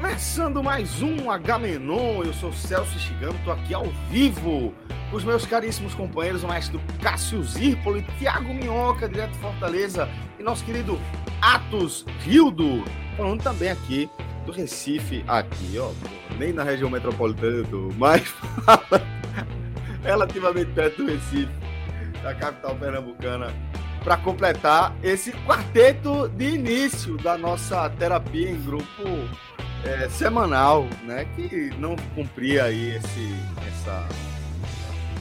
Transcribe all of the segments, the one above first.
Começando mais um H-Menon, eu sou Celso Shigami, tô aqui ao vivo com os meus caríssimos companheiros, o maestro Cássio Zirpoli, Thiago Minhoca, direto de Fortaleza, e nosso querido Atos Rildo, falando também aqui do Recife, aqui ó, nem na região metropolitana tô, mas relativamente perto do Recife, da capital pernambucana, para completar esse quarteto de início da nossa terapia em grupo é, semanal, né? Que não cumpria aí esse, essa,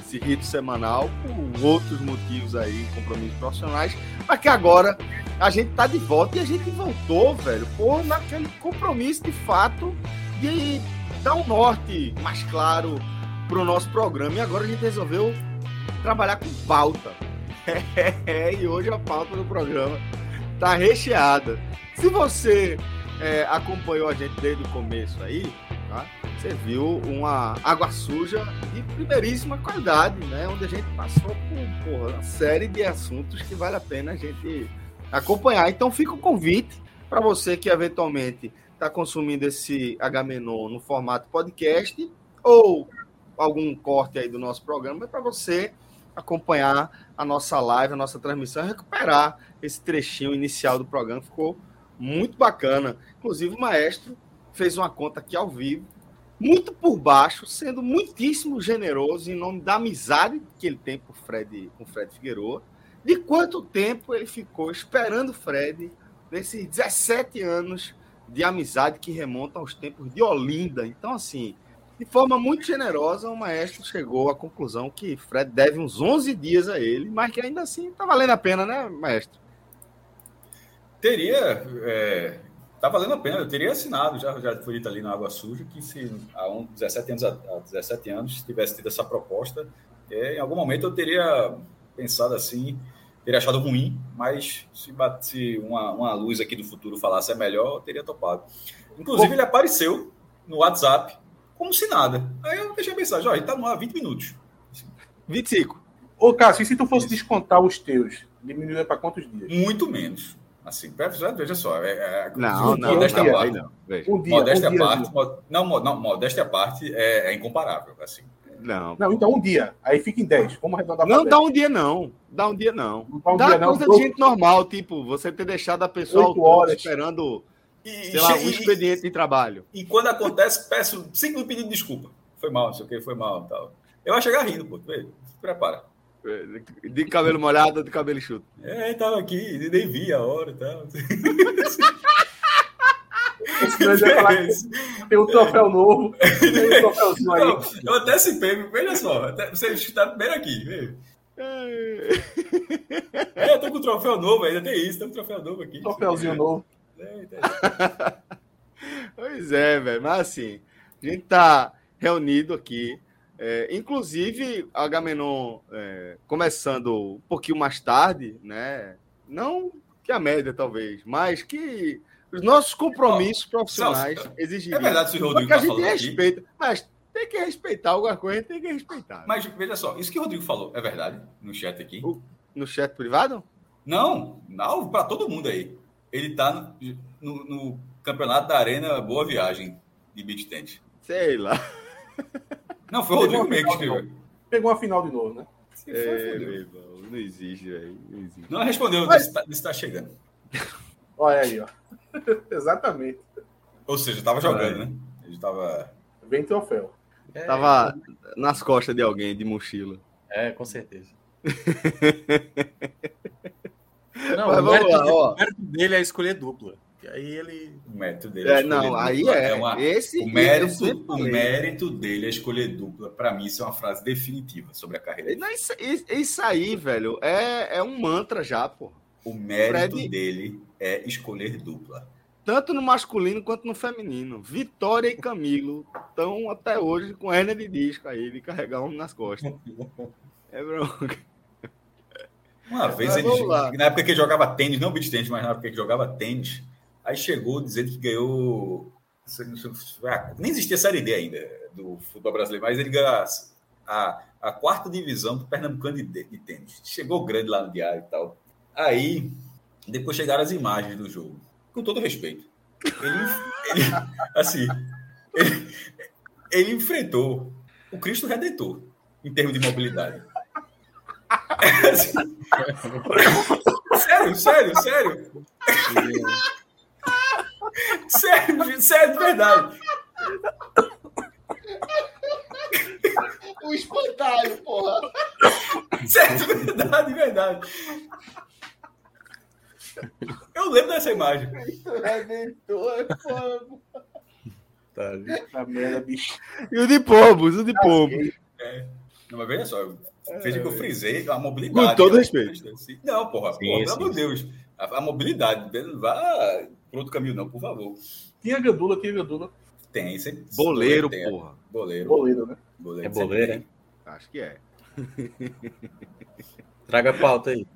esse rito semanal por outros motivos aí, compromissos profissionais, mas que agora a gente tá de volta e a gente voltou, velho, por naquele compromisso de fato de dar um norte mais claro para o nosso programa. E agora a gente resolveu trabalhar com pauta. e hoje a pauta do programa tá recheada. Se você é, acompanhou a gente desde o começo aí, tá? Você viu uma água suja de primeiríssima qualidade, né? Onde a gente passou por porra, uma série de assuntos que vale a pena a gente acompanhar. Então fica o convite para você que eventualmente está consumindo esse H-Menon no formato podcast ou algum corte aí do nosso programa, é para você acompanhar a nossa live, a nossa transmissão, recuperar esse trechinho inicial do programa. Ficou muito bacana. Inclusive, o maestro fez uma conta aqui ao vivo, muito por baixo, sendo muitíssimo generoso em nome da amizade que ele tem com o Fred, com Fred Figueroa, de quanto tempo ele ficou esperando o Fred nesses 17 anos de amizade que remontam aos tempos de Olinda. Então, assim, de forma muito generosa, o maestro chegou à conclusão que Fred deve uns 11 dias a ele, mas que ainda assim está valendo a pena, né, maestro? Teria. É, tá valendo a pena, eu teria assinado, já, já foi dito ali na Água Suja, que se há um, 17, anos, há 17 anos tivesse tido essa proposta, é, em algum momento eu teria pensado assim, teria achado ruim, mas se, se uma, uma luz aqui do futuro falasse é melhor, eu teria topado. Inclusive, Bom, ele apareceu no WhatsApp como se nada. Aí eu deixei a mensagem, ó, ele tá no ar 20 minutos. 25. Ô, Cássio, e se tu fosse Isso. descontar os teus, diminuiria para quantos dias? Muito menos. Assim, veja só. É, é, não, não, modéstia não, parte, não. Um dia, modéstia um dia, parte, dia. Não, não, modéstia parte é, é incomparável, assim. Não. Não, então um dia. Aí fica em 10. Vamos arredondar Não dá um dia, não. Dá um dia, não. não dá, um dá dia, coisa não. de gente normal, tipo, você ter deixado a pessoa horas. esperando e, sei lá, um expediente de trabalho. E quando acontece, peço cinco minutos pedindo desculpa. Foi mal, não sei o que, foi mal tal. Eu vou chegar rindo, pô. Se prepara. De cabelo molhado ou de cabelo enxuto? É, tava aqui, nem vi a hora e tal. tem um troféu novo. Tem um troféuzinho aí. Não, eu até se pego, veja só, até, você está primeiro aqui, veja. É, eu tô com um troféu novo ainda, tem isso, tem um troféu novo aqui. Troféuzinho novo. pois é, velho. Mas assim, a gente tá reunido aqui. É, inclusive, a Gamenon é, começando um pouquinho mais tarde, né? Não que a média, talvez, mas que os nossos compromissos profissionais Celso, exigiriam. É verdade, se o Rodrigo que a tá gente respeita, aqui. mas tem que respeitar alguma coisa, tem que respeitar. Mas veja só, isso que o Rodrigo falou é verdade no chat aqui? O, no chat privado? Não, não para todo mundo aí ele está no, no, campeonato da Arena Boa Viagem de beach tennis. Sei lá. Não, foi o Rodrigo mesmo que escreveu. Pegou a final de novo, né? Sim, é, irmão, não existe, velho. Não, existe. não respondeu, Mas... está tá chegando. Olha aí, ó. Exatamente. Ou seja, estava jogando, é. né? Ele estava. Bem troféu. É, tava nas costas de alguém, de mochila. É, com certeza. Não, o mérito, lá, o mérito dele é escolher dupla. Aí ele. O mérito dele é, é não, aí dupla. é. é uma, esse, o, mérito, o mérito dele é escolher dupla. Para mim, isso é uma frase definitiva sobre a carreira dele. Isso, isso aí, velho, é, é um mantra já, pô. O mérito Fred... dele é escolher dupla. Tanto no masculino quanto no feminino. Vitória e Camilo estão até hoje com hernia de disco aí, de carregar um nas costas. É bronca. Uma vez ele, na época que ele jogava tênis, não beat tênis, mas na época que ele jogava tênis, aí chegou dizendo que ganhou. Nem existia Série D ainda do futebol brasileiro, mas ele ganhou a, a, a quarta divisão do Pernambucano de, de, tênis. Chegou grande lá no diário e tal. Aí, depois chegaram as imagens do jogo. Com todo respeito. Ele, ele assim, ele, ele enfrentou o Cristo Redentor em termos de mobilidade. sério, sério, sério. Sério, sério, de verdade. O espantalho, porra. Sério, de verdade, de verdade. Eu lembro dessa imagem. Tá, tá merda, bicho. E o de pombos, o de pombos. É. Não, mas veja só, Veja que eu frisei a mobilidade. Com todo respeito. Não, porra, sim, porra, sim, pelo amor de Deus. A, a, mobilidade, vá por outro caminho, não, por favor. Tinha gandula, tinha gandula. Tem, sempre. Boleiro, tem, porra. Boleiro. Boleiro, né? Boleiro, é boleiro, hein? Acho que é. Traga a pauta aí.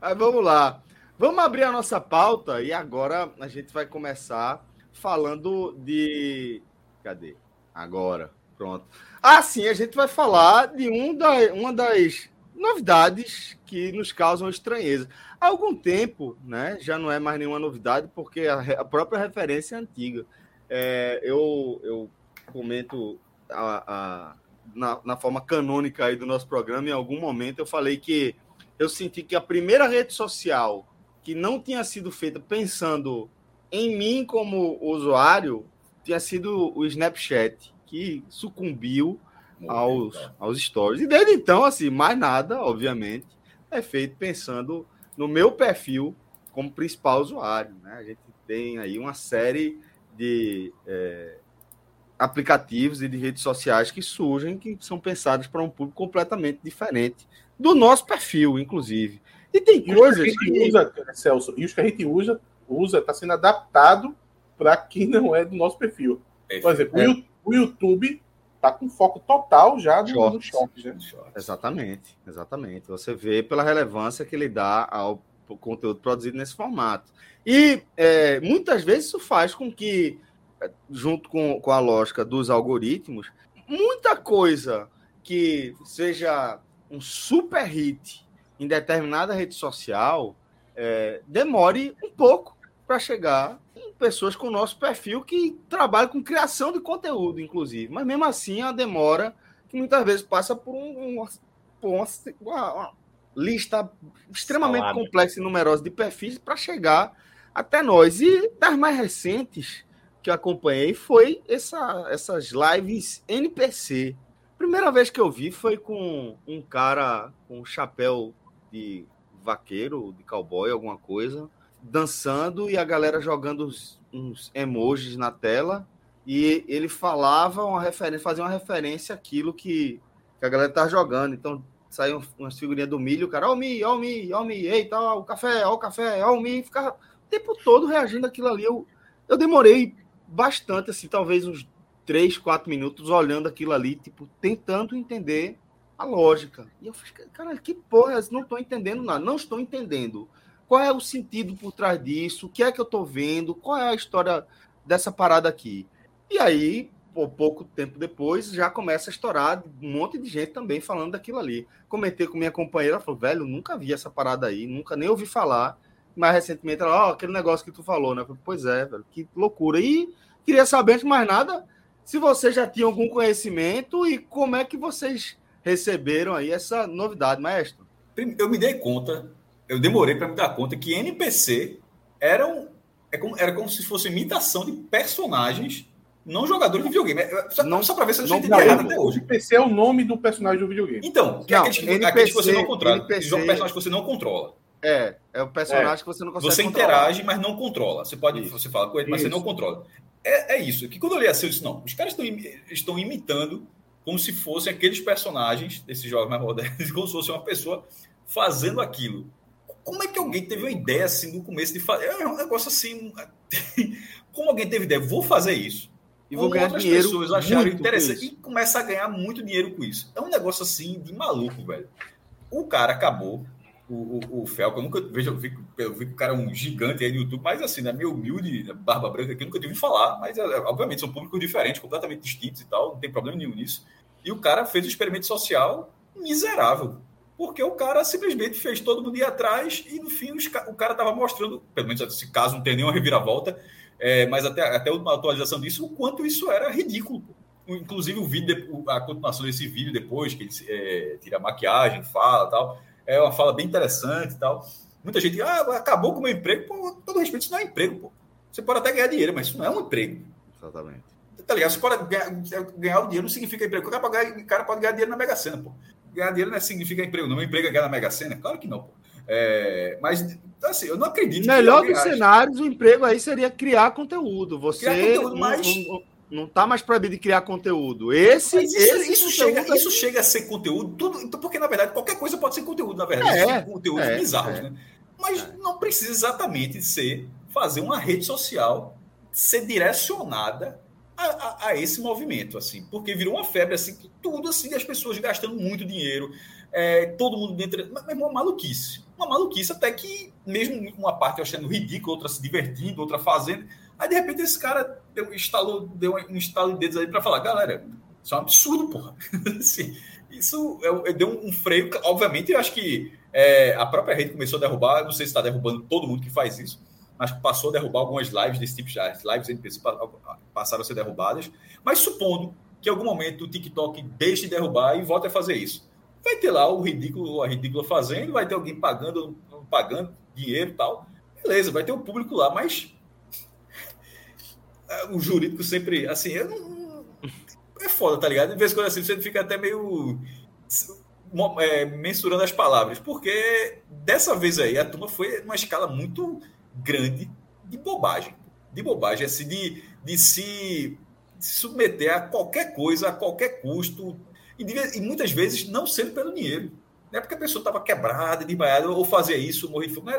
Mas vamos lá. Vamos abrir a nossa pauta e agora a gente vai começar falando de. Cadê? Agora. Pronto. Ah, sim, a gente vai falar de um da, uma das novidades que nos causam estranheza. Há algum tempo, né, já não é mais nenhuma novidade, porque a, a própria referência é antiga. É, eu, eu comento a, a, na, na forma canônica aí do nosso programa, em algum momento eu falei que eu senti que a primeira rede social que não tinha sido feita pensando em mim como usuário tinha sido o Snapchat que sucumbiu aos, aos stories. E desde então, assim, mais nada, obviamente, é feito pensando no meu perfil como principal usuário. Né? A gente tem aí uma série de é, aplicativos e de redes sociais que surgem, que são pensados para um público completamente diferente do nosso perfil, inclusive. E tem e coisas que, que... usa, Celso, e os que a gente usa usa está sendo adaptado para quem não é do nosso perfil. Por exemplo, é. o YouTube tá com foco total já no, shorts. no né? Exatamente, exatamente. Você vê pela relevância que ele dá ao conteúdo produzido nesse formato. E é, muitas vezes isso faz com que, junto com, com a lógica dos algoritmos, muita coisa que seja um super hit em determinada rede social é, demore um pouco para chegar pessoas com o nosso perfil que trabalham com criação de conteúdo, inclusive. Mas mesmo assim, a demora que muitas vezes passa por, um, por uma, uma, uma, lista extremamente Salada. complexa e numerosa de perfis para chegar até nós. E das mais recentes que eu acompanhei foi essa, essas lives NPC. Primeira vez que eu vi foi com um cara com um chapéu de vaqueiro, de cowboy, alguma coisa dançando e a galera jogando uns, uns emojis na tela e ele falava uma referência, fazia uma referência àquilo que, que a galera tá jogando. Então saiu umas figurinhas do milho, o cara, ó o mi, ó o mi, o mi, eita, ó o café, ó o café, ó o mi, ficava o tempo todo reagindo àquilo ali. Eu, eu demorei bastante, assim, talvez uns três, quatro minutos olhando aquilo ali, tipo, tentando entender a lógica. E eu fiquei, cara, que porra, não estou entendendo nada, não estou entendendo. Qual é o sentido por trás disso? O que é que eu estou vendo? Qual é a história dessa parada aqui? E aí, pouco tempo depois, já começa a estourar um monte de gente também falando daquilo ali. Comentei com minha companheira, ela falou, velho, nunca vi essa parada aí, nunca nem ouvi falar. Mais recentemente, ela, ó, oh, aquele negócio que tu falou, né? Falei, pois é, velho, que loucura. E queria saber, antes de mais nada, se vocês já tinham algum conhecimento e como é que vocês receberam aí essa novidade, maestro. Eu me dei conta eu demorei para me dar conta que NPC eram é como, era como se fosse imitação de personagens não jogadores de videogame. É, só, não, só para ver se eu não entendi errado até hoje. NPC é o nome do personagem do videogame. Então, que não, é aqueles, NPC, aqueles que você não controla. NPC, personagens que você não controla. É, é o personagem é. que você não consegue Você controlar. interage, mas não controla. Você pode, isso. você fala com ele, mas isso. você não controla. É, é isso. Que quando eu li assim, eu disse, não, os caras estão, estão imitando como se fossem aqueles personagens desses jogos mais modernos, como se fosse uma pessoa fazendo aquilo. Como é que alguém teve uma ideia assim no começo de fazer? É um negócio assim. como alguém teve ideia? Vou fazer isso. E vou ganhar outras dinheiro pessoas acharam interessante e começa a ganhar muito dinheiro com isso. É um negócio assim de maluco, velho. O cara acabou o, o, o Felco, eu nunca vejo, eu vi, eu vi que o cara é um gigante aí no YouTube, mas assim, né, meio humilde, barba branca aqui, eu nunca tive falar, mas é, obviamente são públicos diferentes, completamente distintos e tal, não tem problema nenhum nisso. E o cara fez um experimento social miserável, porque o cara simplesmente fez todo mundo ir atrás e no fim os, o cara estava mostrando, pelo menos esse caso não tem nenhuma reviravolta, é, mas até, até uma atualização disso, o quanto isso era ridículo. Inclusive o vídeo, a continuação desse vídeo depois, que ele é, tira a maquiagem, fala tal é uma fala bem interessante e tal. Muita gente, ah, acabou com o meu emprego. Pô, todo respeito, isso não é emprego, pô. Você pode até ganhar dinheiro, mas isso não é um emprego. Exatamente. Tá ligado? Você pode ganhar, ganhar o dinheiro, não significa emprego. O cara pode ganhar, o cara pode ganhar dinheiro na Mega Sena, pô. Ganhar dinheiro não significa emprego, não. Meu emprego é ganhar na Mega Sena? Claro que não, pô. É, mas, assim, eu não acredito. Melhor dos cenários, o emprego aí seria criar conteúdo. Você. Criar conteúdo, mas. Um, não está mais proibido de criar conteúdo. Esse, isso, esse isso chega, aí... isso chega a ser conteúdo, tudo, então, porque na verdade qualquer coisa pode ser conteúdo, na verdade, é, conteúdos é, bizarros, é. né? Mas é. não precisa exatamente ser fazer uma rede social ser direcionada a, a, a, esse movimento, assim, porque virou uma febre assim, tudo assim, as pessoas gastando muito dinheiro, é, todo mundo dentro, mas uma maluquice, uma maluquice até que mesmo uma parte achando ridículo, outra se divertindo, outra fazendo Aí, de repente, esse cara deu, instalou, deu um instalo de dedos aí para falar, galera, isso é um absurdo, porra. assim, isso é, deu um, freio. Obviamente, eu acho que é, a própria rede começou a derrubar, não sei se está derrubando todo mundo que faz isso, mas passou a derrubar algumas lives desse tipo, já, as lives NPC passaram a ser derrubadas. Mas supondo que em algum momento o TikTok deixe de derrubar e volte a fazer isso. Vai ter lá o ridículo, a ridícula fazendo, vai ter alguém pagando, pagando dinheiro e tal. Beleza, vai ter o um público lá, mas o jurídico sempre, assim, é foda, tá ligado? De vez em quando assim, você fica até meio é, mensurando as palavras, porque dessa vez aí a turma foi numa escala muito grande de bobagem. De bobagem, assim, de, de se, se submeter a qualquer coisa, a qualquer custo, e, de, e muitas vezes não sendo pelo dinheiro. Não é porque a pessoa estava quebrada, desmaiada, ou fazia isso, morrer de fome.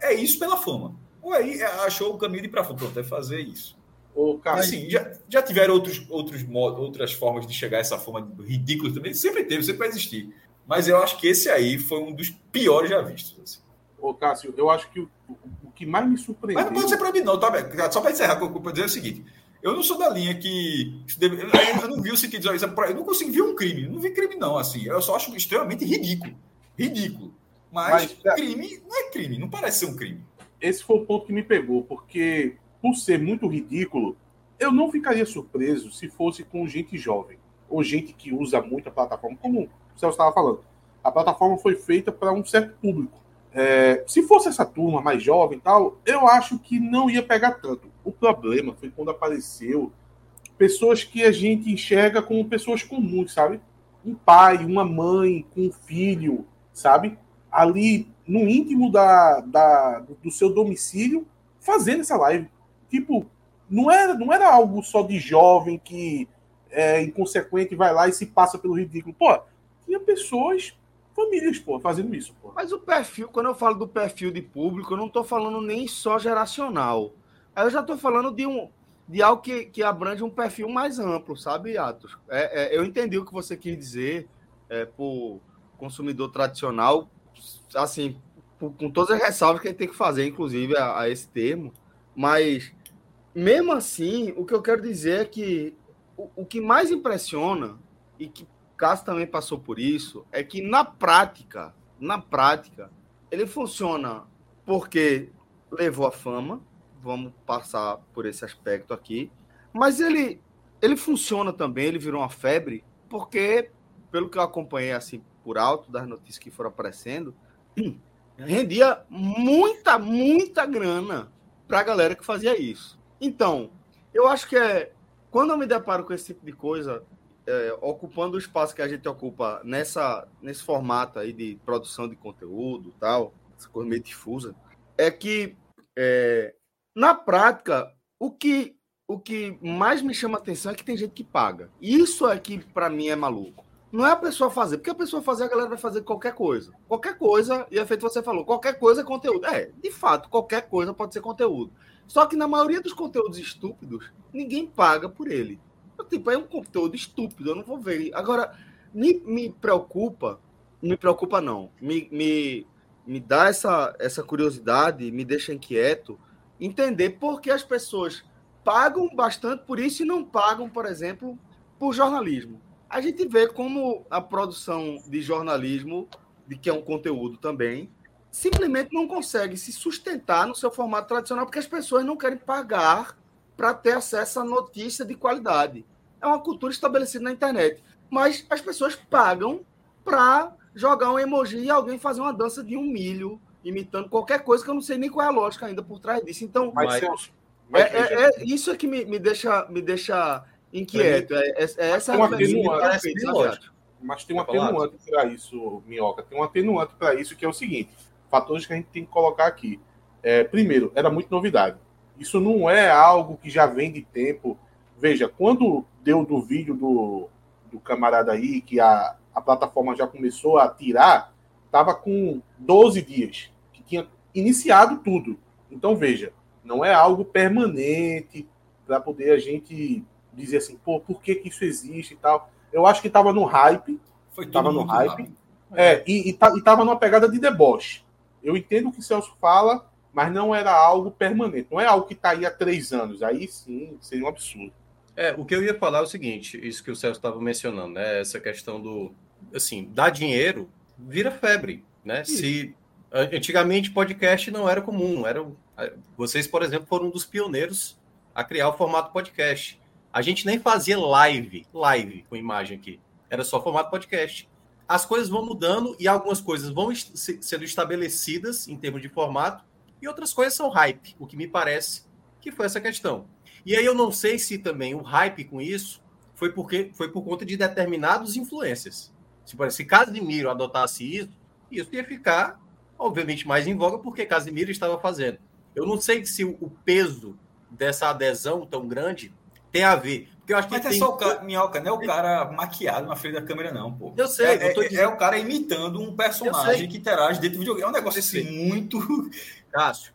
É isso pela fama. Ou aí achou o caminho de ir para fora. Pronto, é fazer isso. O Assim, já, já tiveram outros, outros modos, outras formas de chegar a essa forma ridícula também. Sempre teve, sempre vai existir. Mas eu acho que esse aí foi um dos piores já vistos. Assim. Ô, Cássio, eu acho que o, o que mais me surpreendeu. Mas não pode ser para mim, não, tá? Só para encerrar, eu vou dizer o seguinte. Eu não sou da linha que. Eu não vi o sentido. Eu não consegui ver um crime. Não vi crime, não. Assim, eu só acho extremamente ridículo. Ridículo. Mas, Mas crime não é crime, não parece ser um crime. Esse foi o ponto que me pegou, porque por ser muito ridículo, eu não ficaria surpreso se fosse com gente jovem ou gente que usa muito a plataforma, como o Celso estava falando. A plataforma foi feita para um certo público. É, se fosse essa turma mais jovem e tal, eu acho que não ia pegar tanto. O problema foi quando apareceu pessoas que a gente enxerga como pessoas comuns, sabe? Um pai, uma mãe um filho, sabe? Ali no íntimo da, da, do seu domicílio, fazendo essa live tipo, não era, não era algo só de jovem que é inconsequente vai lá e se passa pelo ridículo. Pô, tinha pessoas, famílias, pô, fazendo isso, pô. Mas o perfil, quando eu falo do perfil de público, eu não tô falando nem só geracional. Aí eu já tô falando de um de algo que, que abrange um perfil mais amplo, sabe, Atos? É, é, eu entendi o que você quis dizer é, por consumidor tradicional, assim, por, com todas as ressalvas que a gente tem que fazer, inclusive, a, a esse termo, mas mesmo assim, o que eu quero dizer é que o, o que mais impressiona, e que Cássio também passou por isso, é que na prática, na prática, ele funciona porque levou a fama, vamos passar por esse aspecto aqui, mas ele, ele funciona também, ele virou uma febre, porque, pelo que eu acompanhei assim por alto das notícias que foram aparecendo, rendia muita, muita grana para a galera que fazia isso. Então, eu acho que é quando eu me deparo com esse tipo de coisa, é, ocupando o espaço que a gente ocupa nessa, nesse formato aí de produção de conteúdo tal, essa coisa meio difusa, é que, é, na prática, o que, o que mais me chama atenção é que tem gente que paga. Isso é que, para mim, é maluco. Não é a pessoa fazer, porque a pessoa fazer, a galera vai fazer qualquer coisa. Qualquer coisa, e é feito você falou, qualquer coisa é conteúdo. É, de fato, qualquer coisa pode ser conteúdo. Só que na maioria dos conteúdos estúpidos, ninguém paga por ele. Tipo, é um conteúdo estúpido, eu não vou ver. Agora, me, me preocupa, me preocupa não, me, me, me dá essa, essa curiosidade, me deixa inquieto, entender por que as pessoas pagam bastante por isso e não pagam, por exemplo, por jornalismo. A gente vê como a produção de jornalismo, de que é um conteúdo também, simplesmente não consegue se sustentar no seu formato tradicional porque as pessoas não querem pagar para ter acesso a notícia de qualidade. É uma cultura estabelecida na internet. Mas as pessoas pagam para jogar um emoji e alguém fazer uma dança de um milho, imitando qualquer coisa que eu não sei nem qual é a lógica ainda por trás disso. Então, Mas, é, é, é, isso é que me, me, deixa, me deixa inquieto. É, é, é essa uma atenuante, Mas tem um atenuante para isso, Minhoca. Tem um atenuante para isso que é o seguinte: fatores que a gente tem que colocar aqui. É, primeiro, era muito novidade. Isso não é algo que já vem de tempo. Veja, quando deu do vídeo do, do camarada aí, que a, a plataforma já começou a tirar, estava com 12 dias, que tinha iniciado tudo. Então, veja, não é algo permanente para poder a gente dizer assim, pô, por que, que isso existe e tal. Eu acho que estava no hype. Foi tava no hype. Rápido. É, e, estava tá, numa pegada de deboche. Eu entendo o que o Celso fala, mas não era algo permanente. Não é algo que está aí há três anos. Aí sim seria um absurdo. É, o que eu ia falar é o seguinte: isso que o Celso estava mencionando, né? Essa questão do. Assim, dar dinheiro vira febre, né? Isso. Se. Antigamente, podcast não era comum. Era, vocês, por exemplo, foram um dos pioneiros a criar o formato podcast. A gente nem fazia live, live com imagem aqui. Era só formato podcast. As coisas vão mudando e algumas coisas vão sendo estabelecidas em termos de formato e outras coisas são hype, o que me parece que foi essa questão. E aí eu não sei se também o hype com isso foi porque foi por conta de determinados influências. Se, se Casimiro adotasse isso, isso ia ficar, obviamente, mais em voga porque Casimiro estava fazendo. Eu não sei se o peso dessa adesão tão grande tem a ver. Porque eu acho que Mas é tem... é só o cara, Minhoca, não é o cara maquiado na frente da câmera, não, pô. Eu sei, é, eu dizendo... é, o cara imitando um personagem que interage dentro do videogame. É um negócio assim, muito. Cássio,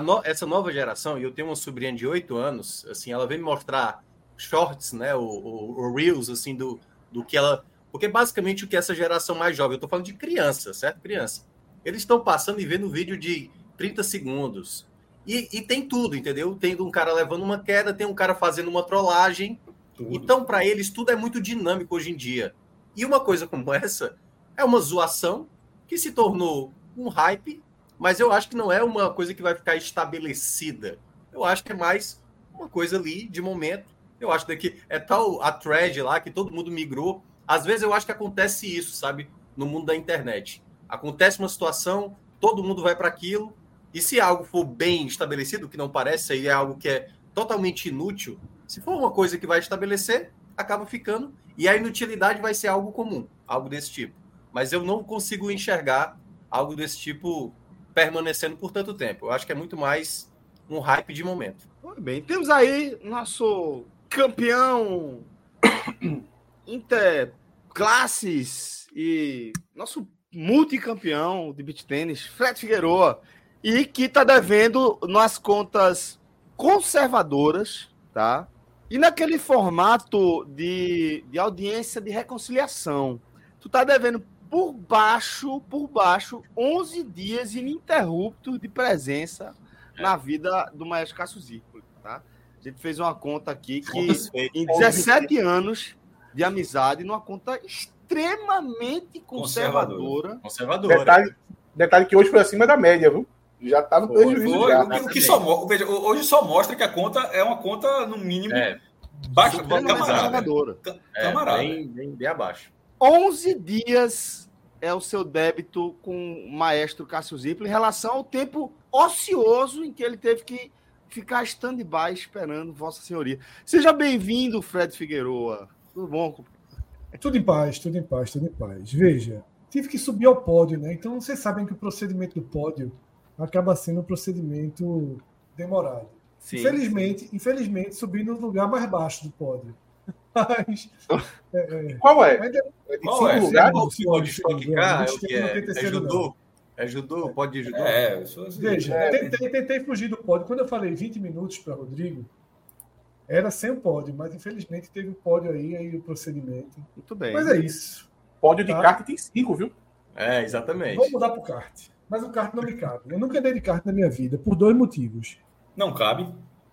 no... essa nova geração, e eu tenho uma sobrinha de 8 anos, assim, ela vem me mostrar shorts, né? O, o, o Reels, assim, do, do que ela. Porque basicamente o que essa geração mais jovem, eu tô falando de criança, certo? Criança. Eles estão passando e vendo vídeo de 30 segundos, e, e, tem tudo, entendeu? Tem um cara levando uma queda, tem um cara fazendo uma trollagem. Tudo. Então, para eles, tudo é muito dinâmico hoje em dia. E uma coisa como essa é uma zoação que se tornou um hype, mas eu acho que não é uma coisa que vai ficar estabelecida. Eu acho que é mais uma coisa ali de momento. Eu acho que é tal a thread lá que todo mundo migrou. Às vezes eu acho que acontece isso, sabe? No mundo da internet. Acontece uma situação, todo mundo vai para aquilo, e se algo for bem estabelecido, que não parece, aí é algo que é totalmente inútil, se for uma coisa que vai estabelecer, acaba ficando, e a inutilidade vai ser algo comum, algo desse tipo. Mas eu não consigo enxergar algo desse tipo permanecendo por tanto tempo. Eu acho que é muito mais um hype de momento. Muito bem, temos aí nosso campeão interclasses e nosso multicampeão de beat tênis, Fred Figueroa e que está devendo nas contas conservadoras, tá? E naquele formato de, de audiência de reconciliação. Tu tá devendo por baixo, por baixo, 11 dias ininterruptos de presença é. na vida do Maestro Cássio Zirpoli, tá? A gente fez uma conta aqui que em 17 anos de amizade, numa conta extremamente conservadora. Conservadora. Detalhe, detalhe que hoje foi acima da média, viu? Já está no prejuízo. Foi, já. O, que só, veja, hoje só mostra que a conta é uma conta, no mínimo, é. baixa, camarada. É, camarada. Bem, bem, bem abaixo. 11 dias é o seu débito com o maestro Cássio Zippo em relação ao tempo ocioso em que ele teve que ficar stand-by esperando Vossa Senhoria. Seja bem-vindo, Fred Figueroa. Tudo bom? Tudo em paz, tudo em paz, tudo em paz. Veja, tive que subir ao pódio, né? Então vocês sabem que o procedimento do pódio acaba sendo um procedimento demorado. Sim. Infelizmente, infelizmente, subi no lugar mais baixo do pódio. Mas, é, é, Qual é? Qual é? Lugar, é o de Stock Car? É, é judô? É judô? Pode de judô? É, assim. Veja, é. tentei, tentei fugir do pódio. Quando eu falei 20 minutos para Rodrigo, era sem o pódio, mas infelizmente teve o pódio aí, aí o procedimento. Muito bem. Mas é isso. Pódio de tá? kart tem cinco, viu? É, exatamente. Vou mudar para o kart. Mas o kart não me cabe. Eu nunca dei de kart na minha vida, por dois motivos. Não cabe.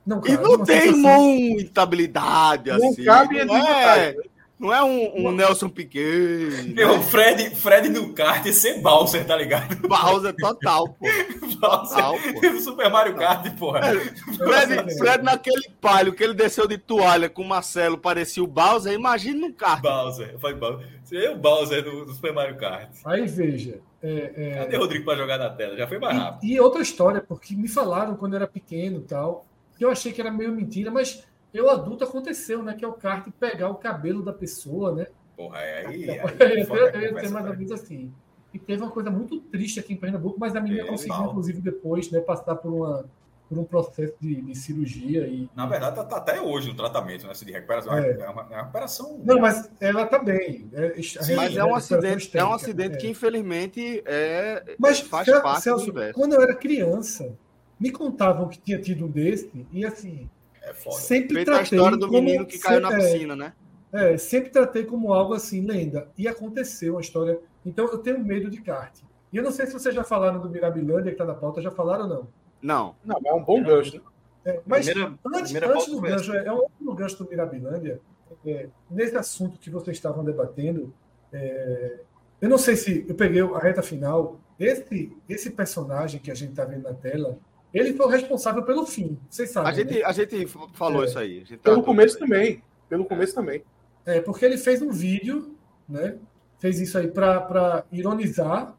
Não cabe. E não tem muita habilidade não assim. Cabe não é, não é um, um Nelson Piquet. Meu, Fred, Fred no kart é ser Bowser, tá ligado? Bowser total, pô. Total, pô. Super Mario Kart, porra. É, Fred, Fred naquele palio que ele desceu de toalha com o Marcelo, parecia o Bowser, imagina no kart. Bowser, foi Bowser. Seria o Bowser do, do Super Mario Kart. Aí veja. É, é... Cadê o Rodrigo para jogar na tela? Já foi mais rápido. E, e outra história, porque me falaram quando eu era pequeno tal, que eu achei que era meio mentira, mas eu adulto aconteceu, né? Que é o kart pegar o cabelo da pessoa, né? Porra, é aí. aí é, é, mais ou menos assim. E teve uma coisa muito triste aqui em Pernambuco, mas a menina conseguiu, inclusive, depois, né, passar por uma por um processo de, de cirurgia e. Na verdade, tá, tá, até hoje no tratamento, né? De recuperação. É, é, uma, é uma recuperação. Não, mas ela tá bem. É, Sim, mas é um acidente, é um acidente que, infelizmente, é, mas, faz parte Celso, do universo. Quando eu era criança, me contavam que tinha tido um desse, e assim. É foda. Sempre Feita tratei a história do menino que caiu na piscina, né? É, sempre tratei como algo assim, lenda. E aconteceu uma história. Então eu tenho medo de kart. E eu não sei se vocês já falaram do Mirabilândia, que está na pauta, já falaram ou não? Não. Não, é um bom gancho. Né? É, mas primeira, antes, primeira antes do gancho, é, é um outro gancho do Mirabilândia. É, nesse assunto que vocês estavam debatendo, é, eu não sei se eu peguei a reta final. Esse, esse personagem que a gente está vendo na tela, ele foi o responsável pelo fim. Vocês sabem. A gente, né? a gente falou é. isso aí. Pelo começo também. Pelo começo também. É, porque ele fez um vídeo, né? Fez isso aí para ironizar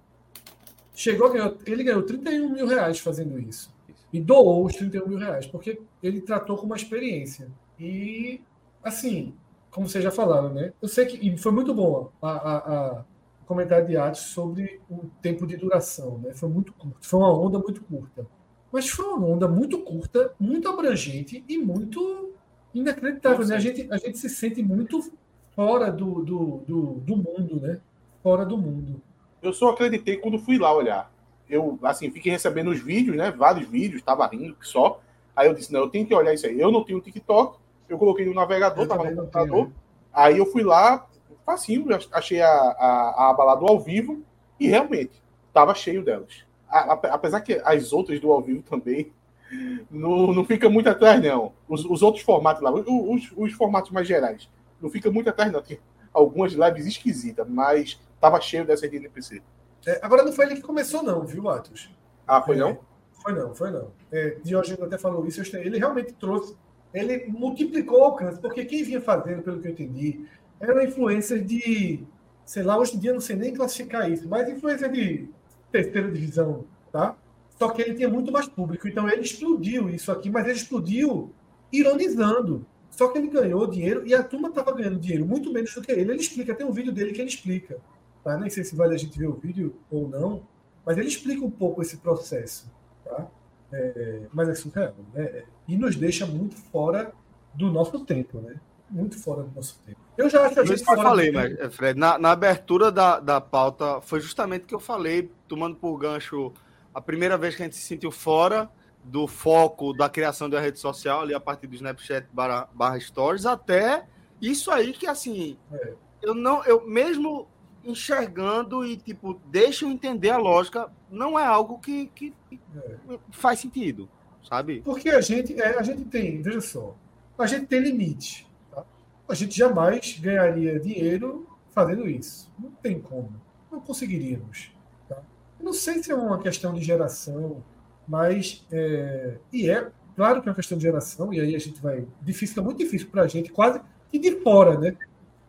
Chegou a ganhar, ele ganhou 31 mil reais fazendo isso. E doou os 31 mil reais, porque ele tratou com uma experiência. E, assim, como vocês já falaram, né? Eu sei que e foi muito bom a, a, a comentário de arte sobre o tempo de duração, né? Foi muito curto, foi uma onda muito curta. Mas foi uma onda muito curta, muito abrangente e muito inacreditável, né? A gente, a gente se sente muito fora do, do, do, do mundo, né? Fora do mundo eu só acreditei quando fui lá olhar. Eu, assim, fiquei recebendo os vídeos, né? Vários vídeos, estava rindo só. Aí eu disse, não, eu tenho que olhar isso aí. Eu não tenho TikTok, eu coloquei no navegador, estava no computador. Tenho. Aí eu fui lá, facinho, achei a, a, a aba lá do ao vivo e realmente estava cheio delas. A, a, apesar que as outras do ao vivo também não, não fica muito atrás, não. Os, os outros formatos lá, os, os, formatos mais gerais, não fica muito atrás, não. Tem algumas lives esquisitas, mas Tava cheio dessa de NPC. É, agora não foi ele que começou, não, viu, Atos? Ah, foi é, não? Foi não, foi não. É, Diógenes até falou isso. Ele realmente trouxe, ele multiplicou o alcance, porque quem vinha fazendo, pelo que eu entendi, era influência de, sei lá, hoje em dia não sei nem classificar isso, mas influência de terceira divisão, tá? Só que ele tinha muito mais público, então ele explodiu isso aqui, mas ele explodiu ironizando. Só que ele ganhou dinheiro e a turma estava ganhando dinheiro muito menos do que ele. Ele explica, tem um vídeo dele que ele explica. Tá? Nem sei se vale a gente ver o vídeo ou não, mas ele explica um pouco esse processo. Tá? É, mas é surreal. Né? E nos deixa muito fora do nosso tempo, né? Muito fora do nosso tempo. Eu já acho que a gente. Eu falei, mas, Fred, na, na abertura da, da pauta, foi justamente o que eu falei, tomando por gancho a primeira vez que a gente se sentiu fora do foco da criação da rede social, ali a partir do Snapchat barra, barra Stories, até isso aí que, assim, é. eu não, eu mesmo enxergando e, tipo, deixa eu entender a lógica, não é algo que, que é. faz sentido, sabe? Porque a gente, é, a gente tem, veja só, a gente tem limite. A gente jamais ganharia dinheiro fazendo isso. Não tem como. Não conseguiríamos. Tá? não sei se é uma questão de geração, mas. É, e é, claro que é uma questão de geração, e aí a gente vai. Difícil, fica muito difícil para a gente, quase que de fora, né?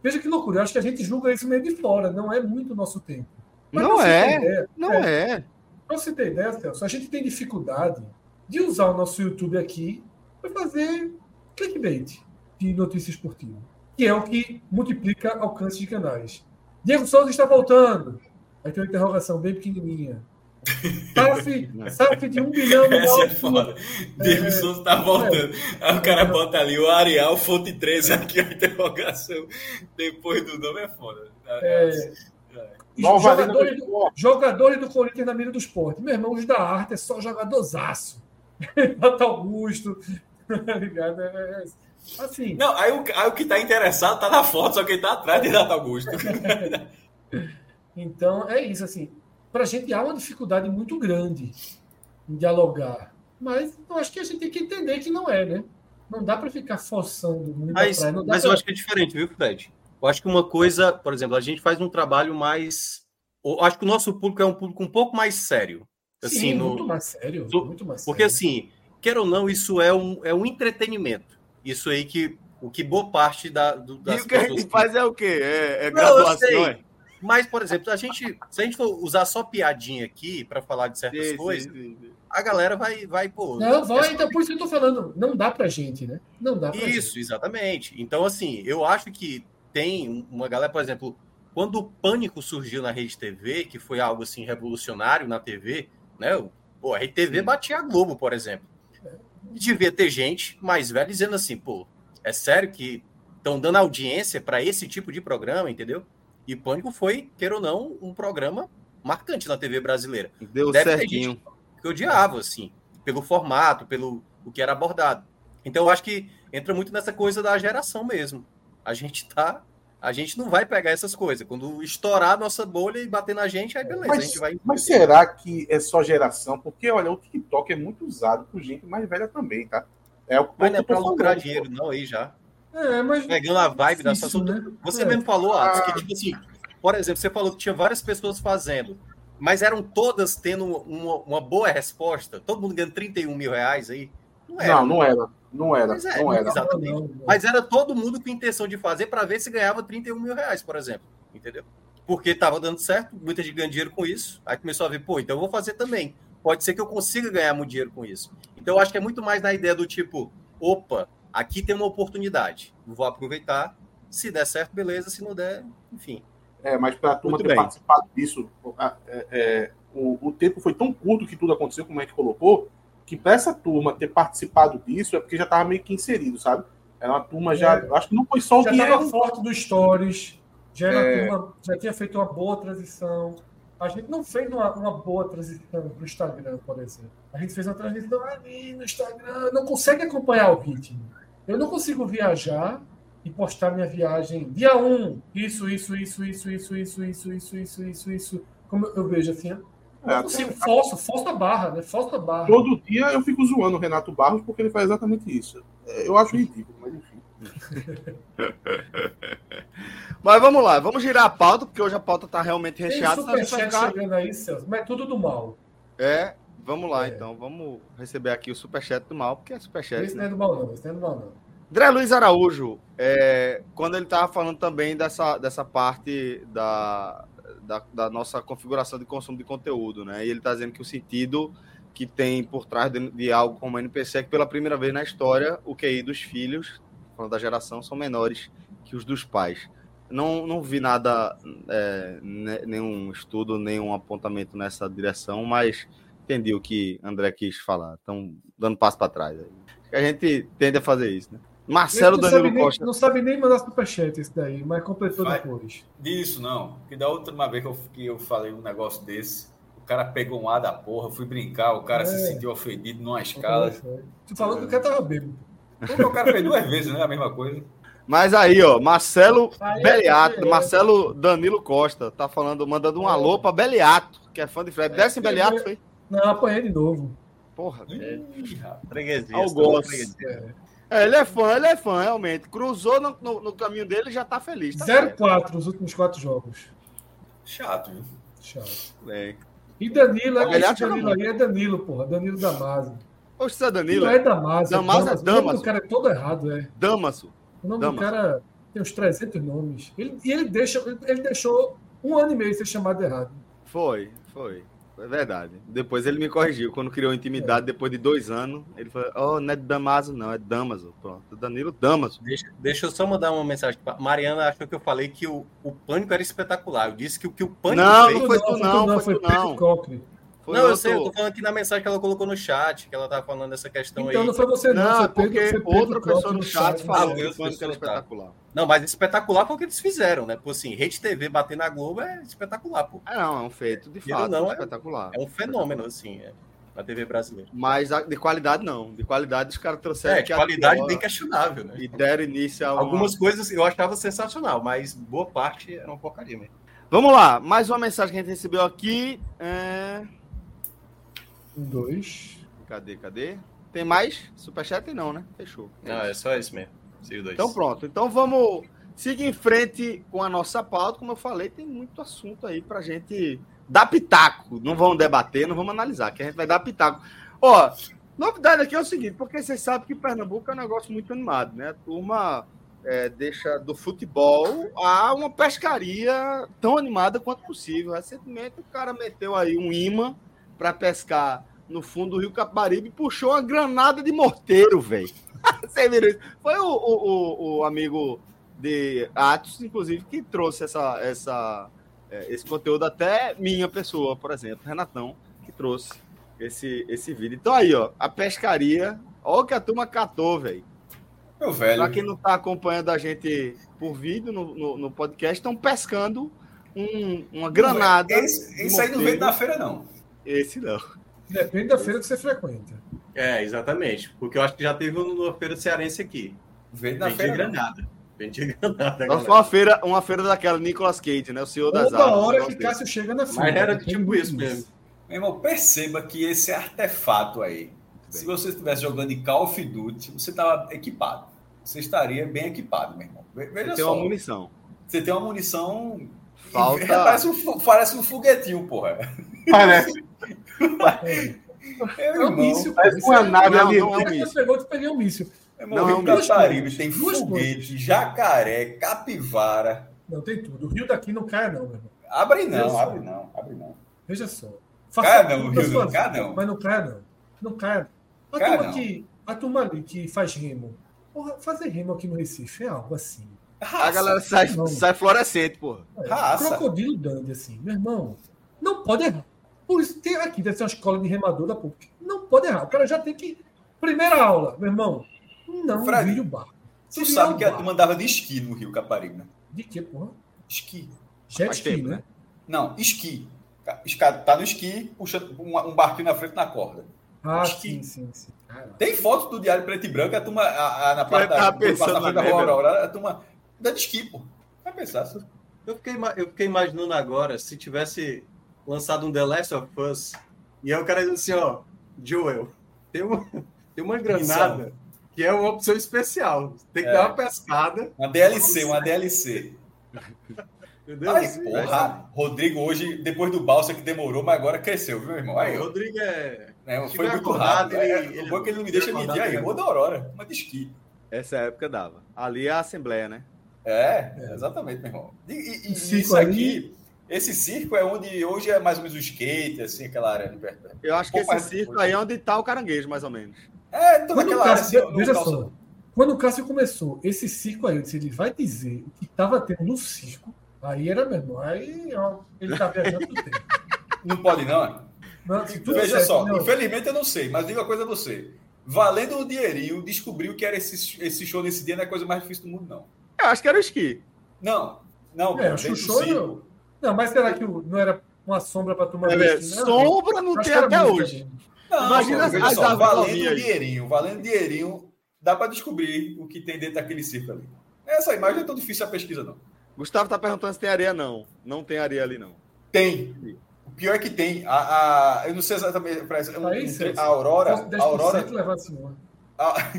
Veja que loucura, eu acho que a gente julga isso meio de fora, não é muito o nosso tempo. Mas não é, ideia, não é. é. Para você ter ideia, Celso, a gente tem dificuldade de usar o nosso YouTube aqui para fazer clickbait de notícia esportiva, que é o que multiplica alcance de canais. Diego Souza está voltando. Aí tem uma interrogação bem pequenininha. SAF, SAF de um bilhão no Essa é foda. Davidson tá voltando. Aí o cara bota ali o Arial, fonte 13 aqui, a interrogação. Depois do nome é foda. É, jogadores, do, jogadores do Corinthians na mira do esporte. Meu irmão, os da arte é só jogadorzaço. Renato Augusto, tá ligado? É, é, assim. Não, aí o, aí o que tá interessado tá na foto, só quem tá atrás de Renato Augusto. então, é isso, assim. Pra gente há uma dificuldade muito grande em dialogar. Mas eu acho que a gente tem que entender que não é, né? Não dá para ficar forçando muito mas, praia, Mas pra... eu acho que é diferente, viu, Fred? Eu acho que uma coisa, por exemplo, a gente faz um trabalho mais. Eu acho que o nosso público é um público um pouco mais sério. Assim, Sim, no... muito mais sério. muito mais porque, sério. assim, quer ou não, isso é um, é um entretenimento. Isso aí que o que boa parte da, do, das e o que a gente que... faz é o quê? É, é graduação, é? Mas, por exemplo, a gente, se a gente for usar só piadinha aqui para falar de certas sim, coisas, sim, sim, a galera vai, vai pô. Não, vai, então por isso que eu tô falando. Não dá pra gente, né? Não dá pra Isso, gente. exatamente. Então, assim, eu acho que tem uma galera, por exemplo, quando o pânico surgiu na Rede TV, que foi algo assim revolucionário na TV, né? Pô, a Rede TV batia a Globo, por exemplo. Devia ter gente mais velha dizendo assim, pô, é sério que estão dando audiência para esse tipo de programa, entendeu? E Pânico foi, queira ou não, um programa marcante na TV brasileira. Deu Deve certinho. que odiava, assim, pelo formato, pelo o que era abordado. Então eu acho que entra muito nessa coisa da geração mesmo. A gente tá. A gente não vai pegar essas coisas. Quando estourar a nossa bolha e bater na gente, aí beleza, mas, a gente vai. Mas será que é só geração? Porque, olha, o TikTok é muito usado por gente mais velha também, tá? É o mas não é pra lucrar dinheiro, não, aí já. É, mas. Pegando a vibe da situação. Né? Você é. mesmo falou, Atos, que, tipo assim, por exemplo, você falou que tinha várias pessoas fazendo, mas eram todas tendo uma, uma boa resposta, todo mundo ganhando 31 mil reais aí. Não era. Não, não era. Não era, é, não era. Exatamente. Não, não. Mas era todo mundo com intenção de fazer para ver se ganhava 31 mil reais, por exemplo. Entendeu? Porque estava dando certo, muita gente ganhando dinheiro com isso. Aí começou a ver, pô, então eu vou fazer também. Pode ser que eu consiga ganhar muito dinheiro com isso. Então eu acho que é muito mais na ideia do tipo, opa, aqui tem uma oportunidade, vou aproveitar. Se der certo, beleza. Se não der, enfim. É, mas para a turma muito ter bem. participado disso, é, é, o, o tempo foi tão curto que tudo aconteceu, como a gente colocou, que para essa turma ter participado disso é porque já estava meio que inserido, sabe? Era uma turma já. É, acho que não foi só o já estava forte do Stories, já, era é... turma, já tinha feito uma boa transição. A gente não fez uma, uma boa transição para o Instagram, por exemplo. A gente fez uma transição ali no Instagram, não consegue acompanhar o ritmo. Eu não consigo viajar e postar minha viagem dia 1, um, isso, isso, isso, isso, isso, isso, isso, isso, isso, isso, isso. Como eu vejo assim, é, eu consigo, forço, forço a barra, né? Forço a barra. Todo dia eu fico zoando o Renato Barros porque ele faz exatamente isso. É, eu acho ridículo, mas enfim. mas vamos lá, vamos girar a pauta, porque hoje a pauta está realmente recheada. Tem superchat chegando aí, Celso, mas é tudo do mal. É, vamos lá é. então, vamos receber aqui o superchat do mal, porque é superchat. Esse né? não é do mal não, esse não é do mal não. André Luiz Araújo, é, quando ele estava falando também dessa, dessa parte da, da, da, nossa configuração de consumo de conteúdo, né? E ele está dizendo que o sentido que tem por trás de, de, algo como NPC é que pela primeira vez na história o QI dos filhos, falando da geração, são menores que os dos pais. Não, não vi nada, é, nenhum estudo, nenhum apontamento nessa direção, mas entendi o que André quis falar. Estão dando passo para trás. A gente tende a fazer isso, né? Marcelo Danilo nem, Costa. Não sabe nem mandar superchat esse daí, mas completou Vai, depois. Disso, não. Que da última vez que eu, que eu falei um negócio desse, o cara pegou um ar da porra, fui brincar, o cara é. se sentiu ofendido numa escala. Tu falou que o cara tava bêbado. Porque o cara fez duas vezes, né? A mesma coisa. Mas aí, ó, Marcelo aí, Beliato, é, Marcelo Danilo Costa, tá falando, mandando um é. alô pra Beliato, que é fã de Fred. Desce em Beliato, foi? Não, apanhei de novo. Porra, é. Freguesia. É, ele é fã, ele é fã, realmente. Cruzou no, no, no caminho dele já tá feliz. Tá 0-4 nos últimos quatro jogos. Chato, viu? Chato. É. E Danilo, é esse Danilo aí é Danilo, porra. Danilo Damaso. Poxa, isso é Danilo? Não é Damaso. Damaso é Damaso. O nome do cara é todo errado, é. Damaso. O nome Damaso. do cara tem uns 300 nomes. Ele, e ele, deixa, ele deixou um ano e meio ser chamado errado. Foi, foi. É verdade. Depois ele me corrigiu. Quando criou intimidade, é. depois de dois anos, ele falou: Oh, não é Damaso, não, é Damaso. Pronto, Danilo Damaso. Deixa, deixa eu só mandar uma mensagem. Mariana achou que eu falei que o, o pânico era espetacular. Eu disse que o que o pânico. Não, fez... não foi tu, não, não, foi tu, não. Foi não, outro... eu sei, eu tô falando aqui na mensagem que ela colocou no chat, que ela tava falando dessa questão então, aí. Então não foi você, não, não foi porque Pedro, outra pessoa no chat falou que o pânico era espetacular. Não, mas espetacular foi o que eles fizeram, né? Porque assim, Rede TV bater na Globo é espetacular, pô. É, não, é um feito de fato. Não, é espetacular. É um fenômeno, assim, é, na TV brasileira. Mas de qualidade, não. De qualidade, os caras trouxeram. É, de qualidade bem questionável, né? E deram início a. Uma... Algumas coisas eu achava sensacional, mas boa parte era uma porcaria mesmo. Vamos lá, mais uma mensagem que a gente recebeu aqui. É... Um, dois. Cadê, cadê? Tem mais? Superchat não, né? Fechou. Não, é só esse mesmo. Então pronto. Então vamos seguir em frente com a nossa pauta. Como eu falei, tem muito assunto aí pra gente dar pitaco. Não vamos debater, não vamos analisar, que a gente vai dar pitaco. Ó, novidade aqui é o seguinte, porque vocês sabem que Pernambuco é um negócio muito animado, né? A turma é, deixa do futebol a uma pescaria tão animada quanto possível. Recentemente o cara meteu aí um imã para pescar no fundo do Rio Capibaribe e puxou uma granada de morteiro, velho. Você viu isso? Foi o, o, o, amigo de Atos, inclusive, que trouxe essa, essa, é, esse conteúdo até minha pessoa, por exemplo, Renatão, que trouxe esse, esse vídeo. Então aí, ó, a pescaria, olha o que a turma catou, velho. Meu velho. Pra quem não tá acompanhando a gente por vídeo no, no, no podcast, estão pescando um, uma granada. Esse, isso aí não veio da feira, não. Esse não. Depende da feira que você frequenta. É, exatamente. Porque eu acho que já teve uma feira cearense aqui. Vende na feira. Granada. Vende granada. Só foi uma feira, uma feira daquela Nicolas Cage, né? O senhor das Toda hora que Cássio chega na feira. Mas era tipo isso mesmo. Meu irmão, perceba que esse artefato aí, bem. se você estivesse jogando em Call of Duty, você estava equipado. Você estaria bem equipado, meu irmão. Veja você só. tem uma munição. Você tem uma munição. Falta... Parece um, parece um foguetinho, porra. Parece. É um míssil. Parece uma nave ali. Não, é um míssil. Pegou, tu peguei um míssil. Não, é um Caparibe tem foguete, jacaré, capivara. Não, tem tudo. O rio daqui não cai, não, meu irmão. Abre não, abre não, abre não. Veja só. Faça cai não, o rio não cai não. Mas não cai não. Não cai. A cai turma, não. Que, a turma ali que faz remo. Porra, fazer remo aqui no Recife é algo assim. Raça. A galera sai, sai fluorescente, porra. É, crocodilo dande, assim. Meu irmão, não pode errar. Por isso, tem aqui, deve ser uma escola de remador da PUC. Não pode errar. O cara já tem que. Primeira aula, meu irmão. Não Fred, vire o barco. Tu sabe que a turma andava de esqui no Rio Caparibe, né? De que, porra? Esqui. Jet ski, né? Não, esqui. Tá no esqui, puxando um barquinho na frente na corda. Ah, esqui. sim, sim, sim. Tem foto do Diário Preto e Branco, a turma a, a, na parte da, na frente da rua Aurora, a turma da de esqui, pô. Vai pensar. Eu fiquei, eu fiquei imaginando agora, se tivesse lançado um The Last of Us, e aí o cara diz assim, ó, Joel, tem uma, tem uma granada Missão. que é uma opção especial. Tem que é. dar uma pescada. Uma DLC, uma DLC. Ai, porra, Rodrigo hoje, depois do balsa que demorou, mas agora cresceu, viu, irmão? Aí, o Rodrigo é. é foi muito rápido. Ele, é, ele, o bom é que ele não me deixa medir aí. Vou da Aurora, uma de esqui. Essa época dava. Ali é a Assembleia, né? É, exatamente, meu irmão. E, e, e isso aqui, esse circo é onde hoje é mais ou menos o skate, assim, aquela área de perto. Eu acho que esse circo aí é onde está o caranguejo, mais ou menos. É, toda aquela Cássio, área. Assim, veja só, quando o Cássio começou, esse circo aí, ele vai dizer o que estava tendo no circo, aí era mesmo. Aí ó, ele está viajando do tempo. Não pode, não. não veja certo, só, não. infelizmente eu não sei, mas diga uma coisa a você. Valendo o dinheirinho, descobriu que era esse, esse show nesse dia não é a coisa mais difícil do mundo, não. Eu acho que era o esqui. Não, não, é, pô, o show, não, mas será que não era uma sombra para tomar? É, sombra não tem até hoje. Não, Imagina as, as só, valendo dinheirinho, valendo dinheirinho, dá para descobrir o que tem dentro daquele circo ali. Essa imagem não é tão difícil a pesquisa, não. Gustavo está perguntando se tem areia, não. Não tem areia ali, não. Tem. O pior é que tem. A, a eu não sei exatamente. Parece, um, um, a Aurora. A Aurora. A,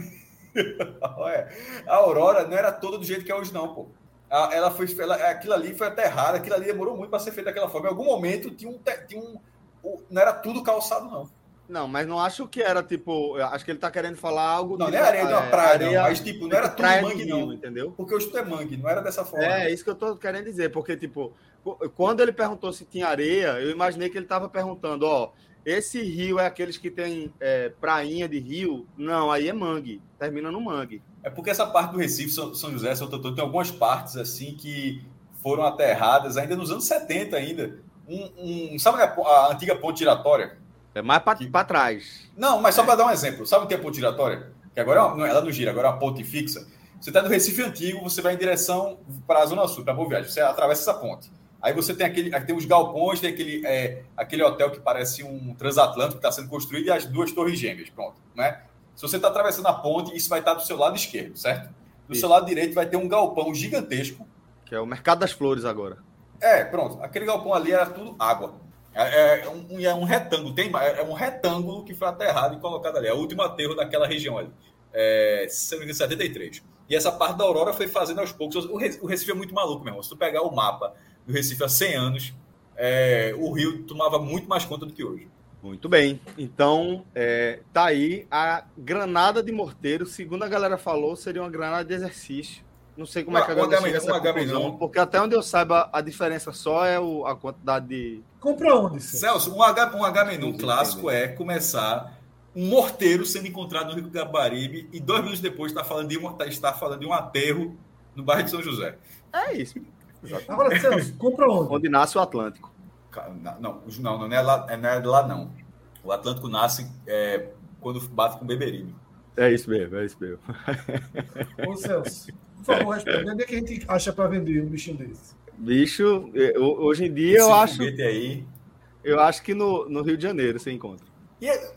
a Aurora não era toda do jeito que é hoje, não, pô ela foi, ela, aquilo ali foi aterrado, aquilo ali demorou muito para ser feito daquela forma. Em algum momento tinha um, tinha um, não era tudo calçado não. Não, mas não acho que era tipo, acho que ele tá querendo falar algo. Não, não é areia de uma praia, areia, não, mas tipo, não era tudo mangue, não. Entendeu? Porque o estudo é mangue, não era dessa forma. É, isso que eu tô querendo dizer, porque tipo, quando ele perguntou se tinha areia, eu imaginei que ele estava perguntando, ó, esse rio é aqueles que tem é, prainha de rio? Não, aí é mangue, termina no mangue. É porque essa parte do Recife, São, São José, São Totô, tem algumas partes assim que foram aterradas ainda nos anos 70 ainda. Um, um sabe a, a, antiga ponte giratória? É mais para que... trás. Não, mas só para dar um exemplo. Sabe o que é ponte giratória? Que agora é ela não gira, agora é uma ponte fixa. Você está no Recife Antigo, você vai em direção para a Zona Sul, para Boa Viagem. Você atravessa essa ponte. Aí você tem aquele, tem os galpões, tem aquele, é, aquele hotel que parece um transatlântico que está sendo construído e as duas torres gêmeas, pronto, né? Se você está atravessando a ponte, isso vai estar do seu lado esquerdo, certo? Do isso. seu lado direito vai ter um galpão gigantesco. Que é o Mercado das Flores agora. É, pronto. Aquele galpão ali era tudo água. É, é, um, é um retângulo, tem, é um retângulo que foi aterrado e colocado ali. É o último aterro daquela região ali. É, se não me engano, 73. E essa parte da Aurora foi fazendo aos poucos. O Recife é muito maluco, meu irmão. Se tu pegar o mapa do Recife há 100 anos, é, o Rio tomava muito mais conta do que hoje. Muito bem. Então, é, tá aí a granada de morteiro, segundo a galera falou, seria uma granada de exercício. Não sei como é que a galera chega essa conclusão, porque até onde eu saiba, a diferença só é o, a quantidade de... Compra onde, Celso? um, H, um H clássico é começar um morteiro sendo encontrado no Rio Gabaribe e dois minutos depois está falando de um, está falando de um aterro no bairro de São José. É isso. Agora, Celso, compra onde? Onde nasce o Atlântico. Não, não, não, é lá, não é lá, não. O Atlântico nasce é, quando bate com o Beberibe. É isso mesmo, é isso mesmo. Ô, Celso, por favor, responde. Onde é que a gente acha para vender um bichinho desse? Bicho, é, hoje em dia Esse eu acho. Aí... Eu acho que no, no Rio de Janeiro você encontra. E é,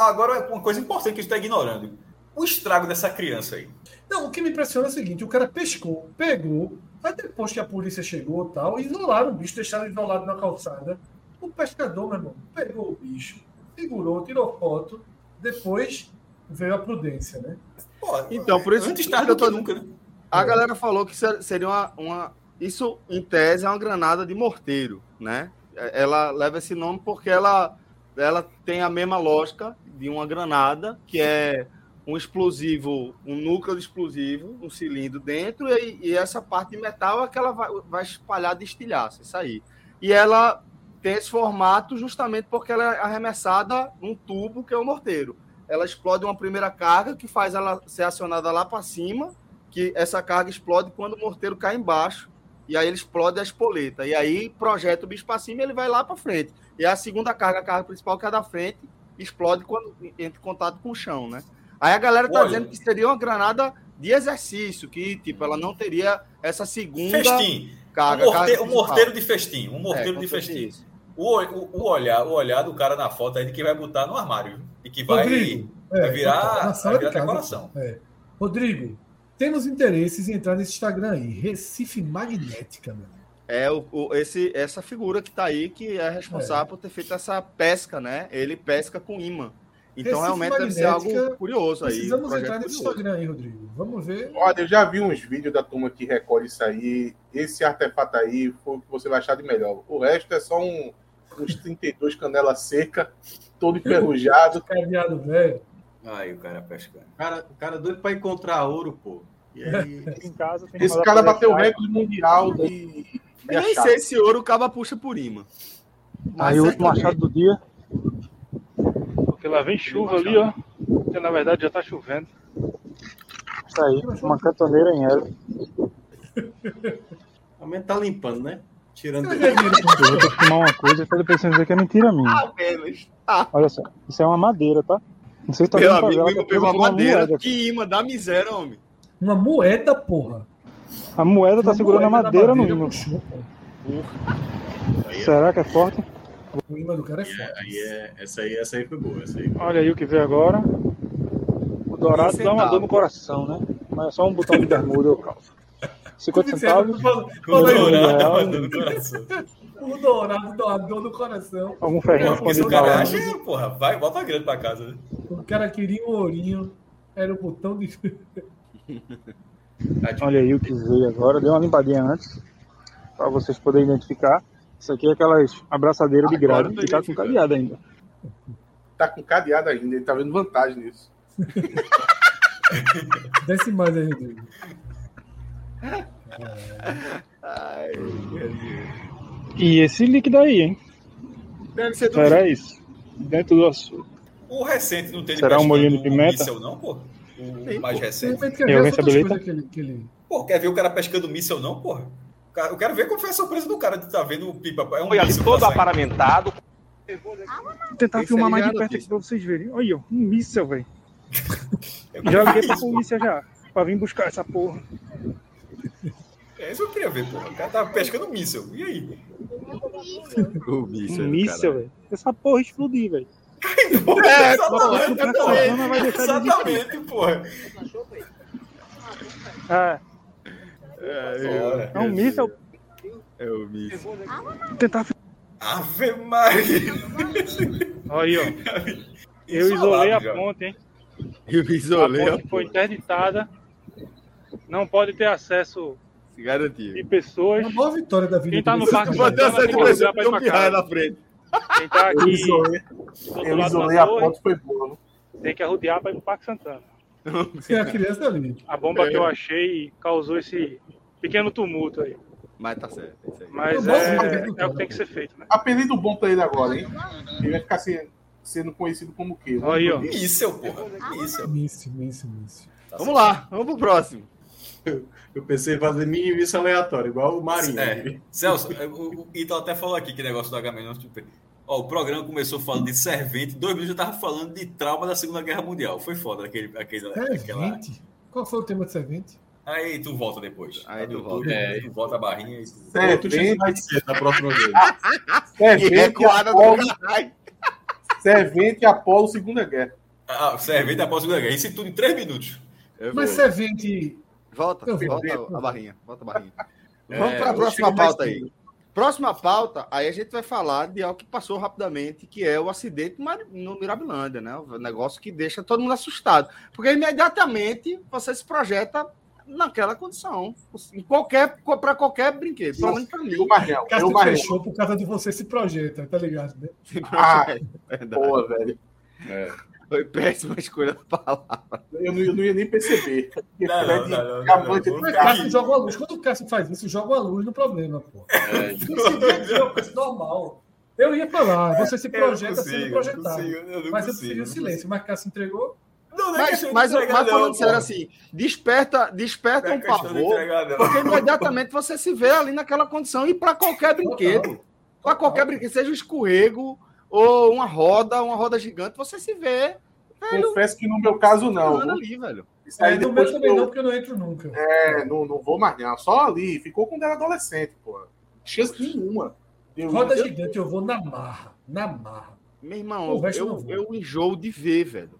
agora, uma coisa importante que a gente está ignorando: o estrago dessa criança aí. Não, o que me impressiona é o seguinte: o cara pescou, pegou, Aí depois que a polícia chegou tal, isolaram o bicho, deixaram isolado na calçada. O pescador, meu irmão, pegou o bicho, segurou, tirou foto, depois veio a prudência, né? Pô, então, por isso antes tarde do que nunca, né? A é. galera falou que seria uma, uma. Isso, em tese, é uma granada de morteiro, né? Ela leva esse nome porque ela, ela tem a mesma lógica de uma granada, que é um explosivo, um núcleo de explosivo, um cilindro dentro, e, e essa parte de metal é que ela vai, vai espalhar de estilhaço, isso aí. E ela tem esse formato justamente porque ela é arremessada num tubo que é o morteiro. Ela explode uma primeira carga que faz ela ser acionada lá para cima, que essa carga explode quando o morteiro cai embaixo, e aí ele explode a espoleta. E aí projeta o bicho para cima e ele vai lá para frente. E a segunda carga, a carga principal que é da frente, explode quando entra em contato com o chão, né? Aí a galera tá Olha, dizendo que seria uma granada de exercício, que tipo, ela não teria essa segunda festim. carga. Um, morte, um morteiro de festim, um morteiro é, de festim. O, o, o, olhar, o olhar do cara na foto aí de que vai botar no armário e que vai, Rodrigo, vai é, virar, vai virar decoração. É. Rodrigo, temos interesses em entrar nesse Instagram aí, Recife Magnética, meu. É o, o, esse, essa figura que está aí que é responsável é. por ter feito essa pesca, né? Ele pesca com imã. Então, Recife realmente deve ser algo curioso aí. Precisamos entrar nesse Instagram aí, Rodrigo. Vamos ver. Olha, eu já vi uns vídeos da turma que recolhe isso aí. Esse artefato aí foi o que você vai achar de melhor. O resto é só um, uns 32 canela seca, todo enferrujado. Caminhado velho. Aí o cara pescando. Cara, o cara doido para encontrar ouro, pô. Aí... em casa, Esse cara bateu o recorde mundial de. Eu nem sei se ouro o caba puxa por imã. Aí o último achado do dia porque lá vem chuva ali, ó. Que na verdade já tá chovendo. Isso aí, uma cantoneira em ela. A mente tá limpando, né? Tirando. Eu vou filmar uma coisa pra depois você dizer que é mentira minha. Ah, menos. Ah. Olha só, isso é uma madeira, tá? Não sei se tá Meu amigo, amigo pegou uma madeira. Moeda. Que imã da miséria, homem. Uma moeda, porra. A moeda tá uma segurando moeda a madeira, madeira no imã. Será que é forte? O imã do cara é forte. Aí é, essa, aí, essa aí foi boa. Essa aí foi Olha aí o que veio agora. O dourado dá uma dor no coração, né? Mas é só um botão de bermuda eu calço. 50 centavos. O dourado dá uma dor no coração. O dourado dá uma dor no coração. Algum ferrinho quando o cara acha, porra, vai, bota a grana pra casa. Né? O cara queria um ourinho, era o botão de. Olha aí o que veio agora. Deu uma limpadinha antes, para vocês poderem identificar. Isso aqui é aquelas abraçadeiras de grade que tá com cadeado ainda. Tá com cadeado ainda, ele tá vendo vantagem nisso. Desce mais aí, Rodrigo. Ai, meu Deus. E esse líquido aí, hein? Deve ser do Será isso? Dentro do açúcar. O recente não tem Será um molhinho de pimenta? míssel, não, pô? O Tem, mais pô. recente. Quer Tem alguém que que ele... Pô, quer ver o cara pescando míssel, não, porra? Cara- Eu quero ver qual foi a surpresa do cara de estar vendo o pipa. É um ali míssil todo tá aparamentado. Vou tentar Esse filmar mais de é perto aqui pra vocês verem. Olha, ó, um míssel, velho. Eu Já liguei pra polícia já. Pra vir buscar essa porra. É isso que eu queria ver, porra. O cara tava pescando míssel. E aí? O míssil, Um míssel, velho. Essa porra explodir, velho. É, exatamente, pô, porra. não vai deixar de Exatamente, porra. Ah, Ora. é um míssel. É o míssil. Vou tentar. Ave Maria. Olha aí, ó. Eu isolei a ponte, hein? Eu A isolei, ponte foi interditada. Não pode ter acesso se garantiu. de pessoas. Uma boa vitória da vida. Quem tá no parque tem impressão ligar pra de ir um pra pirraia casa. na frente. Quem tá Eu aqui isolei, do outro eu isolei a ponte, foi boa. tem que arrodear pra ir pro Parque Santana. Tem a criança ali. A bomba que eu achei causou esse pequeno tumulto aí. Mas tá certo. é isso aí. Mas é, é o que tem que ser feito, né? Apelido bom pra ele agora, hein? Ele vai ficar se- sendo conhecido como o quê? Olha aí, ó. Míssel, porra. Míssel. Míssil, míssil, míssil. Vamos lá, vamos pro próximo. Eu pensei em fazer mini missa aleatório, igual o Marinho. É. Celso, o, o Ítalo até falou aqui que negócio do H-Menon. Tipo, ó, o programa começou falando de servente, dois minutos já tava falando de trauma da Segunda Guerra Mundial. Foi foda aquele, aquele, aquela. Servente? Qual foi o tema de servente? Aí tu volta depois. Aí tu tu, volta. É. tu volta a barrinha e tu... Servente, vai ser na próxima vez. Servente, Apolo, servente Apolo Segunda Guerra. Ah, servente após a Segunda Guerra. Isso tudo em três minutos. Eu Mas vou. servente. Volta, Eu volta a barrinha. Volta a barrinha. É, Vamos para a eu próxima pauta aí. Próxima pauta, aí a gente vai falar de algo que passou rapidamente, que é o acidente no Mirabilândia, né? O negócio que deixa todo mundo assustado. Porque imediatamente você se projeta naquela condição. Em qualquer, para qualquer brinquedo. Menos para mim. Eu, Marrel, eu, Marrel. fechou por causa de você se projeta, tá ligado? Né? Ah, Verdade. boa, velho. Foi péssima escolha da palavra. Eu não, eu não ia nem perceber. Não, não, não, é de Cássio joga uma luz. Quando o Cássio faz isso, joga uma luz no problema, pô. É, Isso é uma coisa normal. Eu ia falar, você se projeta consigo, sendo eu projetado. consigo, eu não Mas eu preferi o silêncio. Mas Cássio entregou. Não, não é Mas, mas, entregar, mas falando não, sério assim, desperta, desperta Não é um pavor. entregar. Porque imediatamente você se vê ali naquela condição e para qualquer brinquedo, para qualquer brinquedo, seja um escorrego ou uma roda, uma roda gigante, você se vê Confesso que no meu caso não. ali, velho. Isso aí É, no meu também eu- não, porque eu não entro nunca. É, não, não vou mais não. Só ali. Ficou quando era adolescente, pô. Chance nenhuma. Eu, Roda eu- gigante, eu vou na marra. Na marra. Meu irmão, O resto eu não eu, eu enjoo de ver, velho.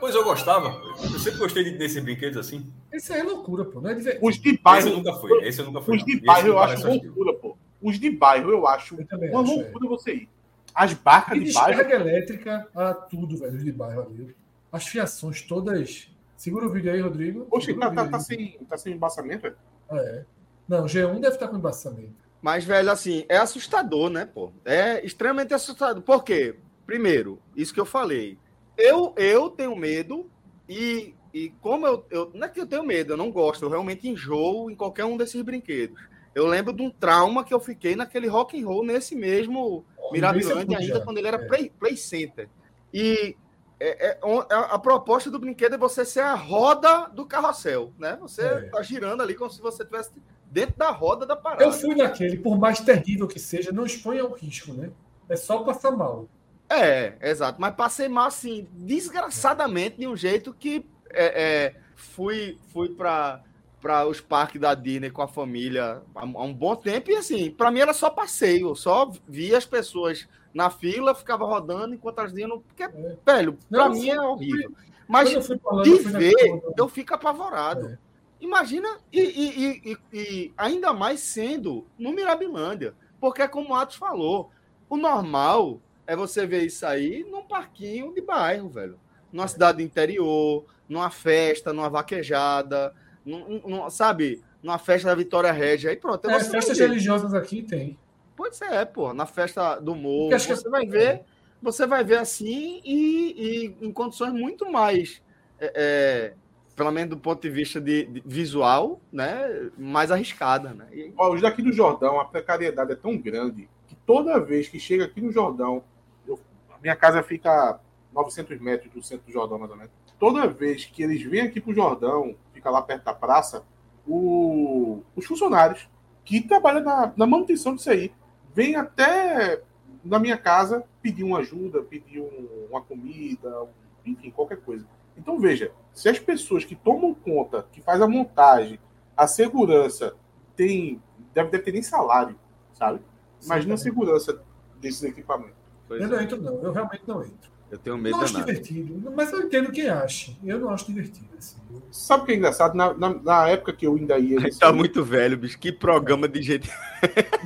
Pois eu gostava. Eu sempre gostei de- desses brinquedos assim. Isso aí é loucura, pô. Não é divertido. Os de Esse eu bairro. nunca fui. Esse eu nunca fui. Os de Esse bairro eu acho loucura, pô. Os de bairro eu acho Eu uma acho, é. loucura você ir. As barcas de bairro. descarga elétrica a tudo, velho, de bairro ali. As fiações todas. Segura o vídeo aí, Rodrigo. Oxe, tá, o tá, tá, aí. sem, tá sem embaçamento, é? Ah, é. Não, G1 deve estar com embaçamento. Mas, velho, assim, é assustador, né, pô? É extremamente assustador. Por quê? Primeiro, isso que eu falei. Eu, eu tenho medo e, e como eu, eu. Não é que eu tenho medo, eu não gosto, eu realmente enjoo em qualquer um desses brinquedos. Eu lembro de um trauma que eu fiquei naquele rock and roll nesse mesmo Mirabilândia, ainda quando ele era É. play, play Center. E é- é- a, proposta do brinquedo é você ser a roda do carrossel, né? Você É. tá girando ali como se você estivesse dentro da roda da parada. Eu fui naquele, por mais terrível que seja, não expõe ao risco, né? É só passar mal. É, exato. Mas passei mal, assim, desgraçadamente, de um jeito que é, é, fui, fui para para os parques da Disney com a família há, um bom tempo e assim, para mim era só passeio, eu só via as pessoas na fila, ficava rodando enquanto elas iam, porque, velho, para mim é horrível. Mas fui lá, de ver, eu fico apavorado. É. Imagina, e, e- e- e- e ainda mais sendo no Mirabilândia, porque como o Atos falou, o normal é você ver isso aí num parquinho de bairro, velho. Numa cidade do interior, numa festa, numa vaquejada, num, num- sabe, numa festa da Vitória Régia, aí pronto. É, festas ver. religiosas aqui tem. Pode ser, é, pô, na festa do morro, acho que- você vai ver, você vai ver assim e, e em condições muito mais é, é, pelo menos do ponto de vista de, de visual, né, mais arriscada, né? E... Ó, os daqui do Jordão, a precariedade é tão grande que toda vez que chega aqui no Jordão, eu, minha casa fica a 900 metros do centro do Jordão, mais ou menos. Toda vez que eles vêm aqui pro Jordão, fica lá perto da praça, o, os funcionários que trabalham na, na manutenção disso aí vêm até na minha casa pedir uma ajuda, pedir um, uma comida, enfim, qualquer coisa. Então veja, se as pessoas que tomam conta, que faz a montagem, a segurança, tem deve, deve ter nem salário, sabe? Imagina Sim, a segurança desses equipamentos. Pois eu é. não entro, não. Eu realmente não entro. Eu tenho medo não acho divertido, mas eu entendo quem acha. Eu não acho divertido. Assim. Sabe o que é engraçado? Na, na, na, época que eu ainda ia. Nesse... Tá muito velho, bicho. Que programa de jeito.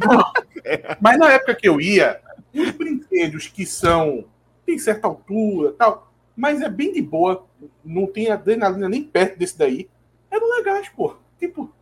mas na época que eu ia, os brinquedos que são. tem certa altura tal, mas é bem de boa. Não tem adrenalina nem perto desse daí. Eram legais, pô. Tipo,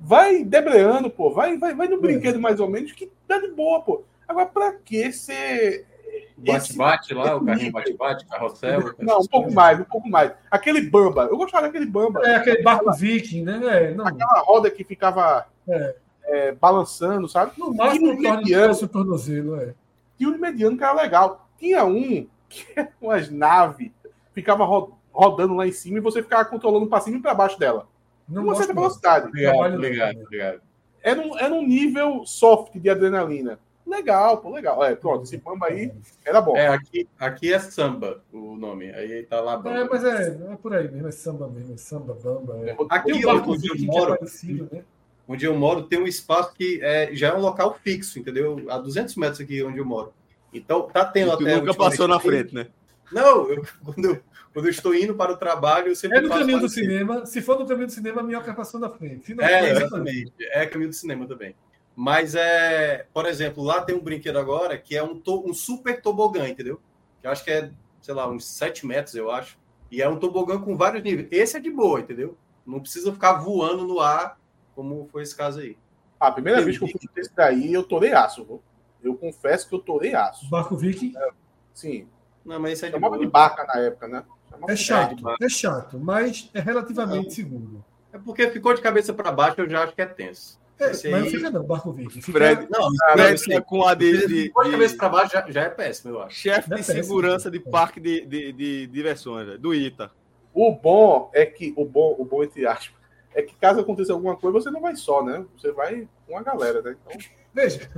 vai debreando, pô. Vai, vai, vai no é. brinquedo mais ou menos que tá de boa, pô. Agora, pra que ser Bate-bate lá, o carrinho bate-bate, carrossel. Não, um pouco mais, um pouco mais. Aquele bamba, eu gostava daquele bamba. É, aquele barco aquela, viking, né? É, não. Aquela roda que ficava é. É, balançando, sabe? No máximo, mediano, o tornozelo, é. Tinha um mediano que era legal. Tinha um que era umas naves, ficava rodando lá em cima e você ficava controlando para cima e para baixo dela. Não uma certa velocidade. Obrigado, obrigado, obrigado. Era um, era um nível soft de adrenalina. Legal, pô, legal. É, pronto, esse bamba aí era bom. É, aqui, aqui é samba o nome. Aí tá lá bamba. É, mas é, é por aí mesmo, é samba mesmo, é samba, bamba. É. Aqui o barco onde eu moro, é né? onde eu moro, tem um espaço que é, já é um local fixo, entendeu? A 200 metros aqui onde eu moro. Então, tá tendo até. nunca passou na frente, né? Não, eu, quando, eu, quando eu estou indo para o trabalho, eu sempre. É no caminho do cinema. Se for no caminho do cinema, a minhoca passou na frente. é, exatamente. É caminho do cinema também. Mas é, por exemplo, lá tem um brinquedo agora que é um, to, um super tobogã, entendeu? Que eu acho que é, sei lá, uns 7 metros, eu acho. E é um tobogã com vários níveis. Esse é de boa, entendeu? Não precisa ficar voando no ar, como foi esse caso aí. A primeira vez que eu fui esse daí, eu torei aço. Viu? Eu confesso que eu torei aço. Barco Viking? É, sim. Não, mas isso é de Chamava boa. de barca na época, né? Chamava é chato, é chato, mas é relativamente Não. seguro. É porque ficou de cabeça para baixo, eu já acho que é tenso. É, mas não fica não, Barco Viking. Fica... Fred, não, Fred não, com a de. de, de cabeça para baixo já, já, é péssimo, eu acho. Chefe de péssimo, segurança de parque de, de, de diversões, do ITA. O bom é que, o bom, o bom entre aspas, é que caso aconteça alguma coisa, você não vai só, né? Você vai com a galera, né? Então, veja.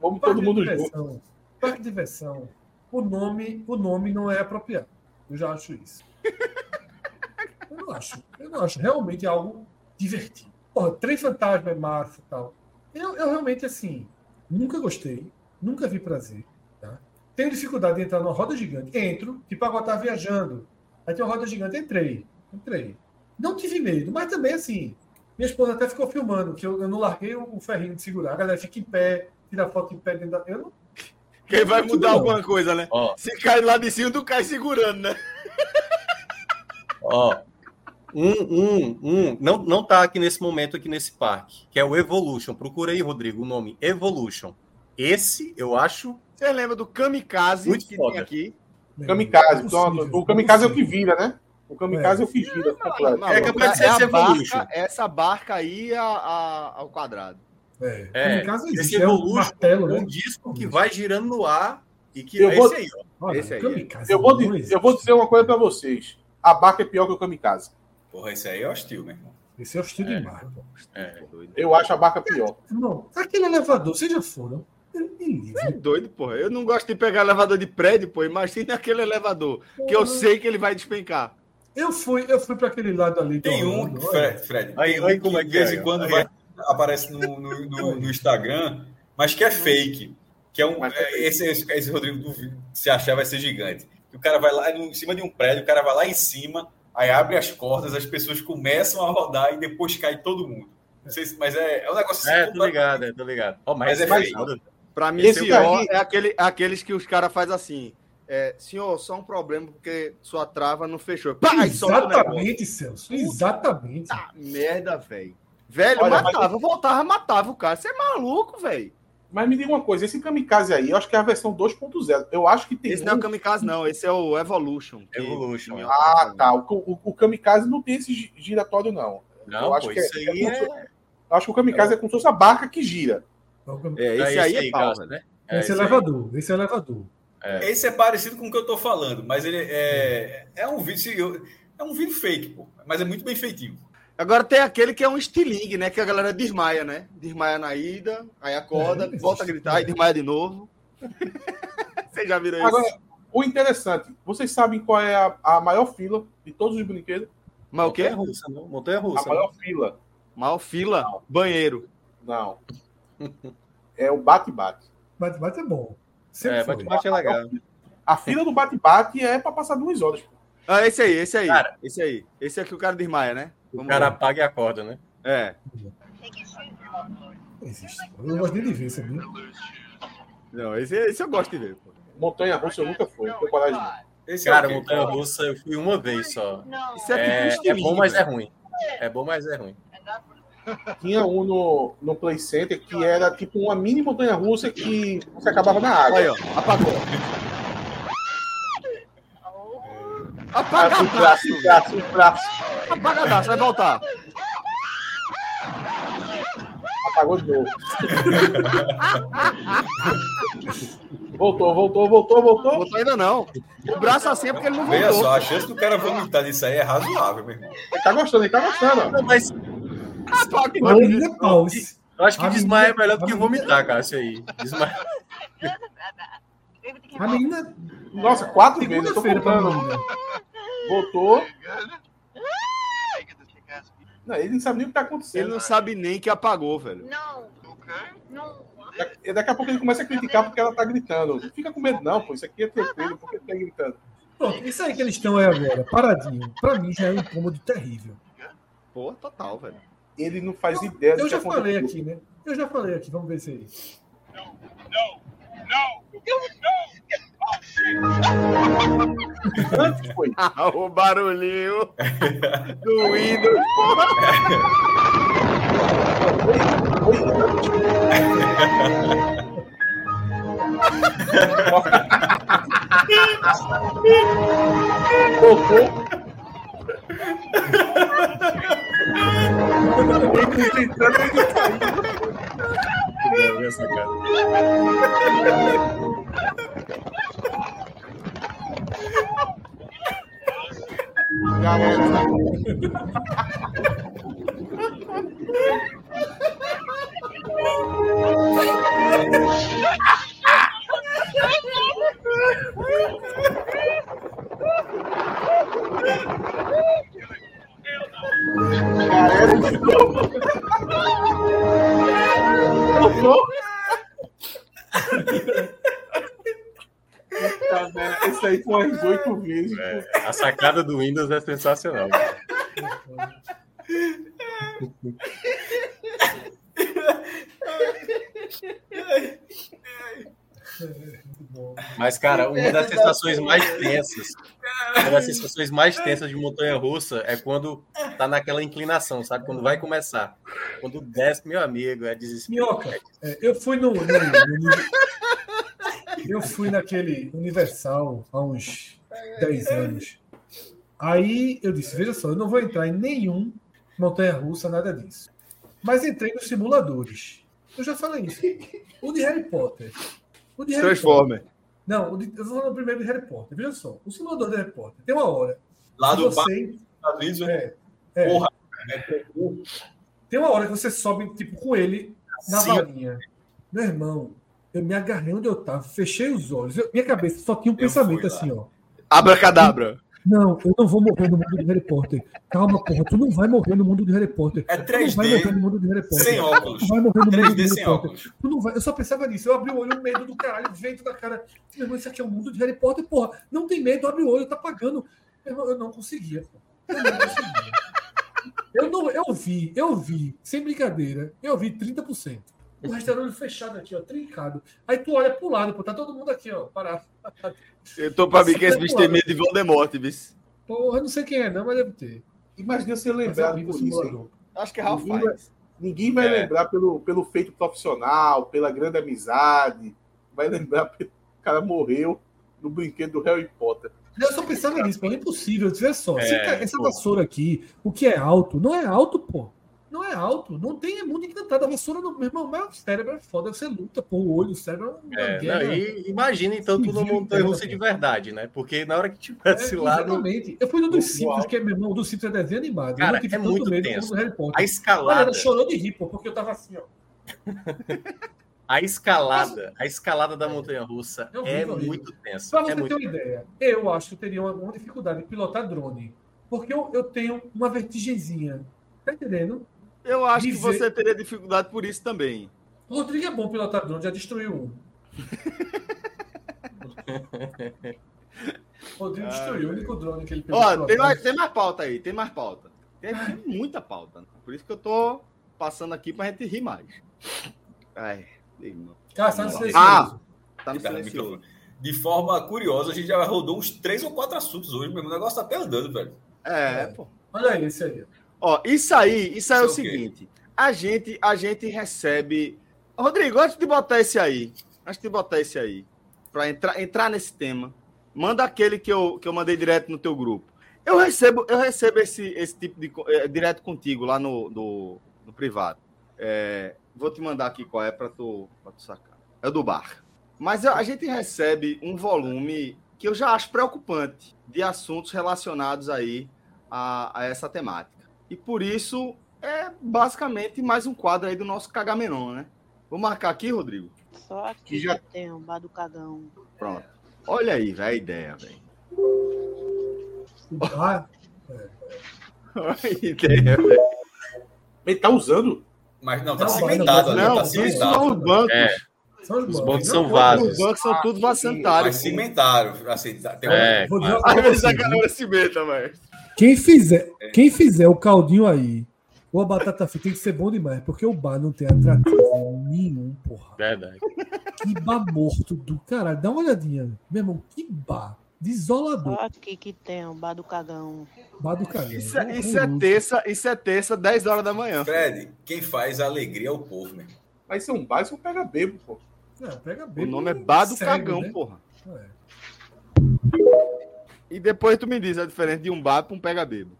Vamos todo mundo junto. Parque de diversão. O nome, o nome não é apropriado. Eu já acho isso. Eu não acho. Eu não acho. Realmente é algo divertido. Porra, Trem Fantasma é massa e tal. Eu, eu realmente, assim, nunca gostei, nunca vi prazer. Tá? Tenho dificuldade de entrar numa roda gigante. Entro, tipo, agora tá viajando. Aí tem uma roda gigante, entrei. Entrei. Não tive medo, mas também, assim, minha esposa até ficou filmando, que eu, eu não larguei o ferrinho de segurar. A galera fica em pé, tira foto em pé dentro da. Eu não. Quem vai mudar alguma coisa, né? Oh. Se cai lá de cima, tu cai segurando, né? Ó, oh, um, um, um, não, não tá aqui nesse momento, aqui nesse parque, que é o Evolution. Procura aí, Rodrigo, o nome Evolution. Esse, eu acho. Você lembra do Kamikaze Muito que foda. tem aqui? Kamikaze, pronto. O Kamikaze é o que vira, né? O Kamikaze é, é o que vira. Não, não, é capaz de ser é esse Evolution. Barca, essa barca aí a, a, ao quadrado. É, é esse Evolution martelo, né? um disco que vai girando no ar e que eu é vou, esse aí, ó. esse aí. Eu vou, eu vou dizer uma coisa para vocês. A barca é pior que o Kamikaze. Porra, esse aí é hostil, meu irmão. Esse é hostil é. demais. É. Eu acho a barca pior. Não, aquele elevador, vocês já foram? É doido, porra. Eu não gosto de pegar elevador de prédio, pô. Imagina aquele elevador, que eu sei que ele vai despencar. Eu fui, eu fui para aquele lado ali. Tem um, Fred, Fred, aí, aí como é que de vez em quando vai, aparece no, no, no, no, Instagram, mas que é fake. Que é um. É, esse, esse, esse Rodrigo se achar vai ser gigante. Que o cara vai lá em cima de um prédio, o cara vai lá em cima, Aí abre as cordas, as pessoas começam a rodar e depois cai todo mundo. Não sei se, mas é, é um negócio assim. É, tô ligado, é, tô ligado. Oh, mas, mas é feio. Pra mim, esse pior é aquele, aqueles que os caras fazem assim. É, senhor, só um problema porque sua trava não fechou. Pá, Exatamente, Celso. Exatamente. Ah, merda, velho. Velho, Olha, matava, mas... voltava, matava o cara. Você é maluco, velho. Mas me diga uma coisa, esse Kamikaze aí, eu acho que é a versão 2.0. Eu acho que tem. Esse um... não é o Kamikaze, não. Esse é o Evolution. Que... Evolution. É ah, tá. O, o, o, Kamikaze não tem esse giratório, não. Não, eu acho pô, que isso é, aí é... é... Eu acho que o Kamikaze é, é como se fosse a barca que gira. É, esse, aí é pau, né? É, esse, esse é elevador. Esse é elevador. É. Esse é parecido com o que eu tô falando, mas ele é, é um vídeo. É um vídeo fake, pô, mas é muito bem feitinho. Agora tem aquele que é um estilingue, né? Que a galera desmaia, né? Desmaia na ida, aí acorda, é, volta a gritar e desmaia de novo. Vocês já viram Agora, isso? O interessante, vocês sabem qual é a, a maior fila de todos os brinquedos? Mas o quê? Montanha russa, não? Montanha russa. A maior não. fila. Maior fila? Não. Banheiro. Não. É o bate-bate. Bate-bate é bom. Sempre é, bate-bate é legal. A fila do bate-bate é para passar duas horas. Ah, esse aí, esse aí. Cara, esse aí. Esse é que o cara desmaia, né? Vamos o cara ver. apaga e acorda, né? É. Existe. Eu não gosto nem de ver, sabia? Não, esse, esse eu gosto de ver. Pô. Montanha russa eu nunca fui, não tenho coragem. Esse cara, é montanha russa eu fui uma vez só. Isso é, é, é bom, mas é ruim. É bom, mas é ruim. Tinha um no, no Play Center que era tipo uma mini montanha russa que você acabava na água. Aí, ó, apagou. Apagadaço. Apagadaço, vai voltar. Apagou de novo. voltou, voltou, voltou, voltou. Voltou ainda não. O braço assim é porque ele não voltou. Veja só, a chance do cara vomitar nisso aí é razoável, meu irmão. Ele tá gostando, ele tá gostando. Não, mas... Eu acho que desmaia é melhor do que vomitar, cara, isso aí. Desmaia. A menina. Nossa, quatro vezes. Eu tô Voltou. Não, ele não sabe nem o que tá acontecendo. Ele não sabe nem que apagou, velho. Não. Não. Daqui a pouco ele começa a criticar porque ela tá gritando. Não fica com medo, não, pô. Isso aqui é tranquilo, porque ele tá gritando. Pronto, isso aí que eles estão aí agora, paradinho. Pra mim já é um incômodo terrível. Pô, total, velho. Ele não faz eu, ideia Eu já falei aqui, né? Eu já falei aqui, vamos ver se aí. Não, não, não, não, Foi. Ah, o barulhinho do Windows. Tocou. essa cara. Galera. Isso sacada do Windows é sensacional. Mas, cara, uma das sensações mais tensas, uma das sensações mais tensas de montanha russa é quando tá naquela inclinação, sabe? Quando vai começar. Quando desce, meu amigo, é desespero. Minhoca, é, eu fui no, no, Eu fui naquele Universal há uns 10 anos. Aí eu disse: veja só, eu não vou entrar em nenhum montanha russa, nada disso. Mas entrei nos simuladores. Eu já falei isso. O de Harry Potter o de Transformer. Potter, não, de, eu vou falar primeiro de Harry Potter. Veja só, o simulador de Harry Potter tem uma hora. Lá do você, Estados é, é, Porra. Tem uma hora que você sobe tipo, com ele na Sim. varinha. Meu irmão, eu me agarrei onde eu tava, fechei os olhos. Eu, minha cabeça só tinha um eu pensamento assim, ó. Abracadabra. Não, eu não vou morrer no mundo de Harry Potter. Calma, porra, tu não vai morrer no mundo de Harry Potter. É 3D. Tu não vai morrer no mundo de Harry Potter. Sem óculos. Tu não vai morrer no mundo de Harry Potter. Tu não vai. Eu só pensava nisso. Eu abri o olho, medo do caralho, vento da cara. Meu irmão, isso aqui é o mundo de Harry Potter, porra. Não tem medo, abre o olho, tá pagando. Eu, eu não conseguia, Eu não conseguia. Eu, não, eu vi, eu vi, sem brincadeira, eu vi 30%. O resto era olho fechado aqui, ó, trincado. Aí tu olha pro lado, pô, tá todo mundo aqui, ó, parado. Eu tô pra mim que esse bicho tem medo de Voldemort, bicho. Porra, não sei quem é, não, mas deve ter. Imagina você lembrar do Acho que é Ralph no, Ninguém vai É. lembrar pelo, pelo feito profissional, pela grande amizade. Vai lembrar pelo o cara morreu no brinquedo do Harry Potter. Eu só pensava nisso, pô, é impossível. Vê só, se É, essa pô. vassoura aqui, o que é alto, não é alto, pô. Não é alto, não tem é mundo encantado. A vassoura, no, meu irmão, mas o cérebro é foda, você luta, pô, o olho, o cérebro é uma É, guerra. não, e imagina então tu numa montanha russa de verdade, né? Porque na hora que É, tivesse lá no, exatamente. Eu fui no dos alto. que é meu irmão, o dos Simpsons é desenho animado. Cara, eu não é muito medo tenso. do Harry a Potter. Olha, escalada, chorou de rir, pô, porque eu tava assim, ó. a escalada, a escalada da montanha russa É é horrível, muito tensa. Pra É você ter muito... uma ideia, eu acho que eu teria uma, uma dificuldade em pilotar drone. Porque eu, eu tenho uma vertigenzinha. Tá entendendo? Eu acho que Dizer- você teria dificuldade por isso também. O Rodrigo é bom pilotar drone, já destruiu um. O Rodrigo destruiu o único drone que ele pegou. Ó, tem mais, tem mais pauta aí, tem mais pauta. Tem, tem muita pauta. né? Por isso que eu tô passando aqui pra gente rir mais. Ai, irmão. Cara, tá no silencioso. Ah, tá no no silencioso. De forma curiosa, a gente já rodou uns três ou quatro assuntos hoje mesmo. O negócio tá até andando, velho. É, pô. Olha aí, esse aí. Ó, isso aí, isso aí é o é seguinte. A gente, a gente recebe. Rodrigo, antes de botar esse aí, antes de botar esse aí, para entrar, entrar nesse tema, manda aquele que eu, que eu mandei direto no teu grupo. Eu recebo, eu recebo esse, esse tipo de é, direto contigo lá no, no, no privado. É, vou te mandar aqui qual é para tu, pra tu sacar. É o do bar. Mas a a gente recebe um volume que eu já acho preocupante de assuntos relacionados aí a, a essa temática. E por isso é basicamente mais um quadro aí do nosso Cagamenon, né? Vou marcar aqui, Rodrigo. Só aqui Que já- tem um bar do cagão. Pronto. Olha aí, velho, a ideia, velho. Ah, Olha a ideia, velho. Ele tá usando? Mas não, tá Não, cimentado ali. Não, Tá isso cimentado. são os bancos. É, são os Os bancos. bancos Não, são vasos. Os bancos são tudo Mas vacentários. cimentaram. Assim, tá- tem É, uma Às vezes a galera se meta, velho. Quem fizer, quem fizer o caldinho aí, ou a batata frita tem que ser bom demais, porque o bar não tem atrativo nenhum, porra. verdade. Que bar morto do caralho. Dá uma olhadinha, meu irmão. Que bar desolador. Só aqui que tem um bar do cagão. Bar do caralho. Isso, é- isso é terça, isso é terça, 10 horas da manhã. Fred, quem faz a alegria é o povo, meu. Mas isso é um bar, isso é um pega bebo, pô. Não, pega O bem. nome é Bar do cego, Cagão, né? porra. É. E depois tu me diz a diferença de um bar pra um pega-bebo.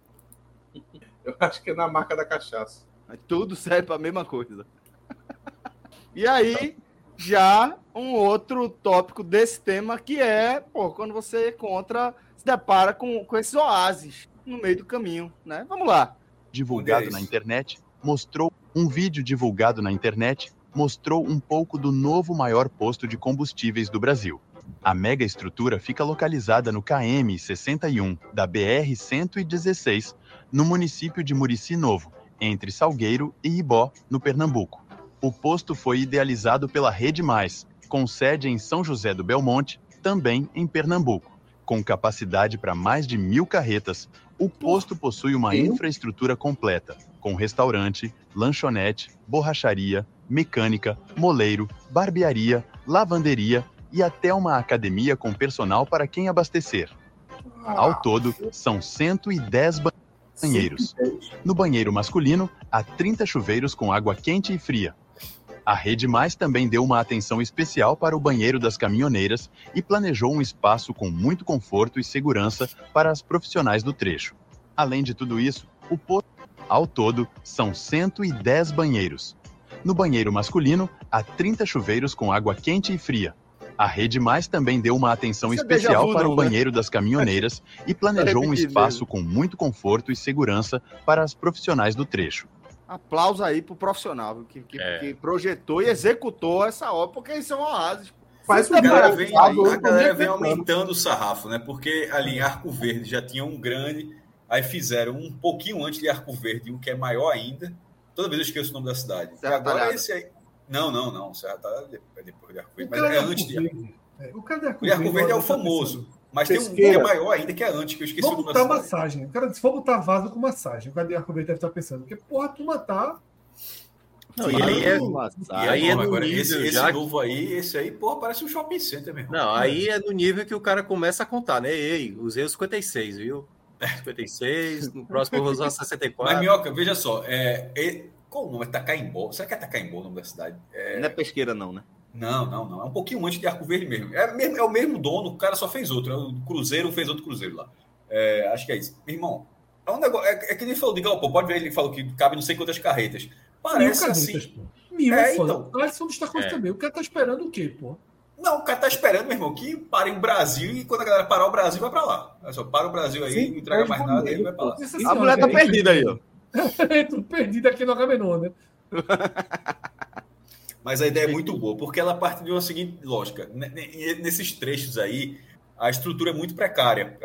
Eu acho que é na marca da cachaça. Mas Tudo serve pra mesma coisa. E aí, já um outro tópico desse tema que é, pô, quando você encontra, se depara com, com esses oásis no meio do caminho, né? Vamos lá. Divulgado é na internet mostrou um vídeo divulgado na internet mostrou um pouco do novo maior posto de combustíveis do Brasil. A mega estrutura fica localizada no KM 61 da BR 116, no município de Murici Novo, entre Salgueiro e Ibó, no Pernambuco. O posto foi idealizado pela Rede Mais, com sede em São José do Belmonte, também em Pernambuco. Com capacidade para mais de mil carretas, o posto possui uma infraestrutura completa, com restaurante, lanchonete, borracharia, mecânica, moleiro, barbearia, lavanderia e até uma academia com personal para quem abastecer. Ao todo, são 110 ba- banheiros. No banheiro masculino, há 30 chuveiros com água quente e fria. A Rede Mais também deu uma atenção especial para o banheiro das caminhoneiras e planejou um espaço com muito conforto e segurança para as profissionais do trecho. Além de tudo isso, o posto ao todo são 110 banheiros. No banheiro masculino, há 30 chuveiros com água quente e fria. A Rede Mais também deu uma atenção Isso é especial para não, o né? banheiro das caminhoneiras e planejou um espaço mesmo. com muito conforto e segurança para as profissionais do trecho. Aplausos aí pro profissional que, que, É. que projetou e executou essa obra, porque isso é um oásis. Faz A galera vem, a galera vem aumentando o sarrafo, né? Porque ali em Arco Verde já tinha um grande, aí fizeram um pouquinho antes de Arco Verde, um que é maior ainda. Toda vez eu esqueço o nome da cidade. E agora Talhada. esse aí. Não, não, não. Serra é depois de Arco O Verde, mas cara é antes de. É, O cara de Arco O de Arco Verde é o tá famoso. Mas tem um que é maior ainda, que é antes, que eu esqueci o Vamos nome da botar massagem. O cara disse, vamos botar vaso com massagem. O cara de Arco Verde deve estar pensando. Porque, porra, a turma tá. Não, e aí é, E aí é no agora, nível esse, esse já que- novo aí, esse aí, porra, parece um shopping center mesmo. Não, aí é no nível que o cara começa a contar, né? Ei, usei os 56, viu? 56, no próximo eu vou usar Mas, 64. Minhoca, veja só, é, Qual o nome? É Tacaimbó. Será que é Tacaimbó o nome da cidade? É... Não é pesqueira, não, né? Não, não, não. É um pouquinho antes de Arco Verde mesmo. É, mesmo, é o mesmo dono, o cara só fez outro. É o Cruzeiro fez outro Cruzeiro lá. É, acho que é isso. Meu irmão, é um negócio. É, é que ele falou de Galpão, pode ver, ele falou que cabe não sei quantas carretas. Parece Mil assim. carretas, pô. Mil, É, é, foda. então. A destacou isso É. também. O cara tá esperando o quê, pô? Não, o cara tá esperando, meu irmão, que pare o Brasil e quando a galera parar o Brasil, vai pra lá. Olha só, para o Brasil aí, Sim, não entrega é mais nada, ele vai pra lá. A mulher tá é perdida aí, ó. Tô perdido aqui no Agamenon, né? Mas a ideia é muito boa, porque ela parte de uma seguinte lógica. Nesses trechos aí, a estrutura é muito precária.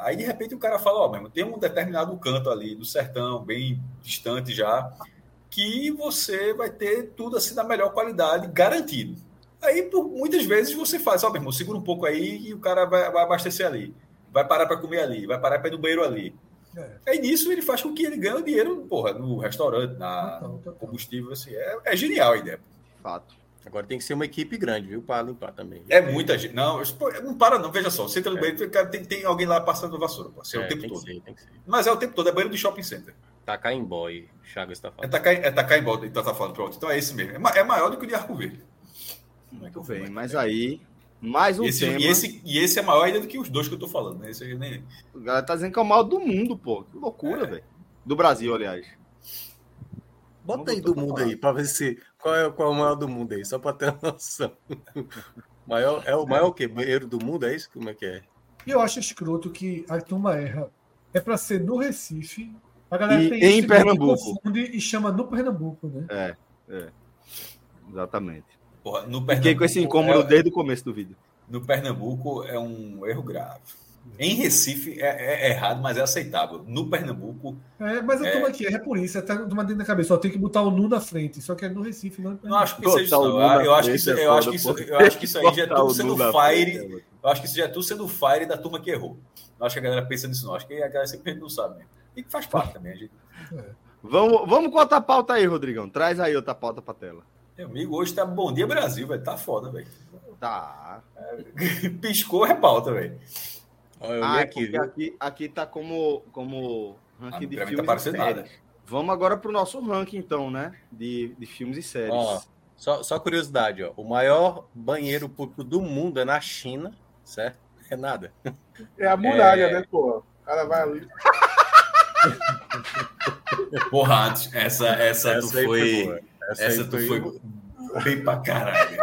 Aí, de repente, o cara fala, ó, mesmo, tem um determinado canto ali do sertão, bem distante já, que você vai ter tudo assim da melhor qualidade, garantido. Aí, por muitas vezes, você faz, ó, meu irmão, segura um pouco aí e o cara vai, vai abastecer ali. Vai parar para comer ali, vai parar para ir no banheiro ali. É. Aí nisso ele faz com que ele ganhe dinheiro, porra, no restaurante, na Total, total. combustível, assim. É, é genial a ideia. Fato. Agora tem que ser uma equipe grande, viu? Para limpar também. É muita gente. Não, não para, não. Veja só. Você entra no banheiro, cara, tem, tem alguém lá passando vassoura. Pô, assim, é, o tempo tem todo. que ser, tem que ser. Mas é o tempo todo, é banheiro de shopping center. Tacar em boy, Chagas tá É falando. tacar, é tacar em volta, então tá falando, pronto. Então é esse mesmo. É, é maior do que o de Arco Verde. Muito bem, mas aí, mais um E esse, tema. e, esse, e esse é maior ainda do que os dois que eu tô falando, né? Esse aí nem. O galera tá dizendo que é o maior do mundo, pô. Que loucura, velho. Do Brasil, aliás. Bota aí do mundo aí, pra ver se. Qual é, qual é o maior do mundo aí, só pra ter uma noção. maior, é o maior o quê? Banheiro do mundo? É isso? Como é que é? E eu acho escroto que a turma erra. É pra ser no Recife. A galera E tem em isso, Pernambuco. confunde e chama no Pernambuco, né? É, é. Exatamente. Porra, no Fiquei com esse incômodo é- desde o começo do vídeo. No Pernambuco é um erro grave. Em Recife é, é errado, mas é aceitável. No Pernambuco, É, mas a É. turma aqui é por isso. É tá uma dentro da cabeça. Só tem que botar o nu na frente. Só que é no Recife, não é não acho que seja isso. Eu acho que isso, é eu acho que isso, eu acho que isso aí já é tudo sendo fire. é, Eu acho que isso já é tudo sendo fire da turma que errou. Não acho que a galera pensa nisso, não. Acho que a galera sempre não sabe mesmo. E que faz parte também. A gente... Vamos, vamos com outra pauta aí, Rodrigão. Traz aí outra pauta pra tela. Meu amigo, hoje tá Bom Dia Brasil, velho. Tá foda, velho. Tá. Piscou, é pauta, velho. Ah, é aqui, aqui, aqui tá como, como Ah, ranking de pra mim filmes tá parecendo e séries. nada. Vamos agora pro nosso ranking, então, né? De, de filmes e séries. Ó, só, só curiosidade, ó. O maior banheiro público do mundo é na China, certo? É nada. É a muralha, É. né, pô? O cara vai ali. Porra, antes, essa, essa, tu aí foi. Essa, aí tu foi bem pra caralho.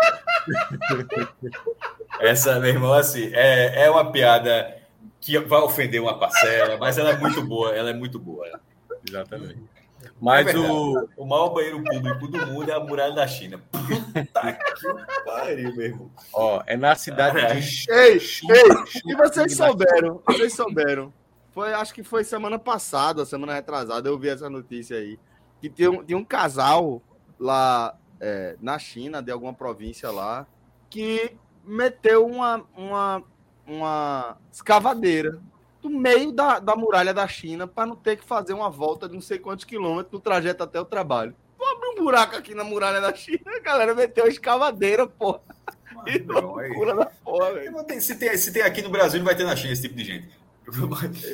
essa, meu irmão, assim, é, é uma piada que vai ofender uma parcela, mas ela é muito boa, ela é muito boa. Exatamente. Mas É o, O maior banheiro público do mundo é a muralha da China. Puta que pariu, meu irmão. ó, é na cidade É. de Ei, ei, E vocês souberam, vocês souberam. Foi, acho que foi semana passada, semana retrasada, eu vi essa notícia aí. Que tinha um, tinha um casal lá é, na China, de alguma província lá, que meteu uma, uma, uma escavadeira no meio da, da muralha da China para não ter que fazer uma volta de não sei quantos quilômetros no trajeto até o trabalho. Vou abrir um buraco aqui na muralha da China, a galera meteu a escavadeira. Que Meu irmão, aí- loucura da porra, velho. Se tem, se tem aqui no Brasil, não vai ter na China esse tipo de gente.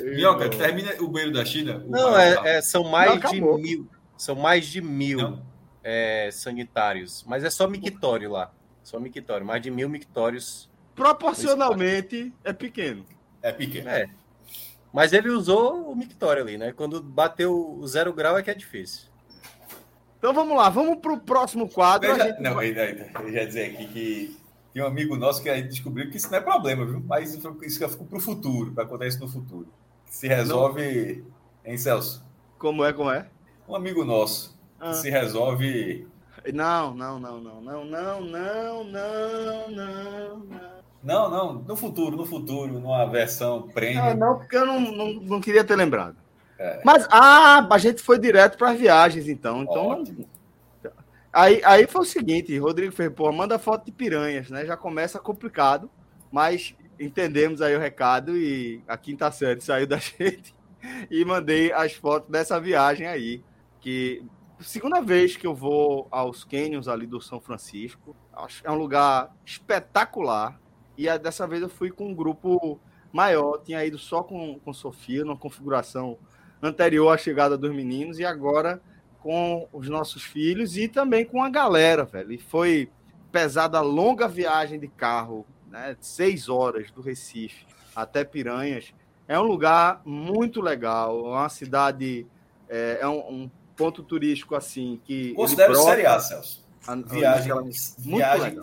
Minhoca, termina o banheiro da China. o Não, é, é- são mais Não, de mil. São mais de mil Não. É, sanitários. Mas é só mictório lá. Só mictório. Mais de mil mictórios. Proporcionalmente é pequeno. É pequeno. É. Mas ele usou o mictório ali, né? Quando bateu o zero grau é que é difícil. Então vamos lá, vamos pro próximo quadro. Veja- gente- Não, ainda, ainda. Eu já dizer aqui que tem um amigo nosso que a gente descobriu que isso não é problema, viu? Mas isso ficou pro futuro, para acontecer isso no futuro. Se resolve, hein, Celso? Como é, como é? Um amigo nosso Ah. se resolve. Não, não, não, não, não, não, não, não, não, não. Não, não, no futuro, no futuro, numa versão Ah, premium. não, porque eu não, não, não queria ter lembrado. É. Mas, ah, a gente foi direto para as viagens, então. Então, Ótimo. Aí, aí foi o seguinte, Rodrigo fez, pô, manda foto de piranhas, né? Já começa complicado, mas entendemos aí o recado e a quinta série saiu da gente e mandei as fotos dessa viagem aí, que segunda vez que eu vou aos canyons ali do São Francisco, é um lugar espetacular e dessa vez eu fui com um grupo maior, tinha ido só com, com Sofia, numa configuração anterior à chegada dos meninos e agora com os nossos filhos e também com a galera, velho. E foi pesada longa viagem de carro, né? Seis horas do Recife até Piranhas. É um lugar muito legal, é uma cidade, é, é um, um, ponto turístico assim que. Considero Série A, Celso. A, viagem, viagem,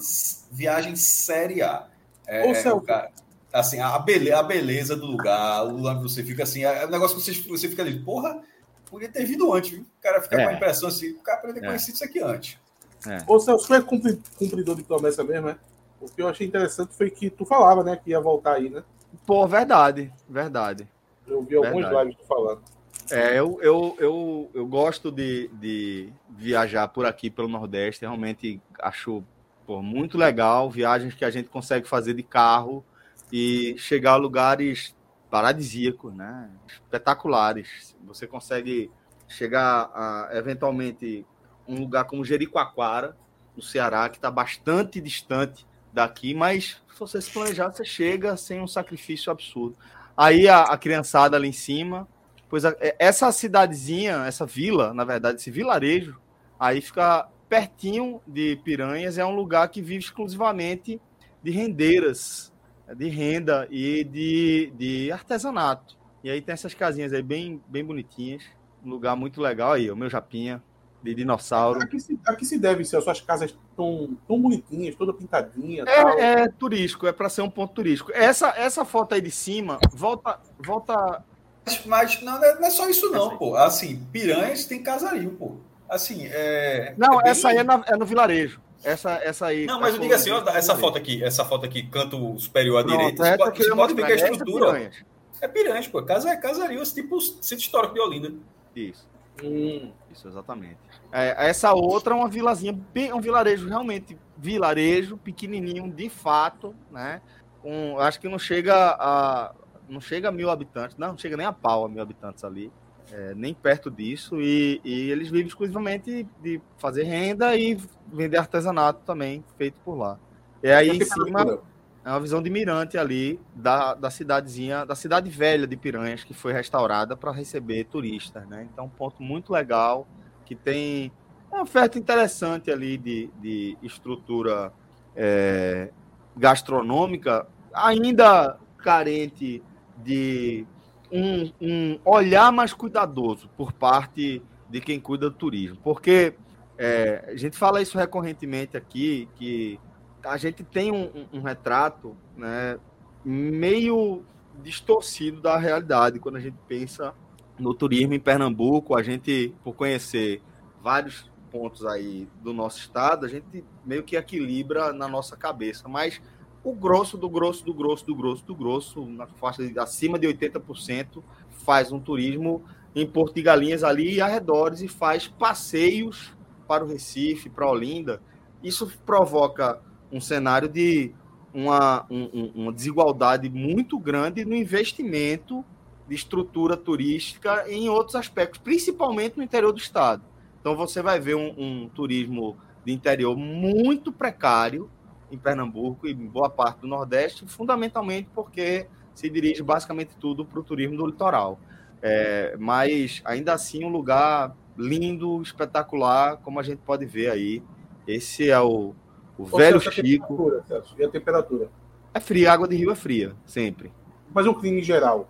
viagem Série A. É, Ô, Celso, cara, assim, a beleza, a beleza do lugar, o lugar que você fica assim, é um negócio que você, você fica ali, porra, podia ter vindo antes, viu? O cara fica é. com a impressão assim, o cara poderia ter é. conhecido isso aqui antes. É. Ô Celso, é cumpridor de promessa mesmo, né? O que eu achei interessante foi que tu falava, né, que ia voltar aí, né? Pô, verdade, verdade. Eu vi alguns verdade. lives tu falando. É, eu, eu, eu, eu gosto de, de viajar por aqui, pelo Nordeste. Realmente acho pô, muito legal. Viagens que a gente consegue fazer de carro e chegar a lugares paradisíacos, né? espetaculares. Você consegue chegar a, eventualmente, um lugar como Jericoacoara, no Ceará, que está bastante distante daqui, mas se você se planejar, você chega sem um sacrifício absurdo. Aí a, a criançada ali em cima, pois a, é, essa cidadezinha, essa vila, na verdade, esse vilarejo, aí fica pertinho de Piranhas, é um lugar que vive exclusivamente de rendeiras, de renda e de, de artesanato. E aí tem essas casinhas aí bem, bem bonitinhas, um lugar muito legal aí, o meu Japinha, de dinossauro. Aqui se, aqui se deve ser, as suas casas tão, tão bonitinhas, toda pintadinha. É, é turístico, é para ser um ponto turístico. Essa, essa foto aí de cima, volta. volta... Mas, mas não, é, não, é só isso, não, pô. Assim, Piranhas tem casario, pô. Assim, é. Não, é bem... essa aí é, na, é, no vilarejo. Essa, essa aí. Não, mas eu digo assim, ó, essa foto aqui, essa foto aqui, canto superior à Pronto, direita, você pode, você pode ver que a estrutura. É Piranhas. É Piranhas, pô. Casa é casario, tipo centro histórico de Olinda. Isso. Hum. Isso, exatamente. É, essa outra é uma vilazinha, bem, um vilarejo realmente vilarejo, pequenininho de fato, né? Um, acho que não chega a não chega a mil habitantes, não, não chega nem a pau a mil habitantes ali, é, nem perto disso, e, e, eles vivem exclusivamente de fazer renda e vender artesanato também, feito por lá. E aí em cima é uma visão de mirante ali da, da cidadezinha, da cidade velha de Piranhas, que foi restaurada para receber turistas, né? Então, um ponto muito legal que tem uma oferta interessante ali de, de estrutura é, gastronômica, ainda carente de um, um, olhar mais cuidadoso por parte de quem cuida do turismo. Porque é, a gente fala isso recorrentemente aqui, que a gente tem um, um retrato né, meio distorcido da realidade quando a gente pensa no turismo em Pernambuco, a gente, por conhecer vários pontos aí do nosso estado, a gente meio que equilibra na nossa cabeça, mas o grosso do grosso do grosso do grosso do grosso, na faixa de acima de 80%, faz um turismo em Porto de Galinhas ali e arredores e faz passeios para o Recife, para Olinda. Isso provoca um cenário de uma, um, uma desigualdade muito grande no investimento de estrutura turística em outros aspectos, principalmente no interior do estado. Então você vai ver um, um turismo de interior muito precário em Pernambuco e em boa parte do Nordeste, fundamentalmente porque se dirige basicamente tudo para o turismo do litoral. É, mas ainda assim um lugar lindo, espetacular, como a gente pode ver aí. Esse é o, o velho Chico. E a temperatura? É fria, a água de rio é fria, sempre. Mas o clima em geral?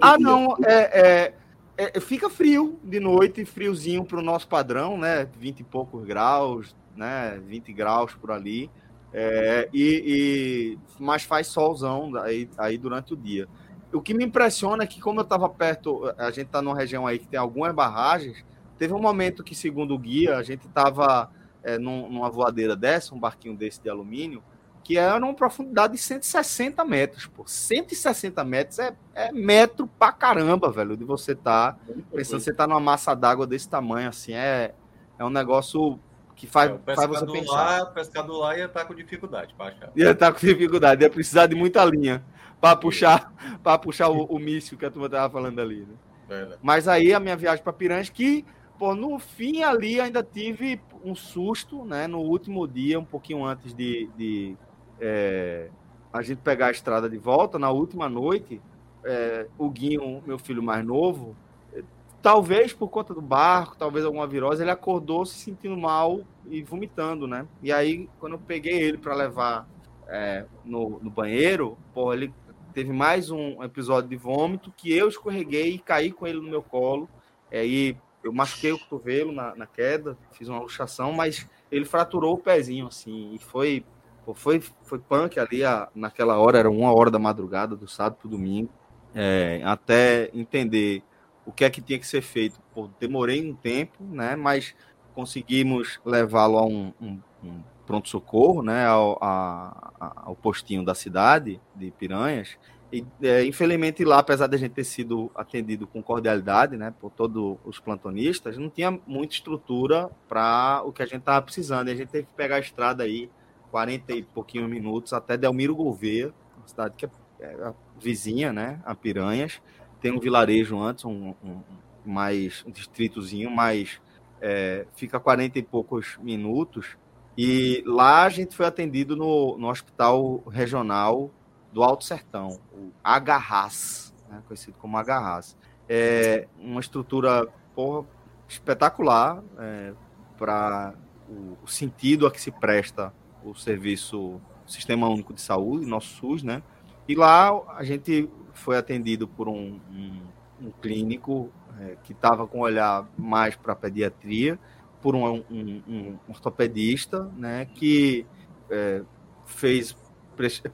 ah, não, é, é, é, fica frio de noite, friozinho para o nosso padrão, né? 20 e poucos graus, né? 20 graus por ali. É, e, e, mas faz solzão aí, aí durante o dia. O que me impressiona é que, como eu estava perto, a gente está numa região aí que tem algumas barragens, teve um momento que, segundo o guia, a gente estava é, num, numa voadeira dessa, um barquinho desse de alumínio, que era uma profundidade de 160 metros, pô. 160 metros é, é metro pra caramba, velho, de você tá pensando, você tá numa massa d'água desse tamanho, assim, é, é um negócio que faz, é, faz você pensar. Lá, pescador lá ia estar tá com dificuldade para achar. Ia estar tá com dificuldade, ia precisar de muita linha para puxar, para puxar o, o míssil que a turma tava falando ali, né? É, Mas aí a minha viagem para Piranhas, que pô, no fim ali ainda tive um susto, né? No último dia, um pouquinho antes de, de é, a gente pegar a estrada de volta, na última noite, é, o Guinho, meu filho mais novo, talvez por conta do barco, talvez alguma virose, ele acordou se sentindo mal e vomitando, né? E aí, quando eu peguei ele para levar é, no, no, banheiro, pô, ele teve mais um episódio de vômito que eu escorreguei e caí com ele no meu colo. Aí eu machuquei o cotovelo na, na queda, fiz uma luxação, mas ele fraturou o pezinho, assim, e foi foi, foi punk ali a, naquela hora, era uma hora da madrugada, do sábado para domingo, é, até entender o que é que tinha que ser feito. Pô, demorei um tempo, né, mas conseguimos levá-lo a um, um, um pronto-socorro, né, ao, a, ao postinho da cidade de Piranhas, e, é, infelizmente lá, apesar de a gente ter sido atendido com cordialidade, né, por todos os plantonistas, não tinha muita estrutura para o que a gente estava precisando. E a gente teve que pegar a estrada aí 40 e pouquinhos minutos até Delmiro Gouveia, uma cidade que é, é vizinha, né, a Piranhas. Tem um vilarejo antes, um, um mais um distritozinho, mas é, fica 40 e poucos minutos. E lá a gente foi atendido no, no hospital regional do Alto Sertão, o Agarras, né, conhecido como Agarras. É uma estrutura porra, espetacular é, para o, o, sentido a que se presta o serviço Sistema Único de Saúde, nosso SUS, né? E lá a gente foi atendido por um, um, um clínico é, que estava com olhar mais para a pediatria, por um, um, um, ortopedista, né? Que é, fez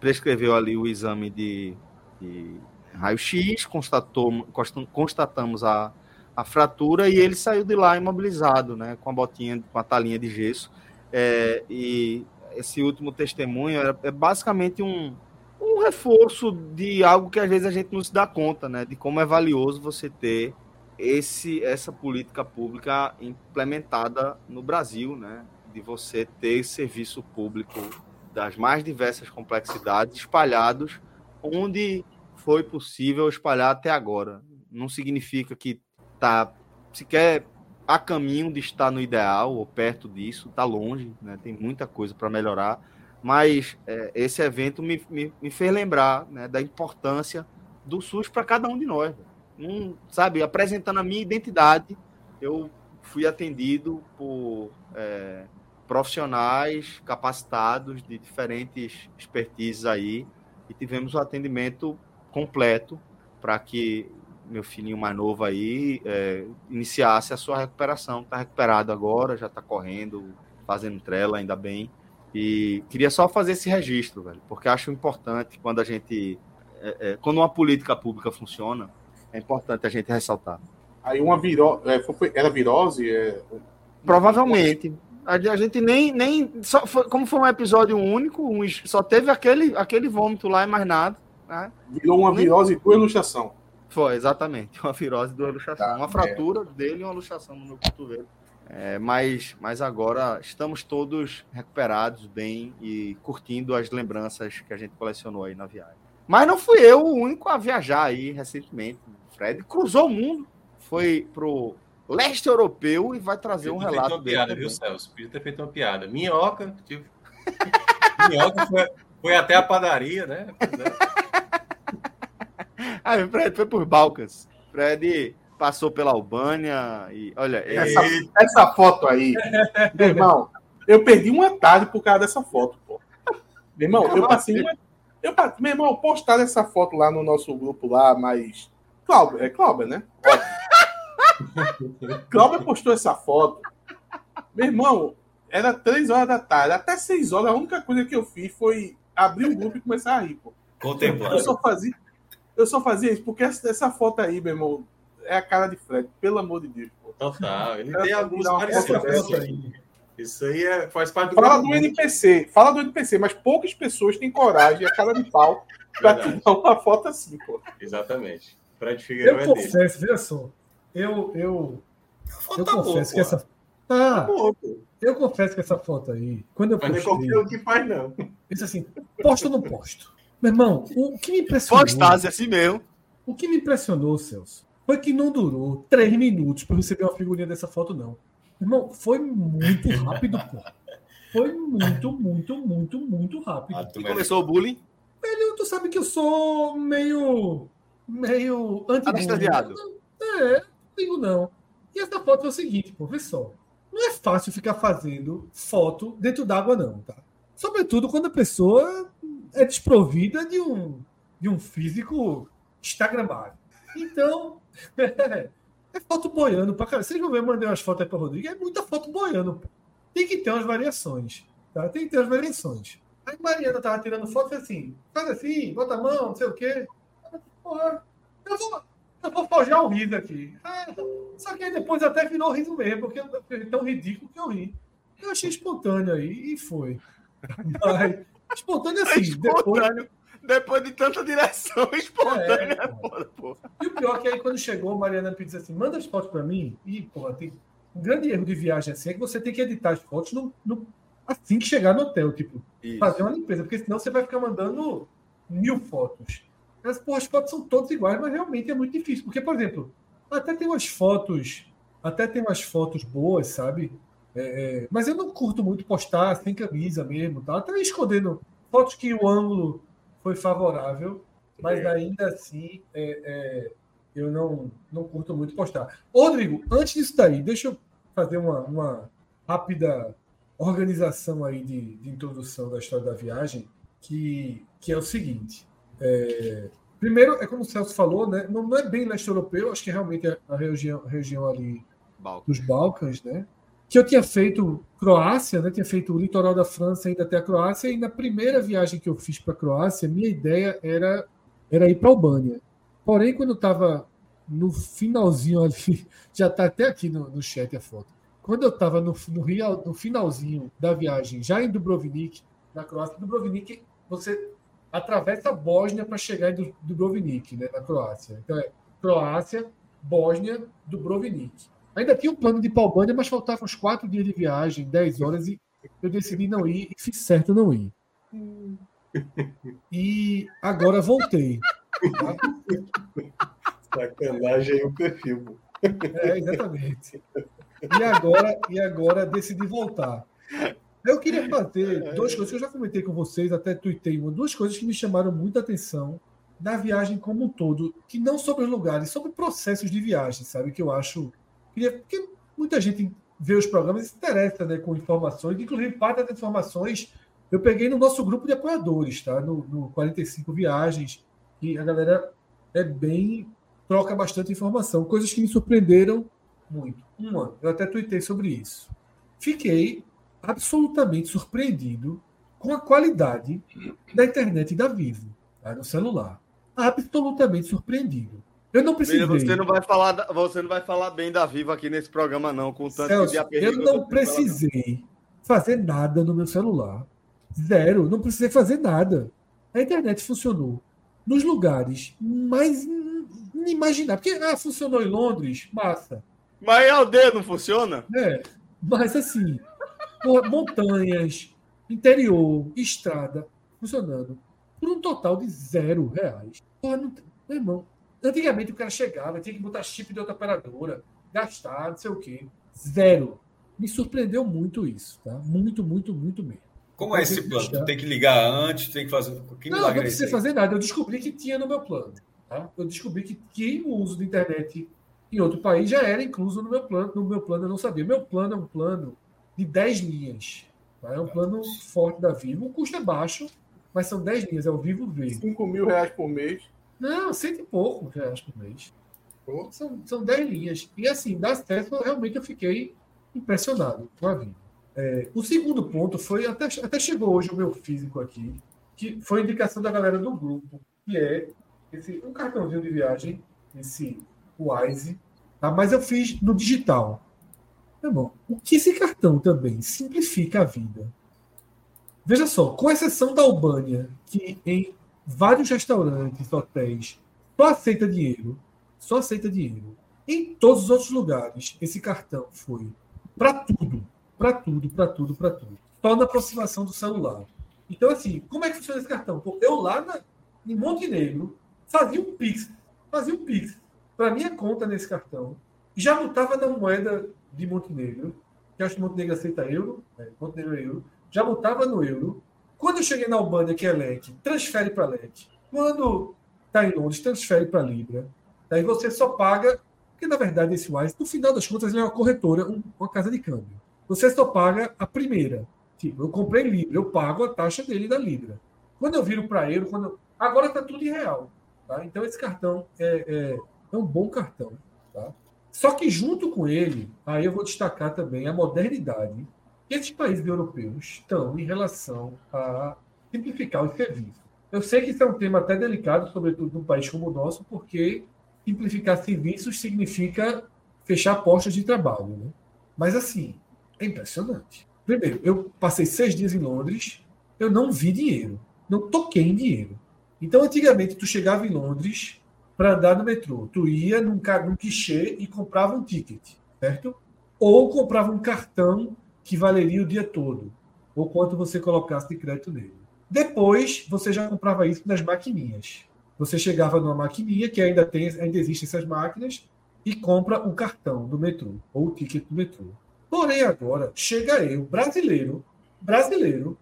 prescreveu ali o exame de, de raio-x, constatou, constatamos a, a fratura e ele saiu de lá imobilizado, né, com a botinha, com a talinha de gesso. É, e esse último testemunho é, é, basicamente um, um reforço de algo que às vezes a gente não se dá conta, né? De como é valioso você ter esse, essa política pública implementada no Brasil, né? De você ter serviço público das mais diversas complexidades espalhados onde foi possível espalhar até agora. Não significa que está sequer a caminho de estar no ideal ou perto disso, está longe, né? tem muita coisa para melhorar, mas é, esse evento me, me, me, fez lembrar né, da importância do SUS para cada um de nós. Um, sabe, apresentando a minha identidade, eu fui atendido por é, profissionais capacitados de diferentes expertises aí e tivemos o um atendimento completo para que meu filhinho mais novo aí é, iniciasse a sua recuperação. Está recuperado agora, já está correndo, fazendo trela, ainda bem. E queria só fazer esse registro, velho, porque acho importante quando a gente. É, é, quando uma política pública funciona, é importante a gente ressaltar. Aí uma virose. É, era virose? É, Provavelmente. A, gente nem. nem só foi, como foi um episódio único, um, só teve aquele, aquele vômito lá e mais nada. Né? Virou uma virose com ilustração. Foi, exatamente. Uma virose de uma luxação. Tá, uma fratura é. dele e uma luxação no meu cotovelo. É, mas, mas agora estamos todos recuperados bem e curtindo as lembranças que a gente colecionou aí na viagem. Mas não fui eu o único a viajar aí recentemente. O Fred cruzou o mundo, foi pro leste europeu e vai trazer um relato feito uma dele. Piada, viu, Celso? Podia ter feito uma piada. Minhoca, tipo... Minhoca foi, foi, até a padaria, né? Aí o Fred foi por Balcas. Fred passou pela Albânia e olha. Essa, essa foto aí, meu irmão, eu perdi uma tarde por causa dessa foto, pô. Meu irmão, eu passei uma. Eu, meu irmão, postaram essa foto lá no nosso grupo lá, mas. Cláudio, é Cláudio, né? Cláudio postou essa foto. Meu irmão, era três horas da tarde. Até seis horas, a única coisa que eu fiz foi abrir o grupo e começar a rir, pô. Contemplando. Eu só fazia. Eu só fazia isso porque essa, essa foto aí, meu irmão, é a cara de Fred, pelo amor de Deus. Pô. Total. Ele tem alguns parecidos. Aí. Isso aí é, faz parte do. Fala do NPC, fala do NPC, mas poucas pessoas têm coragem, a cara de pau, pra tirar uma foto assim, pô. Exatamente. Fred Figueiredo eu é confesso, dele. veja só. Eu, eu, eu tá confesso bom, que essa. Ah, tá bom, eu confesso que essa foto aí, quando eu postei... Mas não é qualquer um que faz, não. Isso assim, posto ou não posto? Meu irmão, o que me impressionou. Postase assim mesmo. O que me impressionou, Celso, foi que não durou três minutos para receber uma figurinha dessa foto, não. Irmão, foi muito rápido, pô. Foi muito, muito, muito, muito rápido. Ah, tu começou o bullying? Velho, tu sabe que eu sou meio. meio. Anestesiado. É, digo não. E essa foto é o seguinte, pô, vê só. Não é fácil ficar fazendo foto dentro d'água, não, tá? Sobretudo quando a pessoa é desprovida de um, de um físico instagramável. Então, é, é foto boiando pra caralho. Vocês vão ver, eu mandei umas fotos aí pra Rodrigo. É muita foto boiando, pô. Tem que ter umas variações. Tá? Tem que ter umas variações. Aí Mariana tava tirando foto e assim, faz assim, bota a mão, não sei o quê. Porra, eu vou, eu vou forjar um riso aqui. Ah, só que aí depois até virou riso mesmo, porque é tão ridículo que eu ri. Eu achei espontâneo aí e foi. Mas, espontâneo assim, espontâneo. depois. Depois de tanta direção, espontânea é, foda, pô. E o pior é que aí quando chegou, Mariana me disse assim: manda as fotos pra mim. E, porra, tem um grande erro de viagem assim é que você tem que editar as fotos no, no assim que chegar no hotel, tipo, Isso. fazer uma limpeza, porque senão você vai ficar mandando mil fotos. As, porra, as fotos são todas iguais, mas realmente é muito difícil. Porque, por exemplo, até tem umas fotos, até tem umas fotos boas, sabe? É, é, mas eu não curto muito postar sem camisa mesmo, tá? Até escondendo fotos que o ângulo foi favorável, mas é. ainda assim é, é, eu não, não curto muito postar. Rodrigo, antes disso daí, deixa eu fazer uma, uma rápida organização aí de, de, introdução da história da viagem, que, que é o seguinte. É, primeiro, é como o Celso falou, né? Não, não é bem leste europeu, acho que realmente é a região, região ali Balcãs. dos Balcãs, né? Que eu tinha feito Croácia, né? Tinha feito o litoral da França ainda até a Croácia, e na primeira viagem que eu fiz para a Croácia, minha ideia era, era ir para a Albânia. Porém, quando eu estava no finalzinho ali, já está até aqui no, no chat a foto. Quando eu estava no, no, no finalzinho da viagem, já em Dubrovnik, na Croácia, Dubrovnik, você atravessa a Bósnia para chegar em Dubrovnik, né, na Croácia. Então é Croácia, Bósnia, Dubrovnik. Ainda tinha um plano de Albânia, mas faltavam uns quatro dias de viagem, dez horas, e eu decidi não ir e fiz certo não ir. E agora voltei. Sacanagem o perfil. É, exatamente. E agora, e agora decidi voltar. Eu queria fazer duas coisas que eu já comentei com vocês, até tuitei uma, duas coisas que me chamaram muita atenção na viagem como um todo, que não sobre os lugares, sobre processos de viagem, sabe? Que eu acho. Porque muita gente vê os programas e se interessa né, com informações, inclusive parte das informações eu peguei no nosso grupo de apoiadores, tá? No, no 45 Viagens, e a galera é bem. troca bastante informação, coisas que me surpreenderam muito. Uma, eu até tuitei sobre isso. Fiquei absolutamente surpreendido com a qualidade da internet da Vivo, tá? no celular. Absolutamente surpreendido. Eu não precisei. Você não vai falar, você não vai falar bem da Vivo aqui nesse programa não, com tanto Celso, de Eu não precisei fazer nada no meu celular Zero. Não precisei fazer nada. A internet funcionou nos lugares mais inimagináveis. Porque, ah, funcionou em Londres, massa. Mas em aldeia não funciona? É. Mas assim, porra, montanhas, interior, estrada, funcionando. Por um total de zero reais. Porra, não, meu irmão, antigamente o cara chegava, tinha que botar chip de outra operadora, gastar, não sei o quê. Zero. Me surpreendeu muito isso, tá? Muito, muito, muito mesmo. Como é esse plano? Tu tem que ligar antes, tem que fazer. Que não, não é precisa fazer nada. Eu descobri que tinha no meu plano. Tá? Eu descobri que, que o uso de internet em outro país já era incluso no meu plano. No meu plano eu não sabia. Meu plano é um plano de 10 linhas. Tá? É um plano forte da Vivo. O custo é baixo, mas são 10 linhas. É o Vivo V. 5 mil reais por mês. Não, cento e pouco reais por mês. São, são 10 linhas. E assim, da acesso, realmente eu fiquei impressionado com a Vivo. É, o segundo ponto foi, até, até chegou hoje o meu físico aqui, que foi indicação da galera do grupo, que é esse, um cartãozinho de viagem, esse Wise, tá? mas eu fiz no digital. Tá bom. O que esse cartão também simplifica a vida. Veja só, com exceção da Albânia, que em vários restaurantes, hotéis, só aceita dinheiro, só aceita dinheiro. Em todos os outros lugares, esse cartão foi para tudo para tudo, para tudo, para tudo. Só na aproximação do celular. Então, assim, como é que funciona esse cartão? Pô, eu lá na, em Montenegro fazia um Pix, fazia um Pix para minha conta nesse cartão. Já botava na moeda de Montenegro, que acho que Montenegro aceita euro, é, Montenegro é euro, já botava no euro. Quando eu cheguei na Albânia, que é LEC, transfere para LEC. Quando está em Londres, transfere para Libra. Daí você só paga Porque, na verdade, esse Wise, no final das contas, ele é uma corretora, um- uma casa de câmbio. Você só paga a primeira. Tipo, eu comprei Libra, eu pago a taxa dele da Libra. Quando eu viro para euro, quando agora está tudo em real. Tá? Então, esse cartão é, é, é um bom cartão. Tá? Só que, junto com ele, aí eu vou destacar também a modernidade esses países europeus estão em relação a simplificar os serviços. Eu sei que isso é um tema até delicado, sobretudo num país como o nosso, porque simplificar serviços significa fechar postos de trabalho. Né? Mas, assim, é impressionante. Primeiro, eu passei seis dias em Londres, eu não vi dinheiro, não toquei em dinheiro. Então, antigamente, tu chegava em Londres para andar no metrô. Tu ia num, num guichê e comprava um ticket, certo? Ou comprava um cartão que valeria o dia todo, ou quanto você colocasse de crédito nele. Depois, você já comprava isso nas maquininhas. Você chegava numa maquininha, que ainda tem, ainda existem essas máquinas, e compra um cartão do metrô, ou o ticket do metrô. Porém, agora, chega eu, brasileiro, brasileiro,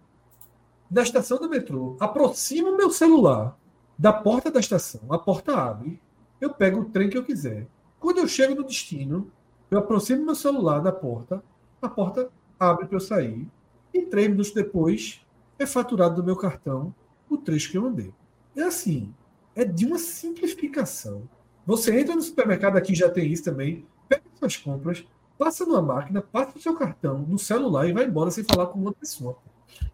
da estação do metrô, aproximo o meu celular da porta da estação, a porta abre, eu pego o trem que eu quiser. Quando eu chego no destino, eu aproximo meu celular da porta, a porta abre para eu sair, e três minutos depois é faturado do meu cartão o trecho que eu andei. É assim, é de uma simplificação. Você entra no supermercado, aqui já tem isso também, pega suas compras, passa numa máquina, passa o seu cartão no celular e vai embora sem falar com uma pessoa.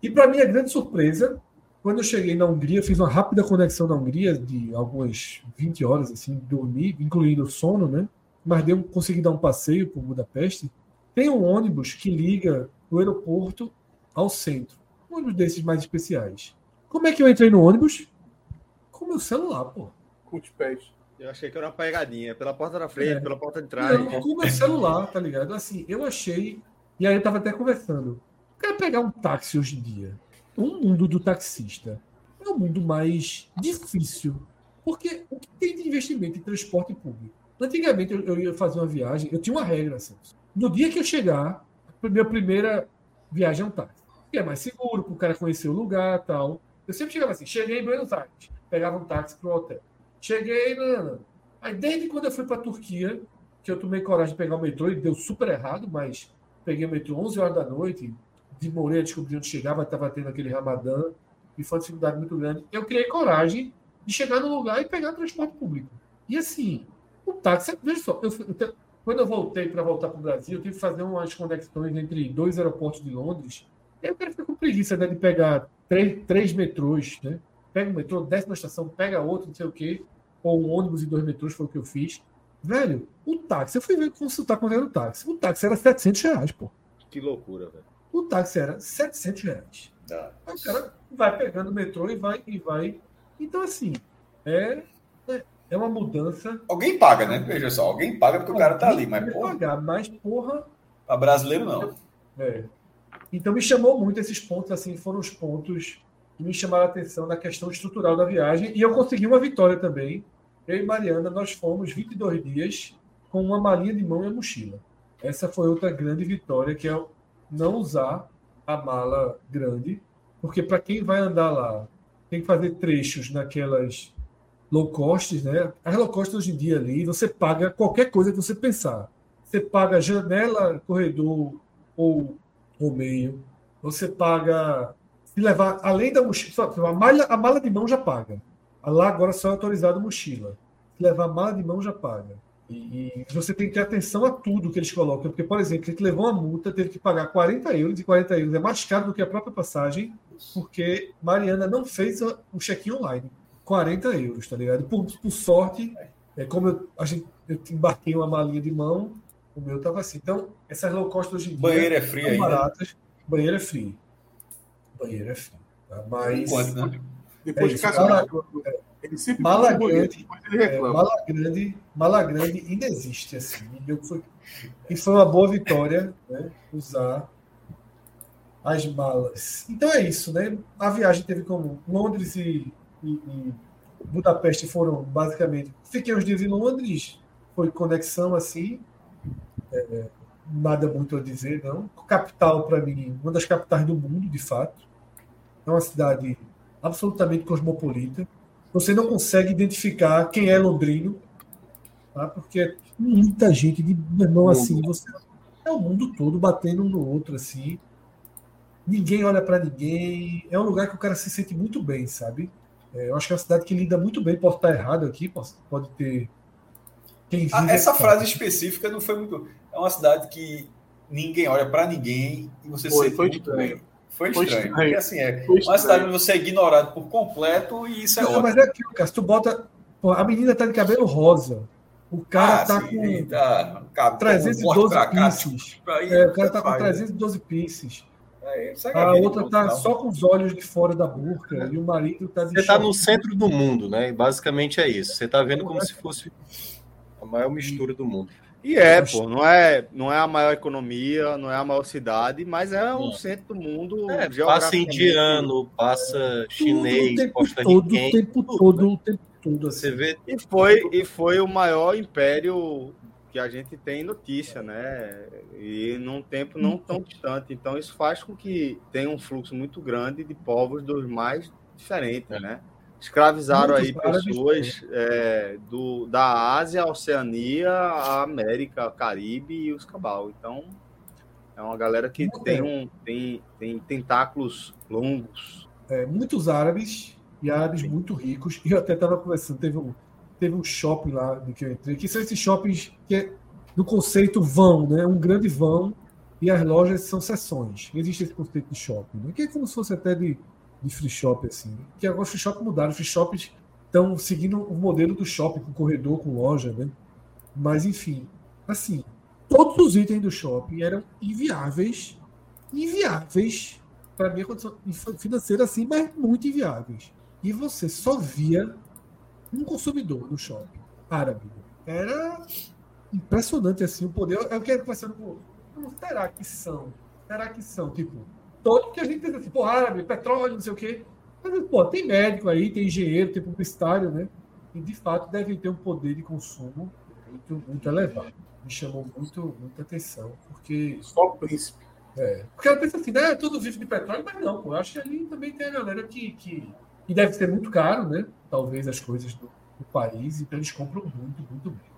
E para minha grande surpresa, quando eu cheguei na Hungria, fiz uma rápida conexão na Hungria de algumas 20 horas, assim, dormi, incluindo sono, né? Mas deu, consegui dar um passeio por Budapeste. Tem um ônibus que liga o aeroporto ao centro. Um ônibus desses mais especiais. Como é que eu entrei no ônibus? Com meu celular, pô. Com os pés. Eu achei que era uma pegadinha, pela porta da frente, É. pela porta de trás. Não, com meu celular, tá ligado? Assim, eu achei. E aí eu tava até conversando. Eu quero pegar um táxi hoje em dia. O mundo do taxista é um mundo mais difícil. Porque o que tem de investimento em transporte público? Antigamente eu, eu ia fazer uma viagem, eu tinha uma regra, assim. No dia que eu chegar, a minha primeira viagem é um táxi. Que é mais seguro, para o cara conhecer o lugar tal. Eu sempre chegava assim, cheguei em Buenos Aires, pegava um táxi para o hotel. Cheguei, não, não, não. Aí desde quando eu fui para a Turquia, que eu tomei coragem de pegar o metrô e deu super errado, mas peguei o metrô 11 horas da noite, demorei a descobrir onde chegava, estava tendo aquele ramadã, e foi uma dificuldade muito grande. Eu criei coragem de chegar no lugar e pegar transporte público. E assim, o táxi, veja só, eu, eu quando eu voltei para voltar para o Brasil, eu tive que fazer umas conexões entre dois aeroportos de Londres. Aí o cara fica com preguiça né, de pegar três, três metrôs, né? Pega um metrô, desce na estação, pega outro, não sei o quê, ou um ônibus e dois metrôs, foi o que eu fiz. Velho, o táxi, eu fui ver consultar quando era o táxi. O táxi era 700 reais, pô. Que loucura, velho. O táxi era 700 reais. Aí o cara vai pegando o metrô e vai, e vai. Então, assim, é, é, uma mudança. Alguém paga, né? Veja só, alguém paga porque o cara tá ali, mas porra, pagar, mas, porra, pra brasileiro não. É. Então me chamou muito esses pontos, assim, foram os pontos que me chamaram a atenção na questão estrutural da viagem. E eu consegui uma vitória também. Eu e Mariana, nós fomos 22 dias com uma malinha de mão e a mochila. Essa foi outra grande vitória, que é não usar a mala grande, porque para quem vai andar lá, tem que fazer trechos naquelas low costs, né? As low costs hoje em dia ali, você paga qualquer coisa que você pensar. Você paga janela, corredor ou, ou meio. Você paga. Se levar, além da mochila, a, malha, a mala de mão já paga. Lá agora só é autorizado mochila. Se levar a mala de mão já paga. E, e você tem que ter atenção a tudo que eles colocam. Porque, por exemplo, ele levou uma multa, teve que pagar 40 euros, e 40 euros é mais caro do que a própria passagem, porque Mariana não fez o check-in online. 40 euros, tá ligado? Por, por sorte, é como eu, a gente, eu embarquei uma malinha de mão, o meu tava assim. Então, essas low cost hoje em dia Banheiro é frio são ainda. baratas. Banheiro é frio. Banheiro é frio. Tá? Mas. Enquanto, né? Depois É de casa, mala- ele sempre Mala grande, depois ele é, mala grande, mala grande ainda existe assim. E fui- E foi uma boa vitória, né? Usar as malas. Então é isso, né? A viagem teve como Londres e, e- e Budapeste foram basicamente. Fiquei uns dias em Londres, foi conexão assim. é, nada muito a dizer, não. Capital, para mim, uma das capitais do mundo, de fato. É uma cidade absolutamente cosmopolita. Você não consegue identificar quem é londrino. tá? Porque é muita gente de irmão assim, você é o mundo todo batendo um no outro assim. Ninguém olha para ninguém. É um lugar que o cara se sente muito bem, sabe? É, eu acho que é uma cidade que lida muito bem. Pode estar errado aqui, pode, pode ter. Quem ah, essa frase específica não foi muito. É uma cidade que ninguém olha para ninguém e você foi, foi muito estranho. bem. Foi estranho. Foi estranho. Porque assim, é uma cidade onde você é ignorado por completo e isso é Não, ótimo. mas é aquilo, cara. Se tu bota. Pô, a menina tá de cabelo rosa. O cara ah, tá sim, com tá, 312 pieces. É, o cara tá com 312 pieces. É, a outra tá só com os olhos de fora da boca e o marido tá de Você tá no centro do mundo, né? Basicamente é isso. Você tá vendo como se fosse a maior mistura do mundo. E é, pô, não é, não é a maior economia, não é a maior cidade, mas é o centro do mundo. É, passa indiano, passa chinês, costa todo, o tempo todo, o tempo todo. Assim. Você vê. E foi, e foi o maior império que a gente tem notícia, né? E num tempo não tão distante. Então isso faz com que tenha um fluxo muito grande de povos dos mais diferentes, é. né? escravizaram aí pessoas é, do, da Ásia, a Oceania, a América, Caribe e os Cabal. Então, é uma galera que tem, um, tem, tem tentáculos longos. É, muitos árabes e árabes muito ricos. E eu até estava conversando, teve um, teve um shopping lá de que eu entrei, que são esses shoppings que é do conceito vão, né? Um grande vão e as lojas são seções. Existe esse conceito de shopping, né? que é como se fosse até de de free shop, assim. Que agora os free shop mudaram. Free shops estão seguindo o modelo do shopping, com corredor, com loja, né? Mas, enfim, assim, todos os itens do shopping eram inviáveis, inviáveis para minha condição financeira, assim, mas muito inviáveis. E você só via um consumidor no shopping árabe. Era impressionante, assim, o poder. Eu quero conversando com. Como será que são? Será que são? Tipo, todo, que a gente pensa assim, pô, árabe, petróleo, não sei o quê. Mas, pô, tem médico aí, tem engenheiro, tem publicitário, né? E, de fato, devem ter um poder de consumo muito, muito elevado. Me chamou muito, muita atenção, porque... Só o príncipe. É. Porque ela pensa assim, né, tudo vive de petróleo, mas não, pô, eu acho que ali também tem a galera que, que... E deve ser muito caro, né? Talvez as coisas do, do país, então eles compram muito, muito bem.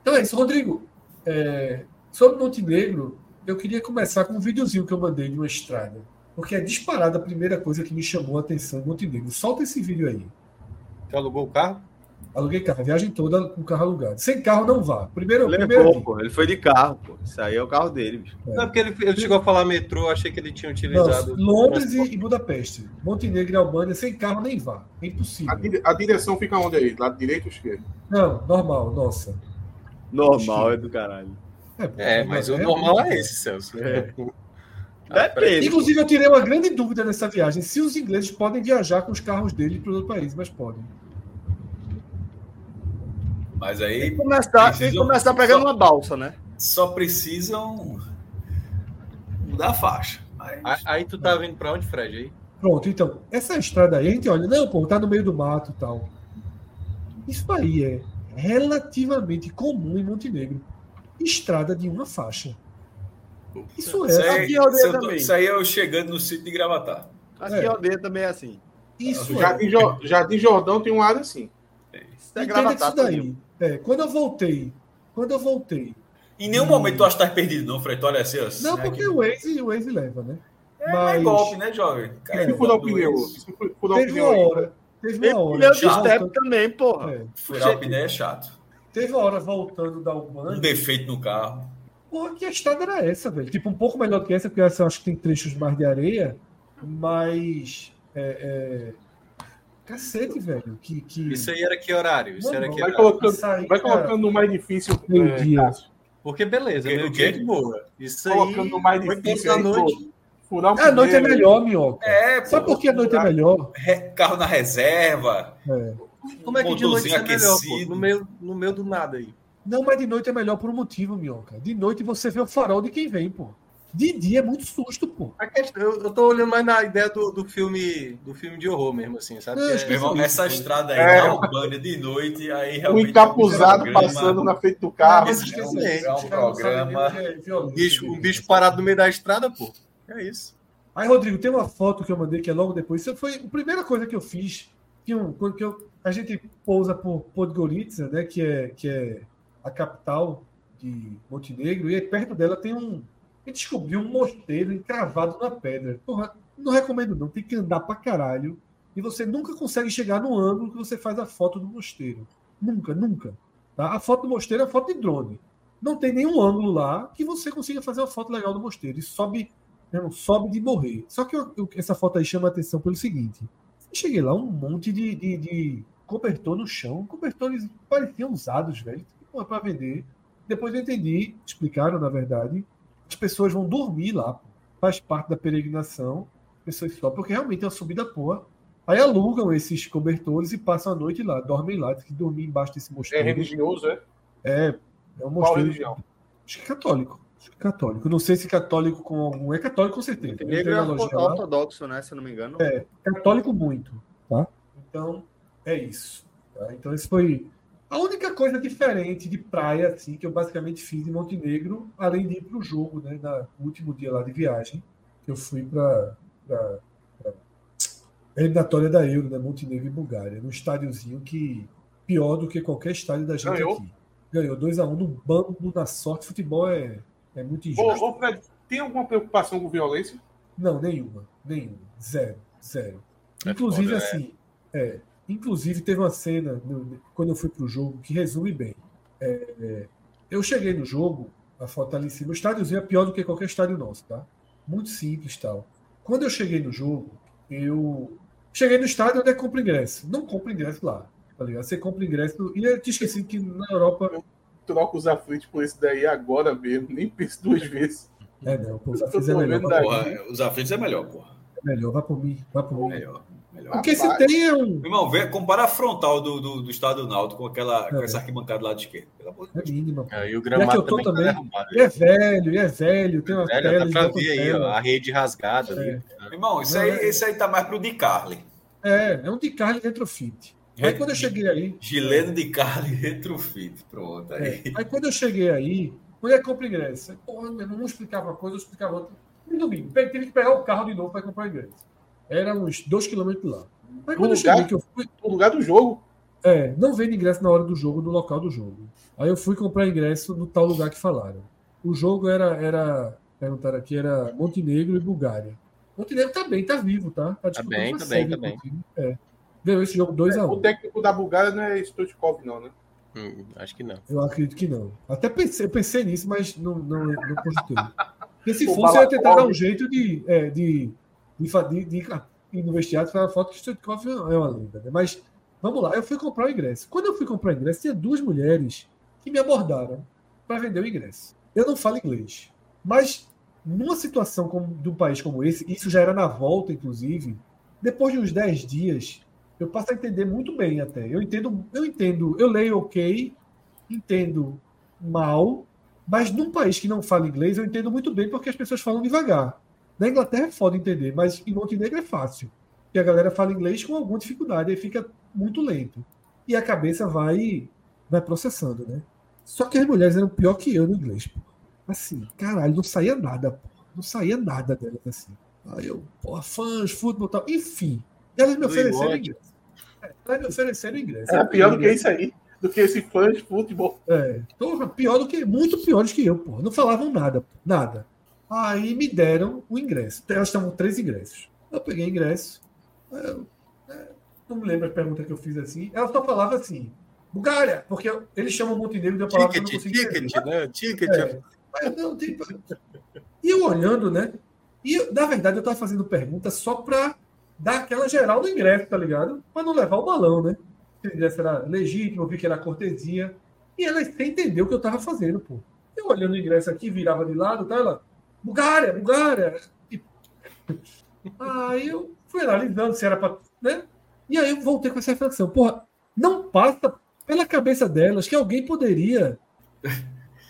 Então é isso, Rodrigo. É, sobre Montenegro, eu queria começar com um videozinho que eu mandei de uma estrada. Porque é disparada a primeira coisa que me chamou a atenção em Montenegro. Solta esse vídeo aí. Você alugou o carro? Aluguei carro, a viagem toda com o carro alugado. Sem carro não vá. Primeiro, ele primeiro levou, pô, ele foi de carro, pô. Isso aí é o carro dele, bicho. É. Não, porque ele, ele chegou a falar metrô, achei que ele tinha utilizado. Não, Londres e, e, Budapeste. Montenegro e Albânia, sem carro nem vá. É impossível. A, a direção fica onde aí? Lado direito ou esquerdo? Não, normal, nossa. Normal é do caralho. É, é mas o normal é esse, Celso. É. Depende. Inclusive, eu tirei uma grande dúvida nessa viagem: se os ingleses podem viajar com os carros deles para outro país, mas podem. Mas aí. Tem que começar, precisam, tem que começar pegando só, uma balsa, né? Só precisam mudar a faixa. Mas... Aí, aí tu tá vindo para onde, Fred? Aí? Pronto, então, essa estrada aí, a gente olha, não, pô, tá no meio do mato e tal. Isso aí é relativamente comum em Montenegro estrada de uma faixa. Isso é. Isso aí, aqui é aldeia também. Isso aí é eu chegando no sítio de Gravatar. Aqui é. aldeia também é assim. Isso Jardim, é. Jardim Jordão tem um área assim. É. Isso é Gravatar daí. É, quando eu voltei, quando eu voltei. Em nenhum hum... momento tu acha que tá perdido, não, Freito? Olha assim, assim. Não, porque o Waze, o Waze leva, né? É, Mas... é golpe, né, jovem? Cara, é, furar o pneu. Teve uma hora. Teve uma hora. Pneu de step também, porra. É. Furar o pneu é chato. Teve uma hora voltando da Albânia. Um defeito no carro. Porra, que a estrada era essa, velho? Tipo, um pouco melhor que essa, porque essa eu acho que tem trechos mais de areia, mas. É, é... Cacete, velho. Que, que... Isso aí era que horário? Isso não, era que vai colocando, vai colocando no mais difícil. Meio é, dia. Porque beleza, meu dia de boa. Isso colocando aí. no mais difícil. À noite. Furar um a noite é melhor, Minhoca. É, Sabe por que a noite é melhor? Carro na reserva. É. Como é que de noite é melhor, pô? No meio, no meio do nada aí. Não, mas de noite é melhor por um motivo, Minhoca. De noite você vê o farol de quem vem, pô. De dia é muito susto, pô. Questão, eu, eu tô olhando mais na ideia do, do filme do filme de horror mesmo, assim, sabe? É, é, irmão, essa estrada aí, é. Albânia de noite, aí realmente. O encapuzado é um passando na frente do carro. É, é um, programa. Um bicho, um bicho parado no meio da estrada, pô. É isso. Aí, Rodrigo, tem uma foto que eu mandei que é logo depois. Isso foi a primeira coisa que eu fiz. Que, eu, que eu a gente pousa por Podgorica, né, que é, que é a capital de Montenegro, e aí perto dela tem um. A gente descobriu um mosteiro encravado na pedra. Porra, não recomendo, não. Tem que andar pra caralho. E você nunca consegue chegar no ângulo que você faz a foto do mosteiro. Nunca, nunca. Tá? A foto do mosteiro é foto de drone. Não tem nenhum ângulo lá que você consiga fazer uma foto legal do mosteiro. E sobe, não, sobe de morrer. Só que eu, eu, essa foto aí chama a atenção pelo seguinte: cheguei lá, um monte de, de, de cobertor no chão. Cobertores pareciam usados, velho. Pô, para vender. Depois eu entendi, explicaram, na verdade, as pessoas vão dormir lá. Faz parte da peregrinação. Pessoas só, porque realmente é uma subida boa. Aí alugam esses cobertores e passam a noite lá, dormem lá, que dormir embaixo desse É mosteiro. religioso, é? É, é um Qual mosteiro. religião? Acho que é católico. Acho que é católico. Não sei se católico com algum. É católico com certeza. Tem é ortodoxo, né? Se eu não me engano. É, católico muito, tá? Então, é isso. tá? Então, isso foi a única coisa diferente de praia, assim, que eu basicamente fiz em Montenegro, além de ir para o jogo, né? Na, no último dia lá de viagem, que eu fui para a eliminatória da Euro, né? Montenegro e Bulgária, num estádiozinho que pior do que qualquer estádio da gente Ganhou? aqui. Ganhou 2x1 no bambo, na sorte. Futebol é, é muito injusto. Ô, ô, Fred, tem alguma preocupação com violência? Não, nenhuma. Nenhuma. Zero. Zero. É Inclusive, foda, né? assim, é, inclusive teve uma cena no- quando eu fui pro jogo que resume bem. É, é, eu cheguei no jogo, a foto tá ali em cima. O estádiozinho é pior do que qualquer estádio nosso, tá? Muito simples e tal. Quando eu cheguei no jogo, eu cheguei no estádio onde é que compra ingresso. Não compra ingresso lá, tá ligado? Você compra ingresso. E eu tinha esquecido que na Europa. Troca os aflitos por esse daí agora mesmo, nem pense duas vezes. É, não, pô, os Eu aflitos é melhor. Porra, os aflitos é melhor, porra. é melhor, vai por mim, vai por mim. Melhor. Melhor. Porque se Rapaz. tem é um. Irmão, vê, compara a frontal do, do, do estado Náutico com, aquela, com É. essa arquibancada do lado esquerdo. Pelo amor de É Deus. mínima. pô. Aí o E aqui gramado eu tô também tá também. E é velho, e é velho, tem uma Velho, dá pra ver aí, ó, a rede rasgada ali. Meu irmão, isso aí, esse aí tá mais pro de Carly. É, é um de carne retrofit. Aí quando eu cheguei aí. Gileno de Carly retrofit. Pronto. É, Aí. aí quando eu cheguei aí, onde é que compra ingresso? Aí, Porra, meu irmão, um explicava uma coisa, eu explicava outra. No domingo, tive que pegar o carro de novo para comprar ingresso. Era uns dois quilômetros lá. Aí quando eu cheguei, lugar? que eu fui. No lugar do jogo, É, não vende ingresso na hora do jogo, no local do jogo. Aí eu fui comprar ingresso no tal lugar que falaram. O jogo era, era perguntaram aqui, era Montenegro e Bulgária. Montenegro tá bem, tá vivo, tá? Tá, disputando bem, tá bem, tá bem. É. Ganhou esse jogo 2x1. o técnico da Bulgária não é Stoichkov, não, né? Hum, acho que não. Eu acredito que não. Até pensei, eu pensei nisso, mas não, não, não cogitei. Porque se O fosse, eu ia tentar dar um jeito de, é, de, de, de, de no vestiário e falar foto que Stoichkov é uma lenda. Né? Mas vamos lá, eu fui comprar o ingresso. Quando eu fui comprar o ingresso, tinha duas mulheres que me abordaram para vender o ingresso. Eu não falo inglês. Mas numa situação como, de um país como esse, isso já era na volta, inclusive, depois de uns 10 dias, eu passo a entender muito bem até. Eu entendo, eu entendo, eu leio ok, entendo mal, mas num país que não fala inglês, eu entendo muito bem porque as pessoas falam devagar. Na Inglaterra é foda entender, mas em Montenegro é fácil. Porque a galera fala inglês com alguma dificuldade, aí fica muito lento. E a cabeça vai vai processando, né? Só que as mulheres eram pior que eu no inglês, pô. Assim, caralho, não saía nada, pô. Não saía nada delas assim. Aí eu, porra, fãs, futebol e tal. Enfim, elas me ofereceram ingresso. É, Elas me ofereceram ingresso. Era Eu pior do que isso aí. Do que esse fã de futebol. é, porra, pior do que, muito piores que eu, porra. Não falavam nada, pô, nada. Aí me deram o ingresso. Elas estavam três ingressos. Eu peguei ingresso. eu, não me lembro a pergunta que eu fiz assim. Ela só falava assim, Bulgária, porque eles chamam Montenegro de uma palavra que eu não Ticket, ticket, né? Ticket. É. Mas não, tipo... E eu olhando, né? E na verdade eu tava fazendo pergunta só pra dar aquela geral do ingresso, tá ligado? Pra não levar o balão, né? Se o ingresso era legítimo, eu vi que era cortesia. E ela sem entender o que eu tava fazendo, pô. Eu olhando o ingresso aqui, virava de lado, tá? Ela, Bulgária, Bulgária. E- Aí eu fui analisando se era pra. Né? E aí eu voltei com essa reflexão. Porra, não passa pela cabeça delas que alguém poderia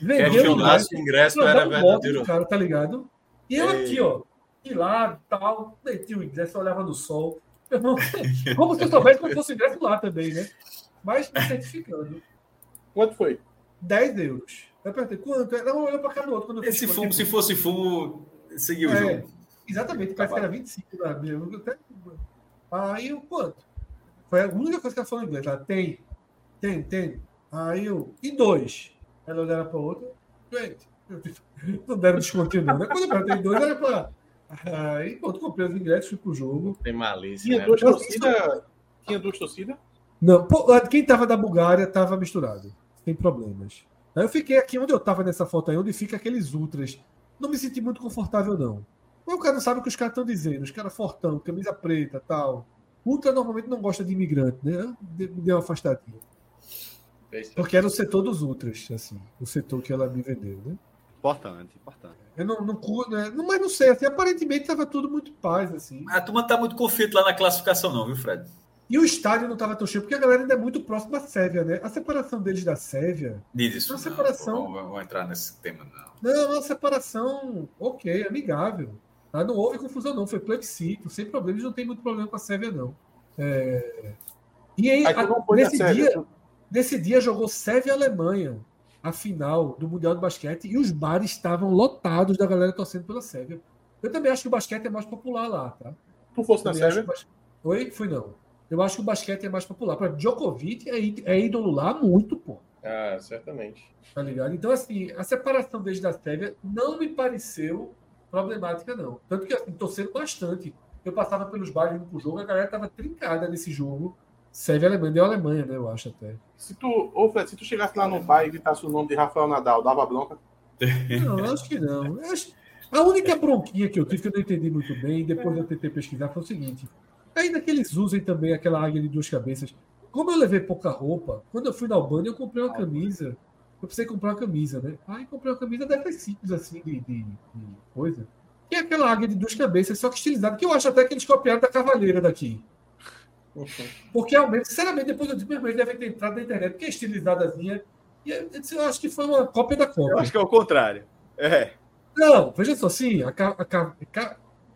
vender Questionasse o ingresso pra era um verdadeiro. cara, tá ligado? E eu Ei. aqui, ó, de lado, tal, meti o ingresso, olhava no sol. Irmão, Como se eu soubesse como fosse o ingresso lá também, né? Mas me certificando. Quanto foi? 10 euros. Eu perguntei, quanto? é? Não, olhou pra cá no outro. Quando eu Esse fumo, se fosse fumo, seguiu o É, jogo. Exatamente, parece que era 25 da meu. eu até- Aí eu, quanto? Foi a única coisa que ela falou em inglês. Ela tem, tem, tem. Aí eu, e dois? Ela olhava para outra. Gente, não deram desconto não. Né? Quando eu perguntei dois, era para. Aí, pronto, comprei os ingressos, fui pro jogo. Tem malícia. Tinha né? duas torcidas. Tinha duas torcidas? Não, quem tava da Bulgária tava misturado. Sem problemas. Aí eu fiquei aqui onde eu tava nessa foto aí, onde fica aqueles ultras. Não me senti muito confortável, não. Mas o cara não sabe o que os caras estão dizendo. Os caras fortão, camisa preta tal. Ultra normalmente não gosta de imigrante, né? Me deu uma afastadinha. Porque era o setor dos ultras, assim. O setor que ela me vendeu, né? Importante, importante. Eu não, não, né? não mas não sei, assim, aparentemente estava tudo muito paz, assim. A turma não tá muito confiante lá na classificação, não, viu, Fred? E o estádio não estava tão cheio, porque a galera ainda é muito próxima da Sérvia, né? A separação deles da Sérvia Diz isso. Uma não, separação. Vou, vou entrar nesse tema, não. Não, é uma separação ok, amigável. Tá? Não houve confusão, não. Foi plebiscito, sem problemas, não tem muito problema com a Sérvia, não. É, E aí, a- não nesse, Sérvia, dia, nesse dia jogou Sérvia e Alemanha, a final do Mundial de Basquete, e os bares estavam lotados da galera torcendo pela Sérvia. Eu também acho que o basquete é mais popular lá, tá? Tu fosse na Sérvia? Oi? Fui não. Eu acho que o basquete é mais popular. Para Djokovic é, é ídolo lá muito, pô. Ah, certamente. Tá ligado? Então, assim, a separação deles da Sérvia não me pareceu problemática, não. Tanto que, assim, torcendo bastante. Eu passava pelos indo pro jogo, a galera tava trincada nesse jogo. Sérvia e Alemanha, deu Alemanha, né? Eu acho até. Se tu, ô Fred, se tu chegasse lá no bar e gritasse o nome de Rafael Nadal, dava bronca? Não, acho que não. Acho- A única bronquinha que eu tive, que eu não entendi muito bem, depois de eu tentei pesquisar, foi o seguinte. Ainda que eles usem também aquela águia de duas cabeças. Como eu levei pouca roupa, quando eu fui na Albânia, eu comprei uma camisa. Eu precisei comprar uma camisa, né? Aí comprei uma camisa dessas simples, assim, de, de- de coisa. Que é aquela águia de duas cabeças, só que estilizada, que eu acho até que eles copiaram da Cavaleira daqui. Porque, realmente, sinceramente, depois eu disse, meu irmão, eles devem ter entrado na internet, porque é estilizadazinha. E eu, disse, eu acho que foi uma cópia da cópia. Eu acho que é o contrário. É, Não, veja só, sim, a, ca- a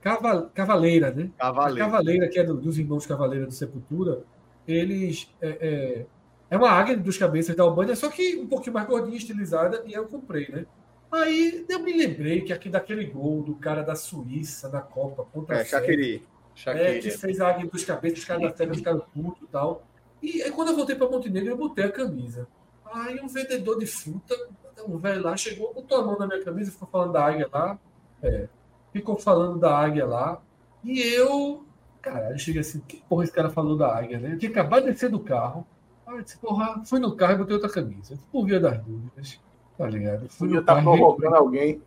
ca- ca- cava- Cavaleira, né? cavaleiro. A Cavaleira, que é do- dos irmãos Cavaleira do Sepultura, eles. É, é, é uma águia dos cabeças da Albânia, só que um pouquinho mais gordinha, estilizada, e eu comprei, né? Aí eu me lembrei que aqui daquele gol do cara da Suíça na Copa contra É, a Shaqiri. é, que fez a águia dos cabeças, os caras da Sérvia ficaram putos e tal. E aí, quando eu voltei para Montenegro, eu botei a camisa. Aí um vendedor de fruta, um velho lá, chegou, botou a mão na minha camisa, ficou falando da águia lá. É, ficou falando da águia lá. E eu, caralho, eu cheguei assim, que porra esse cara falou da águia, né? Eu tinha acabado de descer do carro. Aí eu disse, porra, fui no carro e botei outra camisa. Por via das dúvidas, tá ligado? Fui no estar carro provocando alguém.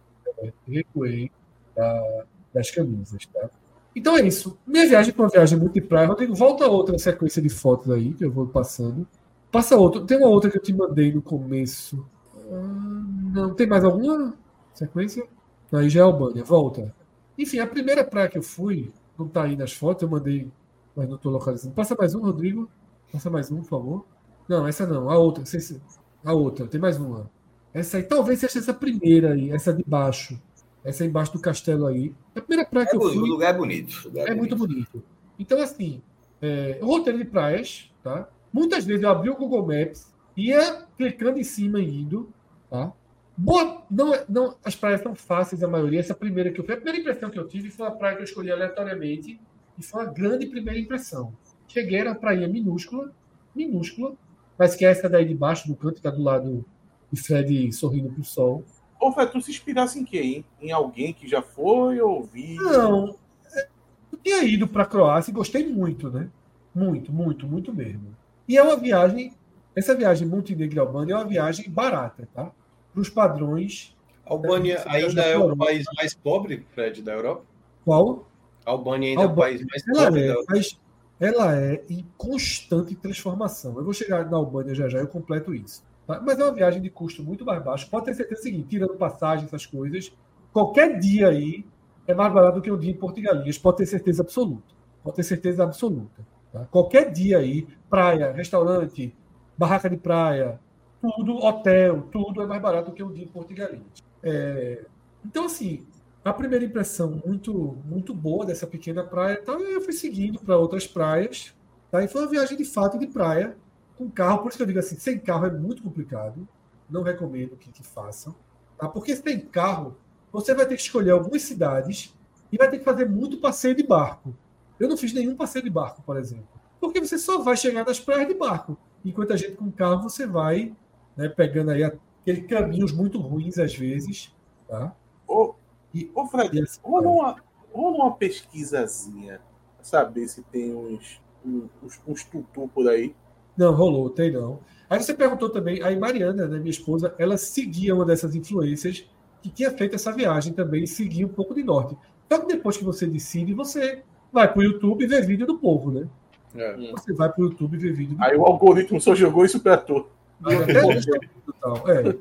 recuei da- das camisas, tá? Então é isso. Minha viagem foi uma viagem praia. Rodrigo, volta outra sequência de fotos aí, que eu vou passando. Passa outra. Tem uma outra que eu te mandei no começo. Ah, não, tem mais alguma sequência? Aí já é Albânia. Volta. Enfim, a primeira praia que eu fui, não tá aí nas fotos, eu mandei, mas não tô localizando. Passa mais um, Rodrigo. Passa mais um, por favor. Não, essa não. A outra. se- A outra. Tem mais uma. Essa aí, talvez seja essa primeira aí, essa de baixo. Essa embaixo do castelo aí. A primeira praia que É eu bonito, fui. o lugar é bonito. lugar É muito bonito. Então, assim, é, roteiro de praias, tá? Muitas vezes eu abri o Google Maps, ia clicando em cima e indo, tá? Boa, não, é- não, as praias são fáceis, a maioria. Essa primeira que eu fiz, a primeira impressão que eu tive foi uma praia que eu escolhi aleatoriamente e foi uma grande primeira impressão. Cheguei, era uma praia minúscula, minúscula, mas que é essa daí de baixo, do canto, que tá do lado de Fred sorrindo pro sol. Ô, Fred, tu se inspirasse em quem? Em alguém que já foi ou viu? Não. é, Eu tinha ido para a Croácia e gostei muito, né? Muito, muito, muito mesmo. E é uma viagem. Essa viagem Montenegro e Albânia é uma viagem barata, tá? Para os padrões. A Albânia ainda é o país mais pobre, Fred, da Europa? Qual? A Albânia ainda é o Albânia. país mais Ela pobre da é, Europa. mas ela é em constante transformação. Eu vou chegar na Albânia já já, eu completo isso. tá? Mas é uma viagem de custo muito mais baixo. Pode ter certeza do seguinte, tirando passagem, essas coisas, qualquer dia aí é mais barato do que um dia em Porto de Galinhas, pode ter certeza absoluta. Pode ter certeza absoluta. tá? Qualquer dia aí, praia, restaurante, barraca de praia, tudo, hotel, tudo é mais barato que um dia em Porto de Galinhas. É, então, assim, a primeira impressão muito muito boa dessa pequena praia e eu fui seguindo para outras praias. Tá? E foi uma viagem de fato de praia, com carro. Por isso que eu digo assim: sem carro é muito complicado. Não recomendo que, que façam. Tá? Porque se tem carro, você vai ter que escolher algumas cidades e vai ter que fazer muito passeio de barco. Eu não fiz nenhum passeio de barco, por exemplo. Porque você só vai chegar nas praias de barco. Enquanto a gente com carro, você vai né, pegando aí aqueles caminhos muito ruins às vezes. Tá? Ô, e, ô Fred, assim, rola uma, rola uma pesquisazinha pra saber se tem uns, uns, uns tutu por aí. Não, rolou, tem não. Aí você perguntou também, aí Mariana, né, minha esposa, ela seguia uma dessas influências que tinha feito essa viagem também, seguia um pouco de norte. Só que depois que você decide, você vai para o YouTube e vê vídeo do povo, né? É. Você vai para o YouTube e vê vídeo do Aí o algoritmo só jogou isso pra tu. E tal, é.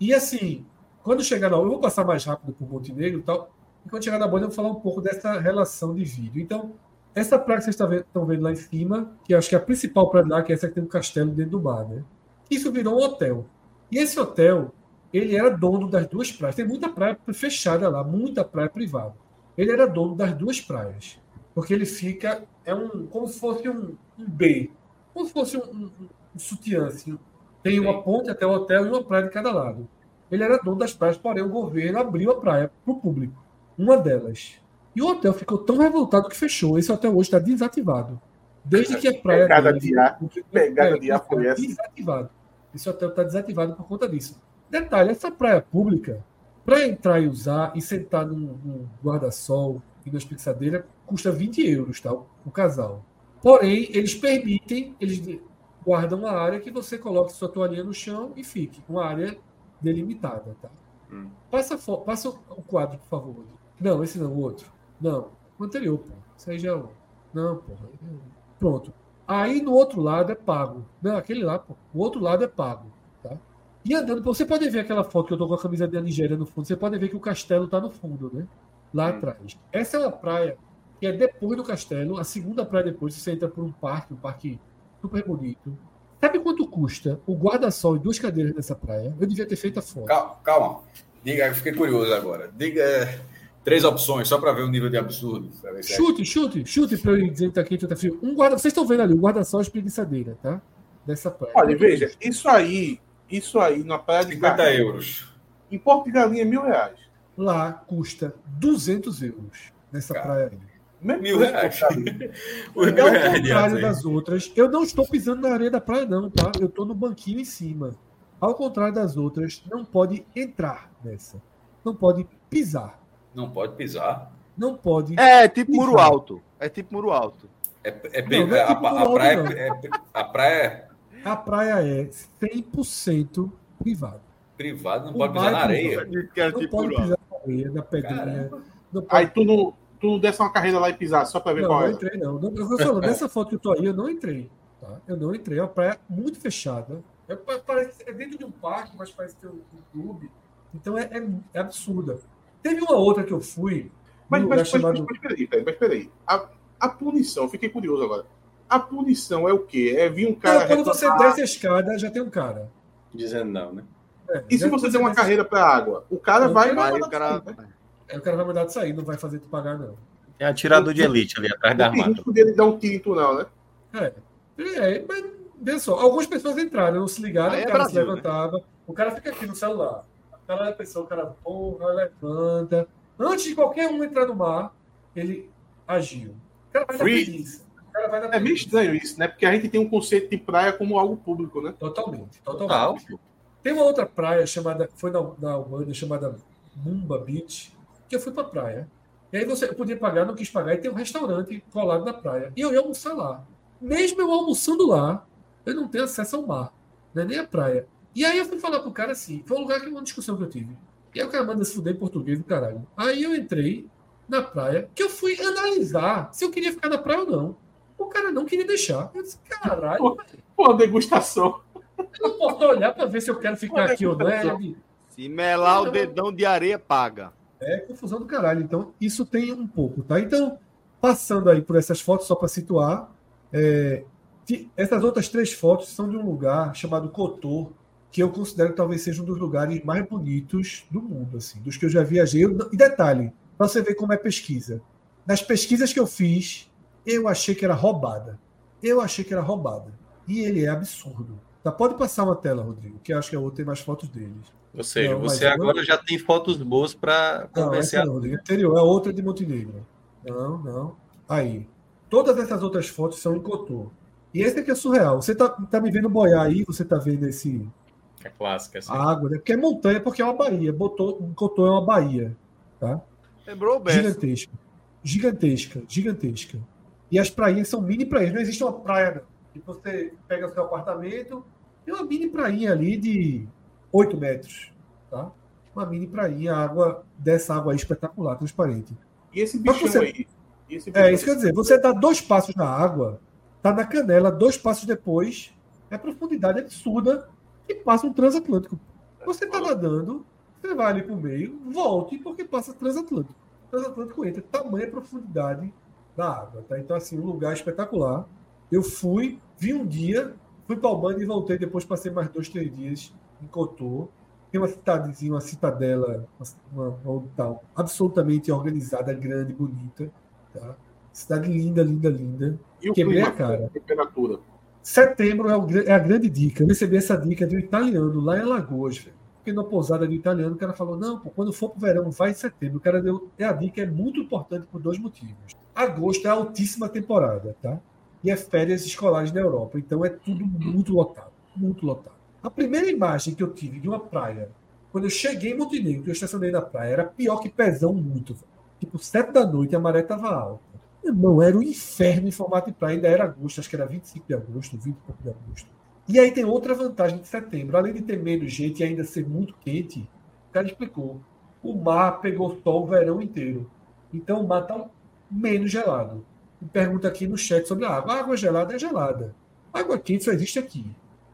E assim, quando chegar na eu vou passar mais rápido por Montenegro e tal. E quando chegar na bolha, eu vou falar um pouco dessa relação de vídeo. Então, essa praia que vocês estão vendo, lá em cima, que acho que é a principal praia lá, que é essa que tem um castelo dentro do mar, né? Isso virou um hotel. E esse hotel, ele era dono das duas praias. Tem muita praia fechada lá, muita praia privada. Ele era dono das duas praias. Porque ele fica, é um, como se fosse um, um B, como se fosse um, um sutiã, assim. Tem uma ponte até o hotel e uma praia de cada lado. Ele era dono das praias, porém o governo abriu a praia para o público. Uma delas. E o hotel ficou tão revoltado que fechou. Esse hotel hoje está desativado. Desde que a praia. Pegada dele- de ar. Que pegada é, de ar foi tá essa? Desativado. Esse hotel está desativado por conta disso. Detalhe: essa praia pública, para entrar e usar e sentar num, num guarda-sol e nas pensadeiras, custa 20 euros, tá? O casal. Porém, eles permitem, eles guardam uma área que você coloque sua toalhinha no chão e fique. Uma área delimitada, tá? Hum. Passa, passa o quadro, por favor. Não, esse não, o outro. Não, o anterior, pô. Isso aí já é o. Não, porra. Pronto. Aí no outro lado é pago. Não, aquele lá, pô. O outro lado é pago. Tá? E andando, você pode ver aquela foto que eu tô com a camisa da Nigéria no fundo. Você pode ver que o castelo tá no fundo, né? Lá atrás. Essa é uma praia que é depois do castelo, a segunda praia depois. Você entra por um parque, um parque super bonito. Sabe quanto custa o guarda-sol e duas cadeiras nessa praia? Eu devia ter feito a foto. Calma, calma. Diga, eu fiquei curioso agora. Diga é, três opções, só para ver o nível de absurdo. é- Chute, chute, chute para eu dizer que tá quente ou tá frio. Um guarda, vocês estão vendo ali, o guarda-sol e espreguiçadeira, tá? Dessa praia. Olha, veja, isso aí, isso aí na praia de 50 Galinha, euros. Em Porto de Galinha mil reais. Lá custa 200 euros nessa Cara, praia aí. Mil reais. Os É de contrário das outras, eu não estou pisando na areia da praia, não, tá? Eu estou no banquinho em cima. Ao contrário das outras, não pode entrar nessa. Não pode pisar. Não pode pisar. Não pode. É tipo muro alto. É tipo muro alto. É, é Não, não é a, tipo a praia, é, é- a praia é A praia é 100% privada. privada, não O pode pisar na é areia. Não tipo pode pisar na areia, na pedrinha. Aí tu não, tu não desse uma carreira lá e pisar só pra ver Não, qual não é. entrei, não. não eu tô falando, nessa foto que eu tô aí, eu não entrei. Tá? Eu não entrei. É uma praia muito fechada. É, pa- parece, é dentro de um parque, mas parece ter um, um clube. Então é, é- é absurda. Teve uma outra que eu fui. Mas, mas, mas, chamado. mas, mas peraí, peraí, mas peraí. A, a punição, eu fiquei curioso agora. A punição é o quê? É vir um cara. Não, quando você desce a escada, já tem um cara. Dizendo não, né? É, E se você der uma carreira pra água? O cara Não, vai. não, vai o cara. sair, né? É, o cara vai mandar de sair, não vai fazer tu pagar, não. Tem atirador de elite ali atrás da Não armada. risco dele dar um tu, não, né? É. É, mas veja só, algumas pessoas entraram, não se ligaram, Aí é o cara Brasil, se levantava, o cara fica aqui no celular. O cara pensou, o cara, porra, levanta. Antes de qualquer um entrar no mar, ele agiu. O cara vai na preguiça. O cara vai na É meio estranho isso, né? Porque a gente tem um conceito de praia como algo público, né? Totalmente, totalmente. Total. Tem uma outra praia chamada, foi na, na Albânia, chamada Mumba Beach, que eu fui pra praia. E aí você eu podia pagar, não quis pagar, e tem um restaurante colado na praia. E eu ia almoçar lá. Mesmo eu almoçando lá, eu não tenho acesso ao mar, né? nem à praia. E aí eu fui falar pro cara assim, foi um lugar que uma discussão que eu tive. E aí o cara manda se fuder em português do caralho. Aí eu entrei na praia, que eu fui analisar se eu queria ficar na praia ou não. O cara não queria deixar. Eu disse, caralho, Pô, degustação. eu não posso olhar pra ver se eu quero ficar aqui ou não. É, Se melar o dedão de areia, paga. É confusão do caralho. Então, isso tem um pouco, tá? Então, passando aí por essas fotos, só para situar, é, essas outras três fotos são de um lugar chamado Cotor, que eu considero que talvez seja um dos lugares mais bonitos do mundo, assim, dos que eu já viajei. E detalhe, para você ver como é pesquisa. Nas pesquisas que eu fiz, eu achei que era roubada. Eu achei que era roubada. E ele é absurdo. Tá? Pode passar uma tela, Rodrigo, que acho que a outra tem mais fotos deles. Ou seja, Não, você eu- agora já tem fotos boas para Não, convencer essa não. Anterior, é outra de Montenegro. Não, não. Aí. Todas essas outras fotos são em Cotô. E esse aqui é surreal. Você tá, tá me vendo boiar aí, você tá vendo esse. É clássica, assim. A água, né? Porque é montanha, porque é uma baía. Botou, Cotô é uma baía. Tá? Lembrou o Bessa. Gigantesca. Gigantesca, gigantesca. E as prainhas são mini praias. Não existe uma praia, não. Que você pega seu apartamento, tem uma mini prainha ali de 8 metros. Tá? Uma mini prainha, a água dessa água aí espetacular, transparente. E esse bichão você- aí? Esse É, isso quer dizer, você dá dois passos na água, tá na canela, dois passos depois, é profundidade absurda e passa um transatlântico. Você tá nadando, você vai ali pro meio, volte, porque passa transatlântico. Transatlântico entra, tamanha profundidade da água, tá? Então, assim, um lugar espetacular. Eu fui, vi um dia, fui para Albânia e voltei, depois passei mais dois, três dias em Cotô. Tem uma cidadezinha, uma citadela, uma, uma, uma tal, absolutamente organizada, grande, bonita. Tá? Cidade linda, linda, linda. E o Quebrei clima, a cara. a temperatura. Setembro é, o é a grande dica. Eu recebi essa dica de um italiano lá em Alagoas, velho. Fiquei na pousada de um italiano, o cara falou: não, pô, quando for pro verão, vai em setembro. O cara deu. É a dica, é muito importante por dois motivos. Agosto é a altíssima temporada, tá? E é férias escolares na Europa. Então é tudo muito lotado. Muito lotado. A primeira imagem que eu tive de uma praia, quando eu cheguei em Montenegro, que eu estacionei na praia, era pior que pezão muito. Tipo, sete da noite a maré tava alta. Irmão, era um inferno em formato de praia. Ainda era agosto, acho que era 25 de agosto, 20 e de agosto. E aí tem outra vantagem de setembro. Além de ter menos gente e ainda ser muito quente, o cara explicou. O mar pegou sol o verão inteiro. Então o mar está menos gelado. Me pergunta aqui no chat sobre a água. A água gelada é gelada. Água quente só existe aqui.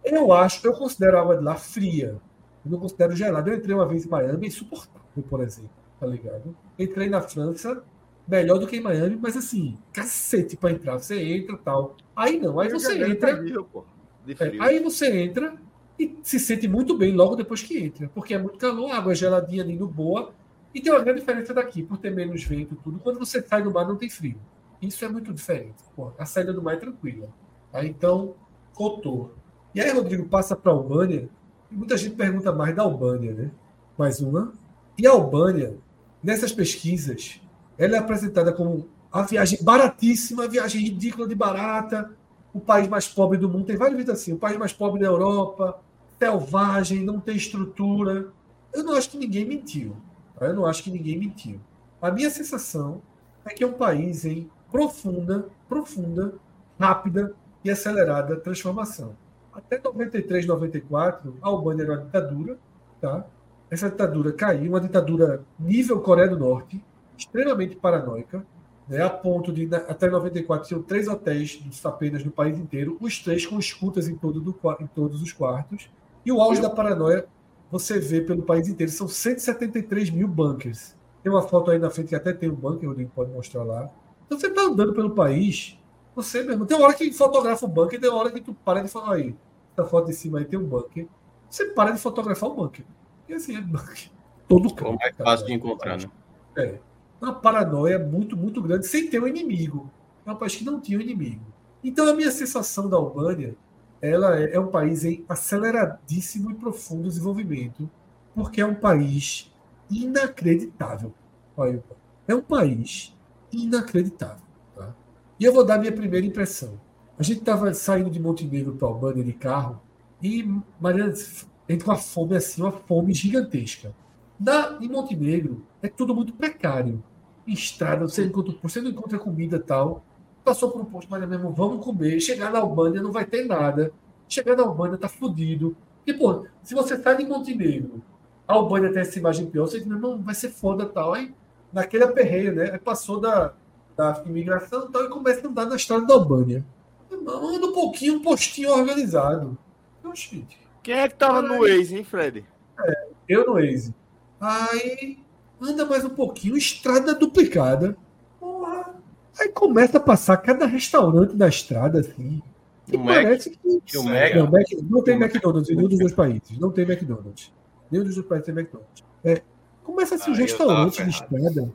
Eu acho, eu considero a água de lá fria. Eu não considero gelada. Eu entrei uma vez em Miami, é insuportável, por exemplo. Tá ligado? Entrei na França, melhor do que em Miami, mas assim, cacete para entrar. Você entra tal. Aí não, aí você entra. pô, de É, frio. aí você entra e se sente muito bem logo depois que entra, porque é muito calor, a água é geladinha, lindo, boa. E tem uma grande diferença daqui, por ter menos vento e tudo. Quando você sai do mar, não tem frio. Isso é muito diferente. Pô, a saída do mar é tranquila. Tá? Então, Cotô. E aí, Rodrigo, passa para a Albânia. E muita gente pergunta mais da Albânia, né? Mais uma. E a Albânia, nessas pesquisas, ela é apresentada como a viagem baratíssima, a viagem ridícula de barata, o país mais pobre do mundo. Tem vários vídeos assim, o país mais pobre da Europa, selvagem, não tem estrutura. Eu não acho que ninguém mentiu. tá? Eu não acho que ninguém mentiu. A minha sensação é que é um país em profunda, profunda, rápida e acelerada transformação. Até 93, 94, a Albânia era uma ditadura, tá? Essa ditadura caiu, uma ditadura nível Coreia do Norte, extremamente paranoica, né, a ponto de, até 94, tinham três hotéis apenas no país inteiro, os três com escutas em, todo do em todos os quartos. E o auge da paranoia, você vê pelo país inteiro, são 173 mil bunkers. Tem uma foto aí na frente que até tem um bunker, o Rodrigo pode mostrar lá. Então você está andando pelo país, você mesmo. Tem hora que fotografa o bunker, tem hora que tu para de falar aí. Essa foto de cima aí tem um bunker. Você para de fotografar o bunker. E assim, é bunker. Todo É canto. o mais tá fácil de encontrar, né? É. Uma paranoia muito, muito grande, sem ter um inimigo. É um país que não tinha um inimigo. Então, a minha sensação da Albânia ela é, é um país em aceleradíssimo e profundo desenvolvimento, porque é um país inacreditável. Olha, é um país inacreditável. Tá? E eu vou dar minha primeira impressão. A gente estava saindo de Montenegro para Albânia de carro e Mariana entra com uma fome assim, uma fome gigantesca. Na, em Montenegro é tudo muito precário. Em estrada, você, encontra, você não encontra comida tal. Passou por um posto, mas mesmo, vamos comer. Chegar na Albânia não vai ter nada. Chegar na Albânia tá fudido. E, pô, se você sai de Montenegro, a Albânia tem essa imagem pior, você diz, irmão, vai ser foda tal. Aí, naquele aperreio, né? Aí passou da, da imigração e tal e começa a andar na estrada da Albânia. Anda um pouquinho, um postinho organizado. Oxi, Quem é que tava no Waze, hein, Fred? eu no Waze. Aí anda mais um pouquinho, estrada duplicada. Porra. Aí começa a passar cada restaurante da estrada, assim. Que O Mac, parece que. que o Mega- Não, Mac- não tem McDonald's em nenhum dos dois países. Não tem McDonald's. Nenhum dos dois países tem McDonald's. É, começa assim, os eu restaurantes tava de estrada.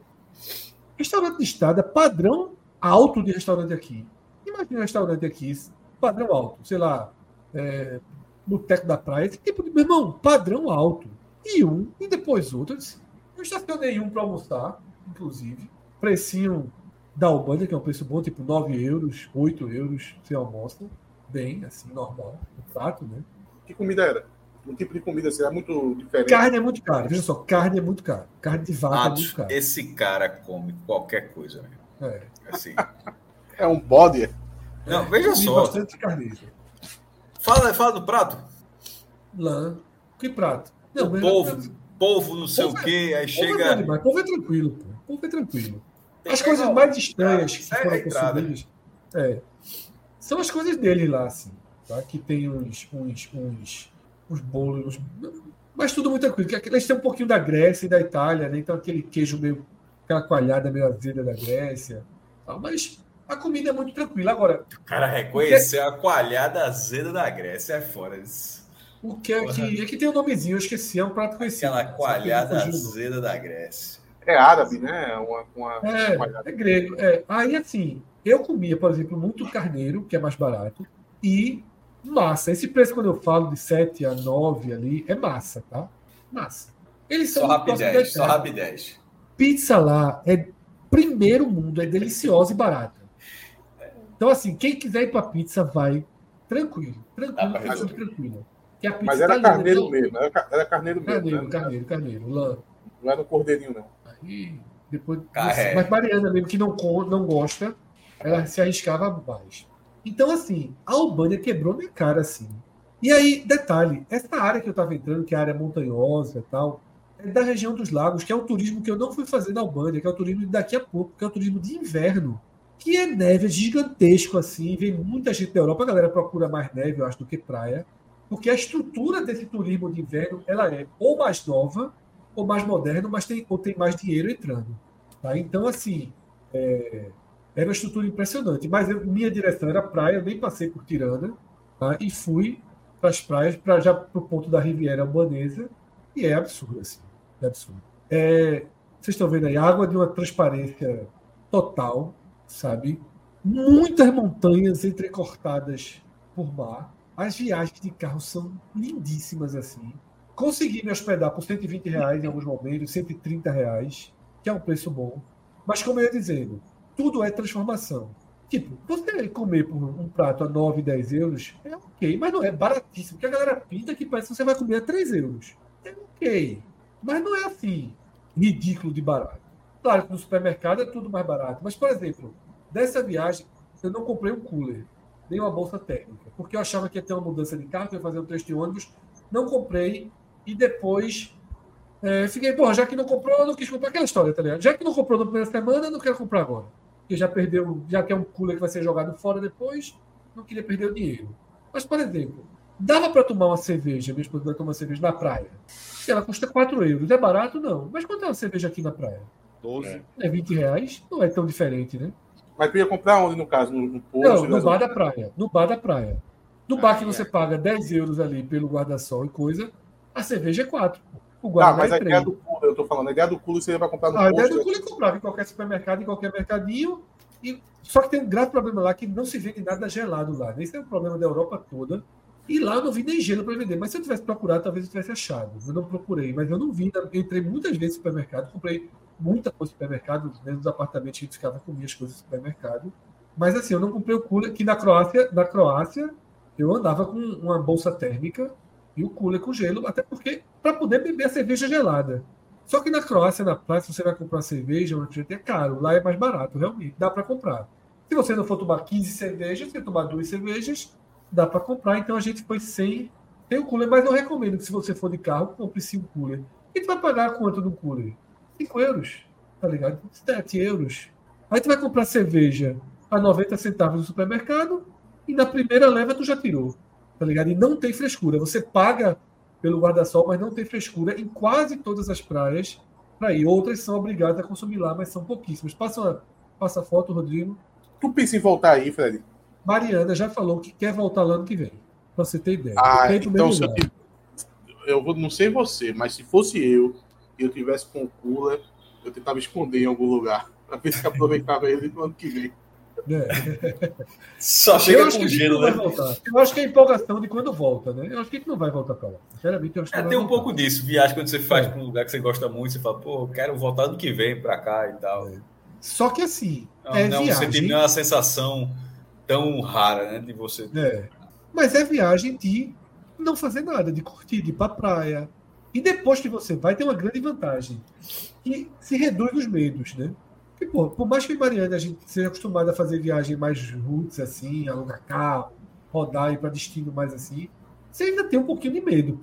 Restaurante de estrada, padrão alto de restaurante aqui. Imagina um restaurante aqui, padrão alto, sei lá, é, Boteco da Praia, esse tipo de. Meu irmão, padrão alto. E um, e depois outro. Eu, estacionei um para almoçar, inclusive. Precinho da Albânia, que é um preço bom, tipo 9 euros, 8 euros, você almoça. Bem, assim, normal. Um prato, né? Que comida era? Um tipo de comida assim, é muito diferente. Carne é muito caro, veja só, carne é muito caro. Carne de vaca é muito Atos, caro. esse cara come qualquer coisa, né? É. Assim. É um bode. Não, veja só. bastante carneiro. Fala, fala do prato. Lã. Que prato? Não, o povo, povo não sei Povo o é- quê, aí Povo é bom chega. demais. Povo é tranquilo, pô. Povo é tranquilo. Tem As coisas mais o- estranhas que é foram entrada. consumidas é, são as coisas dele lá, assim. Tá? Que tem uns, uns, uns, uns bolos. Mas tudo muito tranquilo. que Eles têm um pouquinho da Grécia e da Itália, né? Então aquele queijo meio. aquela coalhada meio azeda da Grécia. Mas a comida é muito tranquila. Agora, O cara reconheceu a coalhada azeda da Grécia, é fora. Isso. o que é que. É que tem um nomezinho, eu esqueci, é um prato conhecido. Aquela coalhada azeda da Grécia. É árabe, né? Uma, uma, É, uma- é grego. É. Aí, assim, eu comia, por exemplo, muito carneiro, que é mais barato, e massa. Esse preço, quando eu falo de 7 a 9 ali, é massa, tá? Massa. Eles são Só rapidez, só rapidez. Pizza lá é primeiro mundo, é deliciosa e barata. Então, assim, quem quiser ir pra pizza, vai tranquilo. Tranquilo, Dá pra tranquilo, resolver. tranquilo. Que a pizza Mas tá era linda, carneiro mesmo. Era, era carneiro mesmo. Carneiro, né? carneiro, carneiro. Lã. Não era um cordeirinho, não. Aí, depois, Carré. mas Mariana mesmo que não, não gosta, ela se arriscava mais. Então, assim, a Albânia quebrou minha cara, assim. E aí, detalhe, essa área que eu estava entrando, que é a área montanhosa e tal, é da região dos lagos, que é um turismo que eu não fui fazer na Albânia, que é o turismo daqui a pouco, que é o turismo de inverno, que é neve, gigantesco, assim, vem muita gente da Europa, a galera procura mais neve, eu acho, do que praia, porque a estrutura desse turismo de inverno, ela é ou mais nova, ou mais moderno, mas tem, ou tem mais dinheiro entrando. Tá? Então, assim, é, era uma estrutura impressionante. Mas eu- minha direção era praia, nem passei por Tirana, tá? e fui para as praias, para já para o ponto da Riviera Albanesa, e é absurdo, assim. É absurdo. É, vocês estão vendo aí, água de uma transparência total, sabe? Muitas montanhas entrecortadas por mar. As viagens de carro são lindíssimas assim. Consegui me hospedar por 120 reais em alguns momentos, 130 reais, que é um preço bom. Mas como eu ia dizendo, tudo é transformação. Tipo, você comer por um prato a 9, 10 euros é ok, mas não é baratíssimo, porque a galera pinta que parece que você vai comer a 3 euros. É ok, mas não é assim, ridículo de barato. Claro que no supermercado é tudo mais barato, mas, por exemplo, dessa viagem, eu não comprei um cooler, nem uma bolsa técnica, porque eu achava que ia ter uma mudança de carro, que ia fazer um trecho de ônibus, não comprei, e depois é, fiquei, porra, já que não comprou, eu não quis comprar aquela história, tá ligado? Já que não comprou na primeira semana, eu não quero comprar agora. Porque já perdeu, já que é um cooler que vai ser jogado fora depois, não queria perder o dinheiro. Mas, por exemplo, dava para tomar uma cerveja, minha esposa vai tomar uma cerveja na praia. E ela custa 4 euros. É barato? Não. Mas quanto é uma cerveja aqui na praia? 12. É 20 reais? Não é tão diferente, né? Mas tu ia comprar onde, no caso? No, no posto? Não, no bar da praia. No bar da praia. No Ah, bar que é. você paga 10 euros ali pelo guarda-sol e coisa, a cerveja é 4. O Ah, guarda mas é a ideia 3. do cooler, eu tô falando, a ideia do cooler seria para comprar no Ah, a ideia do cooler comprava em qualquer supermercado, em qualquer mercadinho. E... Só que tem um grave problema lá que não se vende nada gelado lá. né? Esse é o problema da Europa toda. E lá eu não vi nem gelo para vender. Mas se eu tivesse procurado, talvez eu tivesse achado. Eu não procurei, mas eu não vi. Eu entrei muitas vezes no supermercado, comprei muita coisa no supermercado, dentro dos apartamentos que a gente ficava com minhas coisas no supermercado. Mas assim, eu não comprei o cooler, que na Croácia, na Croácia, eu andava com uma bolsa térmica e o cooler com gelo, até porque para poder beber a cerveja gelada. Só que na Croácia, na praia, se você vai comprar cerveja, um refrigerante, é caro. Lá é mais barato, realmente. Dá para comprar. Se você não for tomar 15 cervejas, você tomar duas cervejas, dá para comprar. Então a gente foi sem. Tem o cooler, mas eu recomendo que se você for de carro, compre sim o cooler. E tu vai pagar quanto no cooler? 5 euros, tá ligado? 7 euros. Aí tu vai comprar cerveja a 90 centavos no supermercado e na primeira leva tu já tirou, tá ligado? E não tem frescura. Você paga pelo guarda-sol, mas não tem frescura em quase todas as praias para ir. Outras são obrigadas a consumir lá, mas são pouquíssimas. Passa, uma, passa a foto, Rodrigo. Tu pensa em voltar aí, Fred? Mariana já falou que quer voltar lá ano que vem. Pra você ter ideia. Ah, então se eu, eu vou, não sei você, mas se fosse eu e eu tivesse com o cooler, eu tentava esconder em algum lugar. Pra ver se aproveitava ele no ano que vem. É. Só chega com gelo, né? Eu acho que é a empolgação de quando volta, né? Eu acho que a gente não vai voltar pra lá. Sinceramente, eu acho É, tem um pouco disso. Viagem quando você faz É. para um lugar que você gosta muito, você fala, pô, eu quero voltar ano que vem para cá e tal. Só que assim, Não, é não, você viagem. tem uma sensação tão rara, né? De você. É. Mas é viagem de não fazer nada, de curtir, de ir pra praia. E depois que você vai, tem uma grande vantagem. Que se reduz os medos, né? Pô, por mais que em Mariana a gente seja acostumado a fazer viagem mais roots, assim, alugar carro, rodar e para destino mais assim, você ainda tem um pouquinho de medo.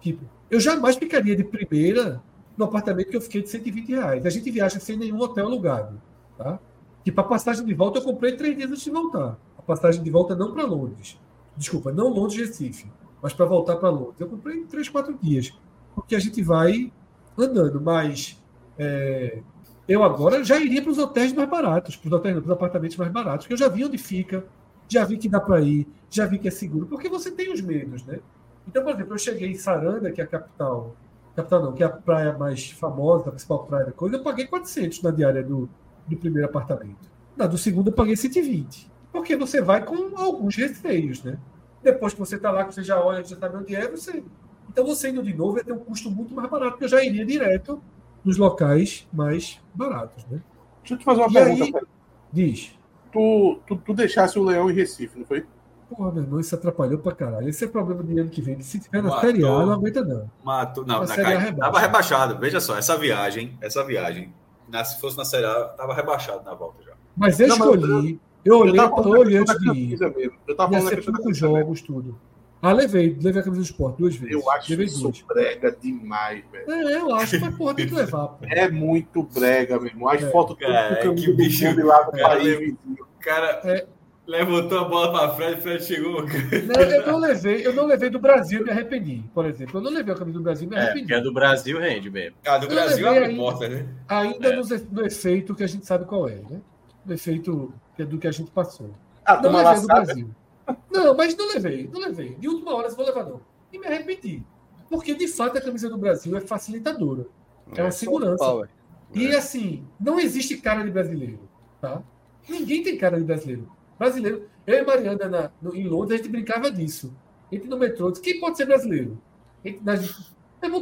Tipo, eu jamais ficaria de primeira no apartamento que eu fiquei de 120 reais. A gente viaja sem nenhum hotel alugado. Tá? Tipo, a passagem de volta eu comprei três dias antes de voltar. A passagem de volta não para Londres. Desculpa, não Londres Recife, mas para voltar para Londres. Eu comprei três, quatro dias. Porque a gente vai andando. Mas é, eu agora já iria para os hotéis mais baratos, para os hotéis, para os apartamentos mais baratos, que eu já vi onde fica, já vi que dá para ir, já vi que é seguro, porque você tem os medos, né? Então, por exemplo, eu cheguei em Saranda, que é a capital, capital não, que é a praia mais famosa, a principal praia da coisa, eu paguei 400 na diária do, do primeiro apartamento. Na do segundo eu paguei 120. Porque você vai com alguns receios, né? Depois que você está lá, que você já olha, já sabe onde é, você. Então você indo de novo vai ter um custo muito mais barato, porque eu já iria direto nos locais mais baratos, né? Deixa eu te fazer uma E pergunta. aí-. Diz. Tu, tu, tu deixasse o leão em Recife, não foi? Porra, meu irmão, isso atrapalhou pra caralho. Esse é o problema do ano que vem. Se tiver na Matou. Série A, não aguenta não. Matou, não, na, Série rebaixa. tava rebaixado. Veja só, essa viagem, essa viagem, na- se fosse na Série A, tava rebaixado na volta já. Mas eu Não, mas escolhi. Eu olhei, tava eu olhei da antes de ir. mesmo. Eu tava Ia falando ser poucos mesmo. jogos, tudo. Ah, levei. Levei a camisa do esporte duas vezes. Eu acho levei isso duas. brega demais, velho. É, eu acho, mas porra, tem que levar. Pô. É muito brega, meu irmão. As É. fotos Cara, com que do bicho- clube lá do cara, país. O cara É. levantou a bola pra Fred, Fred chegou. Não, eu não levei, eu não levei do Brasil e me arrependi, por exemplo. Eu não levei a camisa do Brasil e me É, arrependi. a do Brasil rende mesmo. Ah, do Eu Brasil abre ainda. porta, né? Ainda É. no, no efeito que a gente sabe qual é, né? No efeito que é do que a gente passou. Ah, Não toma levei do laçada. Brasil. Não, mas não levei, não levei. De última hora, se vou levar, não. E me arrependi. Porque, de fato, a camisa do Brasil é facilitadora. É uma segurança. Power. E assim, não existe cara de brasileiro, tá? Ninguém tem cara de brasileiro. Brasileiro, eu e Mariana na, no- em Londres, a gente brincava disso. A gente no metrô, disse, quem pode ser brasileiro? A gente,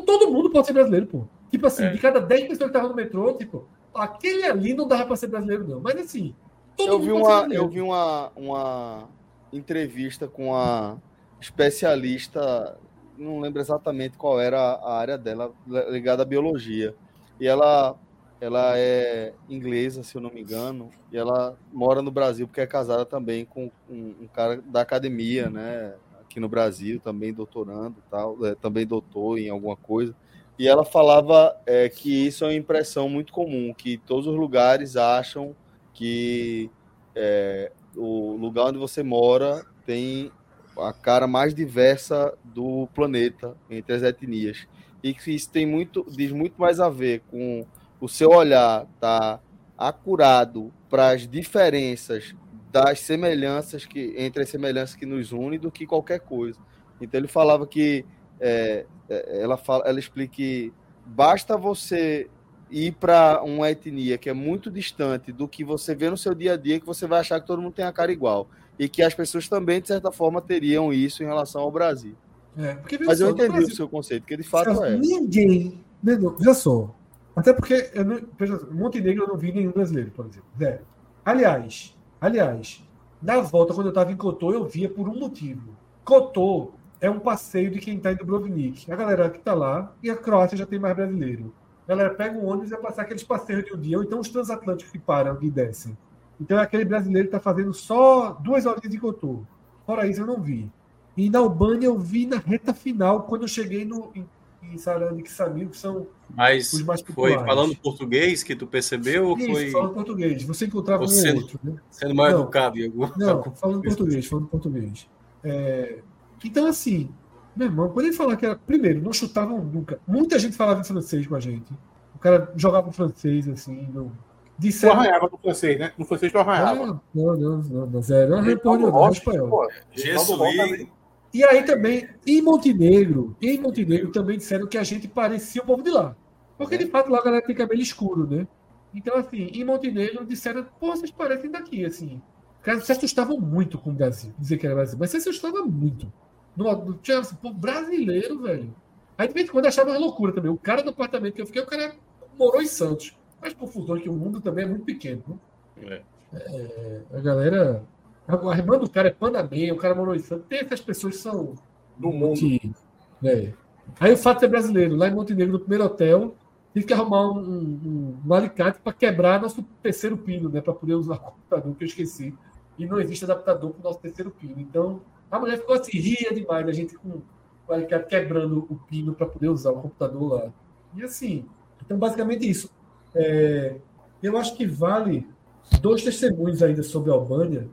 todo mundo pode ser brasileiro, pô. Tipo assim, É. de cada 10 pessoas que estavam no metrô, tipo, aquele ali não dava pra ser brasileiro, não. Mas assim, todo Eu mundo vi pode ser uma, brasileiro. eu vi uma, uma entrevista com a especialista, não lembro exatamente qual era a área dela, li- ligada à biologia. E ela, ela é inglesa, se eu não me engano, e ela mora no Brasil porque é casada também com um, um cara da academia, né? Aqui no Brasil, também doutorando, tal, é, também doutor em alguma coisa. E ela falava é, que isso é uma impressão muito comum, que todos os lugares acham que é, o lugar onde você mora tem a cara mais diversa do planeta entre as etnias. E que isso tem muito diz muito mais a ver com o seu olhar tá acurado para as diferenças das semelhanças que entre as semelhanças que nos unem do que qualquer coisa. Então ele falava que é, é, ela fala ela explica que basta você ir para uma etnia que é muito distante do que você vê no seu dia a dia, que você vai achar que todo mundo tem a cara igual. E que as pessoas também, de certa forma, teriam isso em relação ao Brasil. É, porque, Mas eu só, entendi Brasil- o seu conceito, que de fato é. Ninguém. Veja só. Até porque eu não, veja Montenegro eu não vi nenhum brasileiro, por exemplo. Zero. Aliás, aliás, na volta, quando eu estava em Cotô, eu via por um motivo. Cotô é um passeio de quem está em Dubrovnik. A galera que está lá, e a Croácia já tem mais brasileiro. A galera pega um ônibus e vai passar aqueles passeios de um dia, ou então os transatlânticos que param e descem. Então é aquele brasileiro que está fazendo só duas horas de Cotô. Fora isso, eu não vi. E na Albânia eu vi na reta final, quando eu cheguei no, em, em Saranda e Samir, que são Mas Os mais foi populares. falando português que tu percebeu ou Isso, foi falando português. Você encontrava um Você- ou outro, né? sendo mais Não. educado em algum Não, falando português, falando português. É, Então, assim, meu irmão, quando ele falar que era. Primeiro, não chutavam nunca. Muita gente falava em francês com a gente. O cara jogava em francês, assim. Não... Tu Disseram. arranhava no francês, né? No francês tu arranhava. Não, não, não, não, zero. Não, nenhuma, Rossi, espanhol. E aí também, em Montenegro, em Montenegro também disseram que a gente parecia o povo de lá. Porque de fato lá a galera tem cabelo escuro, né? Então, assim, em Montenegro disseram, pô, vocês parecem daqui, assim. Os caras se assustavam muito com o Brasil, dizer que era Brasil, mas se assustavam muito. No, no, tinha, assim, pô, brasileiro, velho. Aí de vez em quando achava uma loucura também. O cara do apartamento que eu fiquei, o cara morou em Santos. Mas por fusão que o mundo também é muito pequeno. Né? É, a galera. A irmã do cara é Panamê, o cara morou em Santos. Tem essas pessoas que são do mundo. Que, é. Aí o fato de ser brasileiro, lá em Montenegro, no primeiro hotel, tive que arrumar um, um, um alicate para quebrar nosso terceiro pino, né? Para poder usar o computador, que eu esqueci. E não existe adaptador para o nosso terceiro pino. Então, a mulher ficou assim, ria demais, a gente com quebrando o pino para poder usar o computador lá. E assim, então basicamente isso. É, eu acho que vale dois testemunhos ainda sobre a Albânia,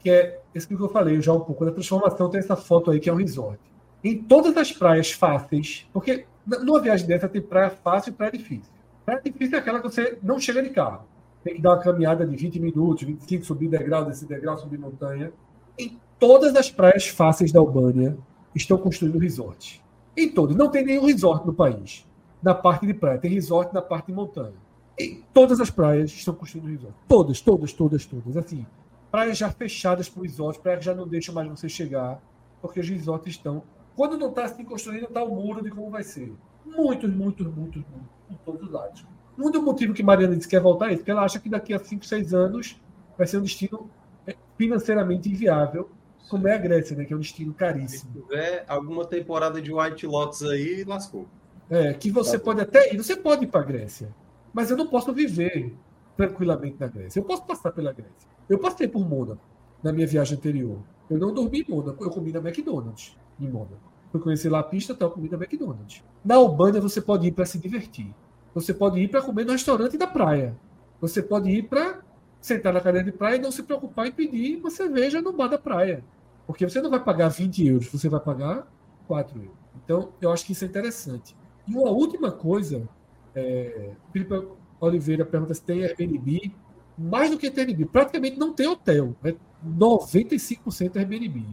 que é esse que eu falei já um pouco da transformação. Tem essa foto aí que é um resort. Em todas as praias fáceis, porque numa viagem dessa tem praia fácil e praia difícil. Praia difícil é aquela que você não chega de carro. Tem que dar uma caminhada de 20 minutos, 25, subir degrau, descer degrau, subir montanha. Em todas as praias fáceis da Albânia estão construindo resort. Em todas. Não tem nenhum resort no país. Na parte de praia. Tem resort na parte de montanha. Em todas as praias estão construindo resort. Todas, todas, todas, todas. Assim, praias já fechadas para o resort, praias que já não deixam mais você chegar, porque os resorts estão. Quando não está assim construindo, está o muro de como vai ser. Muitos, muitos, muitos, muitos, por todos os lados. Um dos motivos que Mariana disse que quer voltar é isso, porque ela acha que daqui a 5, 6 anos vai ser um destino é, financeiramente inviável, como é a Grécia, né? Que é um destino caríssimo. Se tiver alguma temporada de White Lotus aí, lascou. É, que você tá pode até ir, você pode ir para a Grécia, mas eu não posso viver tranquilamente na Grécia. Eu posso passar pela Grécia. Eu passei por Mônaco na minha viagem anterior. Eu não dormi em Mônaco, eu comi na McDonald's em Mônaco. Fui conhecer lá a pista, então eu comi na McDonald's. Na Albânia você pode ir para se divertir. Você pode ir para comer no restaurante da praia. Você pode ir para sentar na cadeira de praia e não se preocupar em pedir uma cerveja no bar da praia. Porque você não vai pagar 20 euros, você vai pagar 4 euros. Então, eu acho que isso é interessante. E uma última coisa, é, Felipe Oliveira pergunta se tem Airbnb mais do que Airbnb. Praticamente não tem hotel. É 95% Airbnb.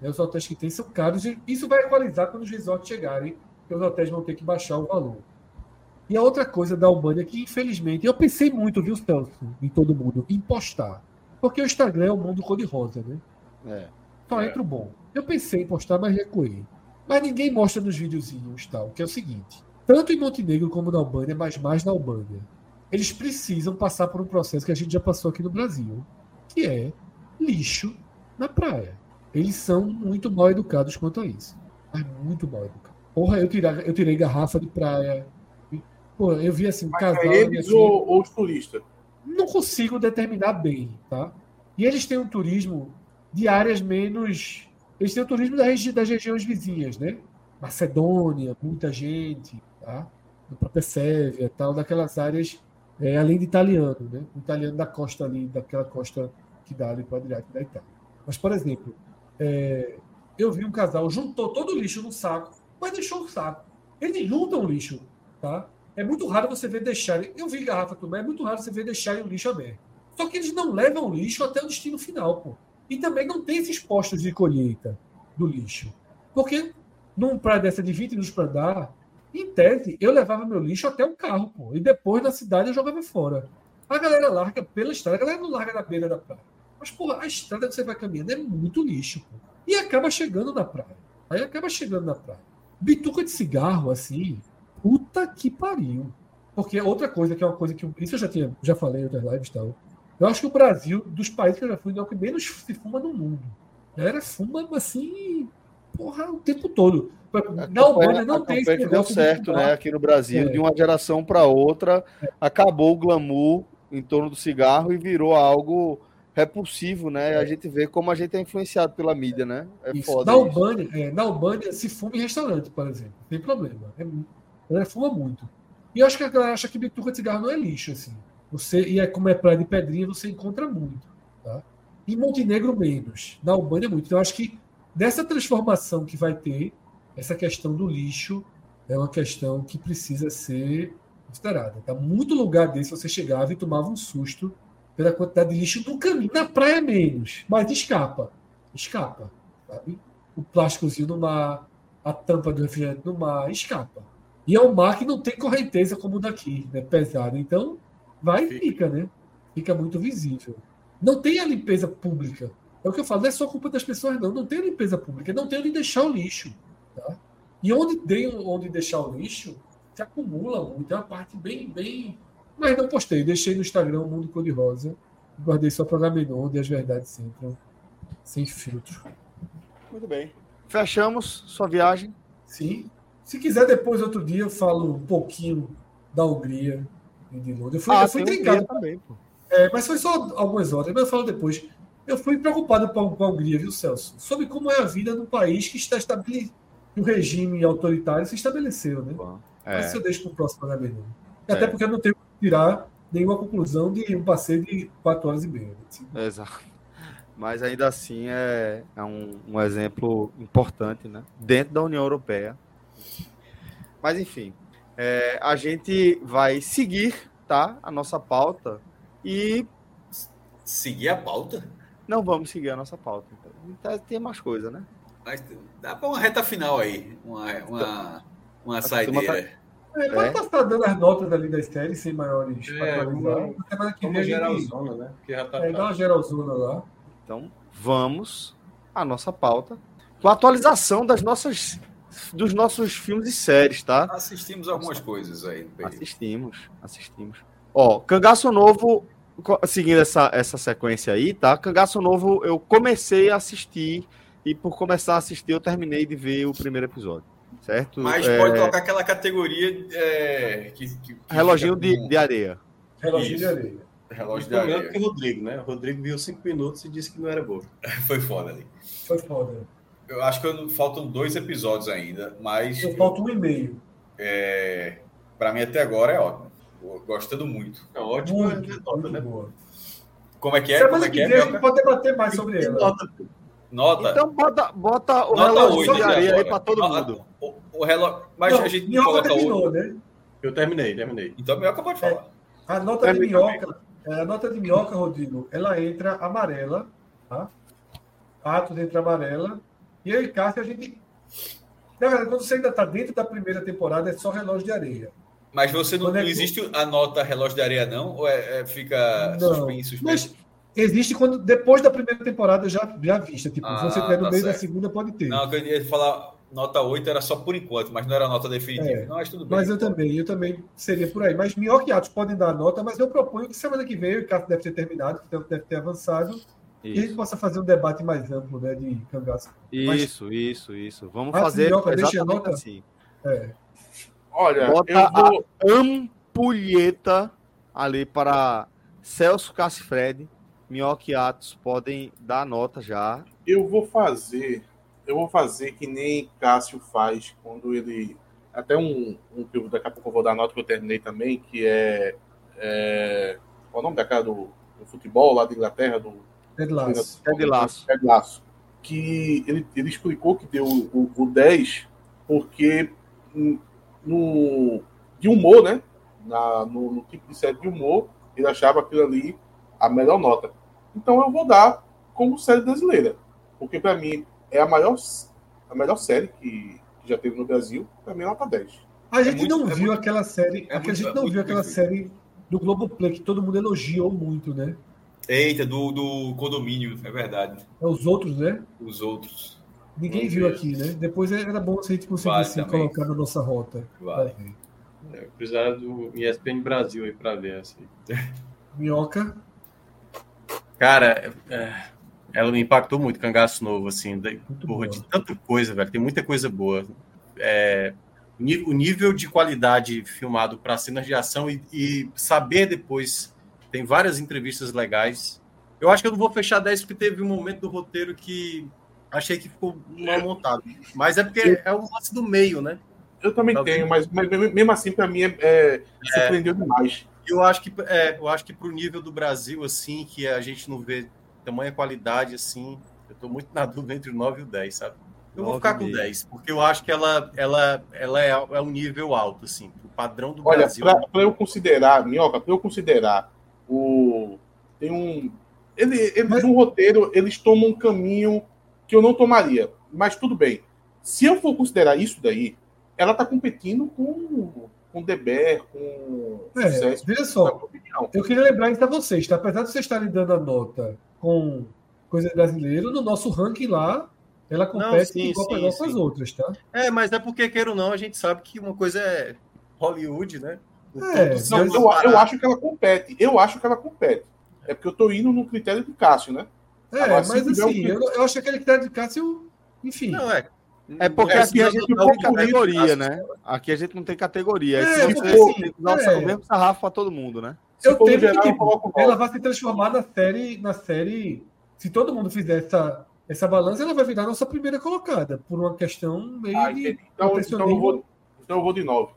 Né? Os hotéis que tem são caros. E isso vai equalizar quando os resorts chegarem, porque os hotéis vão ter que baixar o valor. E a outra coisa da Albânia, que infelizmente, eu pensei muito, viu, Celso, em todo mundo, em postar. Porque o Instagram é o mundo cor-de-rosa, né? É. Só é. entra o bom. Eu pensei em postar, mas recuei. Mas ninguém mostra nos videozinhos tal, que é o seguinte. Tanto em Montenegro como na Albânia, mas mais na Albânia eles precisam passar por um processo que a gente já passou aqui no Brasil, que é lixo na praia. Eles são muito mal educados quanto a isso. Mas muito mal educados. Porra, eu tirei, eu tirei garrafa de praia. Pô, eu vi assim, um casal. Eles assim, ou, ou os turistas? Não consigo determinar bem, tá? E eles têm um turismo de áreas menos. Eles têm o turismo das, das regiões vizinhas, né? Macedônia, muita gente, tá? Na própria Sérvia, tal, daquelas áreas é, além de italiano, né? O italiano da costa ali, daquela costa que dá ali para o Adriático da Itália. Mas, por exemplo, é, eu vi um casal, juntou todo o lixo no saco, mas deixou o saco. Eles juntam o lixo, tá? É muito raro você ver deixarem. Eu vi garrafa também, é muito raro você ver deixarem o lixo aberto. Só que eles não levam o lixo até o destino final, pô. E também não tem esses postos de colheita do lixo. Porque num praia dessa de 20 minutos para andar, em tese, eu levava meu lixo até o carro, pô. E depois na cidade eu jogava fora. A galera larga pela estrada, a galera não larga na beira da praia. Mas, porra, a estrada que você vai caminhando é muito lixo, pô. E acaba chegando na praia. Aí acaba chegando na praia. Bituca de cigarro, assim, puta que pariu. Porque outra coisa, que é uma coisa que. Isso eu já tinha, já falei em outras lives e tal. Eu acho que o Brasil, dos países que eu já fui, é o que menos se fuma no mundo. A galera fuma assim, porra, o tempo todo. Na Albânia não tem esse deu certo, né? Aqui no Brasil, é. de uma geração para outra, é. acabou o glamour em torno do cigarro e virou algo repulsivo, né? É. A gente vê como a gente é influenciado pela mídia, né? É isso. foda. Na Albânia, é, na Albânia se fuma em restaurante, por exemplo. Não tem problema. É, ela fuma muito. E eu acho que a galera acha que bituca de cigarro não é lixo, assim. Você, e é como é praia de pedrinha, você encontra muito. Tá? Em Montenegro, menos. Na Albânia, muito. Então, acho que dessa transformação que vai ter, essa questão do lixo é uma questão que precisa ser considerada. Tá? Muito lugar desse você chegava e tomava um susto pela quantidade de lixo no caminho. Na praia menos, mas escapa. Escapa. Sabe? O plásticozinho no mar, a tampa do refrigerante no mar, escapa. E é um mar que não tem correnteza como o daqui, né? pesado. Então, vai e fica, né? Fica muito visível. Não tem a limpeza pública. É o que eu falo, não é só culpa das pessoas, não. Não tem a limpeza pública, não tem onde deixar o lixo. Tá? E onde tem onde deixar o lixo, se acumula muito. É uma parte bem, bem. Mas não postei, deixei no Instagram o Mundo Cor-de-Rosa. Guardei só para Gamenon, onde as verdades sempre sem filtro. Muito bem. fechamos sua viagem. Sim. Se quiser, depois, outro dia, eu falo um pouquinho da Hungria de Londres. Eu fui, Ah, eu fui trincado. Também, pô. É, mas foi só algumas horas, mas eu falo depois. Eu fui preocupado com a, com a Hungria, viu, Celso? Sobre como é a vida num país que está estabelecido. O regime autoritário se estabeleceu, né? Mas isso É, eu deixo para o próximo HB. É. Até porque eu não tenho que tirar nenhuma conclusão de um passeio de quatro horas e meia. né? exato. Mas ainda assim é, é um, um exemplo importante, né? Dentro da União Europeia. Mas enfim, é, a gente vai seguir, tá? A nossa pauta e Seguir a pauta? não vamos seguir a nossa pauta. Então, tem mais coisa, né? Mas dá para uma reta final aí, uma, uma, uma saideira. É, pode É. passar dando as notas ali das séries sem maiores. É, vamos- Na semana que Vamos vem a gerar gente zona, né? Porque já tá é, dá uma geralzona lá. Então, vamos à nossa pauta com a atualização das nossas, dos nossos filmes e séries, tá? Assistimos algumas coisas aí. Assistimos, assistimos. Ó, Cangaço Novo, seguindo essa, essa sequência aí, tá? Cangaço Novo, eu comecei a assistir e por começar a assistir eu terminei de ver o primeiro episódio, certo? Mas É, pode colocar aquela categoria é, que, que- que Reloginho de, com- de areia. Relógio de Isso. areia. Relógio de areia. que o Rodrigo, né? O Rodrigo viu cinco minutos e disse que não era boa. Foi foda ali. Foi foda. Eu acho que eu não- faltam dois episódios ainda, mas Eu falta um e meio. é, para mim até agora é ótimo. Gostando muito. É ótimo, Muito, é nota, muito né? boa. Como é que é? Como Semana é que que é? vem a gente Mioca? pode debater mais sobre ela. nota. Nota. Então bota, bota o nota relógio 8 de areia aí pra todo Ah, mundo. O, o relógio. Mas Não, a gente Minhoca coloca terminou, o. né? Eu terminei, terminei. Então Mioca pode falar. A nota de Terminou minhoca, é, a nota de minhoca, Rodrigo, ela entra amarela, tá? Atos entra amarela. E eu e Cássio, a gente. Na verdade, quando você ainda está dentro da primeira temporada, é só relógio de areia. Mas você não, é não que- existe a nota relógio de areia, não? Ou é, é- fica Não. suspenso, suspenso? Mas existe quando depois da primeira temporada já, já vista. Tipo, Ah, se você tiver no tá meio da certo. segunda, pode ter. Não, eu ia falar nota 8 era só por enquanto, mas não era nota definitiva. É. Não, mas tudo bem. Mas eu também, eu também seria por aí. Mas Minhoca e Atos podem dar a nota, mas eu proponho que semana que vem o Cássio deve ter terminado, então deve ter avançado, e a gente Isso, possa fazer um debate mais amplo, né, de cangaço. Mas- isso, isso, isso. Vamos fazer Minhoca, deixa a exatamente nota. assim. É. Olha, Bota eu vou. ampulheta ali para Celso Cassifred, Minhoca e Atos podem dar nota já. eu vou fazer, eu vou fazer que nem Cássio faz quando ele. Até um, um que eu- daqui a pouco eu vou dar nota que eu terminei também, que é. é qual é o nome daquela do, do futebol lá da Inglaterra, do Ted Lasso. Ted Lasso. Ted Lasso. Que ele, ele explicou que deu o, o 10 porque no, de humor, né? Na, no, no tipo de série de humor, ele achava aquilo ali a melhor nota. Então eu vou dar como série brasileira. Porque para mim é a maior, a melhor série que, que já teve no Brasil. Para mim é nota 10. A gente muito- não é viu muito- aquela série, é a gente é não viu aquela série do Globoplay que todo mundo elogiou muito, né? Eita, do, do condomínio, é verdade. É Os outros, né? Os outros. Ninguém Vamos viu ver. aqui, né? Depois era bom se a gente Vale conseguisse também. colocar na nossa rota. Vale. ver. Eu precisava do ESPN Brasil aí pra ver assim. Minhoca. Cara, é, ela me impactou muito, Cangaço Novo, assim, da- porra, boa. de tanta coisa, velho. Tem muita coisa boa. É, o nível de qualidade filmado para cenas de ação e, e saber depois. Tem várias entrevistas legais. Eu acho que eu não vou fechar 10 porque teve um momento do roteiro que achei que ficou mal montado. Mas é porque é o lance do meio, né? Eu também Talvez- tenho, mas, mas mesmo assim, para mim, é, é, surpreendeu demais. Eu acho que é, eu acho que pro nível do Brasil, assim, que a gente não vê tamanha qualidade, assim, eu tô muito na dúvida entre o 9 e o 10, sabe? Eu vou ficar com meio. 10, porque eu acho que ela, ela, ela é, é um nível alto, assim, o padrão do Olha, Brasil. para eu considerar, Minhoca, para eu considerar o. Tem um. Ele, ele, Mas- No roteiro, eles tomam um caminho que eu não tomaria. Mas tudo bem. Se eu for considerar isso daí, ela tá competindo com com Deber, com É, sucesso. veja só. Eu queria lembrar isso a vocês, tá? Apesar de vocês estarem dando a nota com coisa brasileira, no nosso ranking lá, ela compete sim, igual sim, para igual com as sim. outras, tá? É, mas é porque, queira ou não, a gente sabe que uma coisa é Hollywood, né? É, Não, eu, eu acho que ela compete. Eu acho que ela compete. É porque eu tô indo no critério de Cássio, né? É, Agora, mas assim, um- eu, eu acho que aquele critério de Cássio, enfim. Não, é. É porque É, aqui a gente não tem categoria, né? Aqui a gente não tem categoria. É, você assim, que usar é. o mesmo sarrafo para todo mundo, né? Se eu temo geral, que tipo, ela vai se transformar na série, na série. Se todo mundo fizer essa, essa balança, ela vai virar nossa primeira colocada, por uma questão meio Ah, de então, então, eu vou, então eu vou de 9.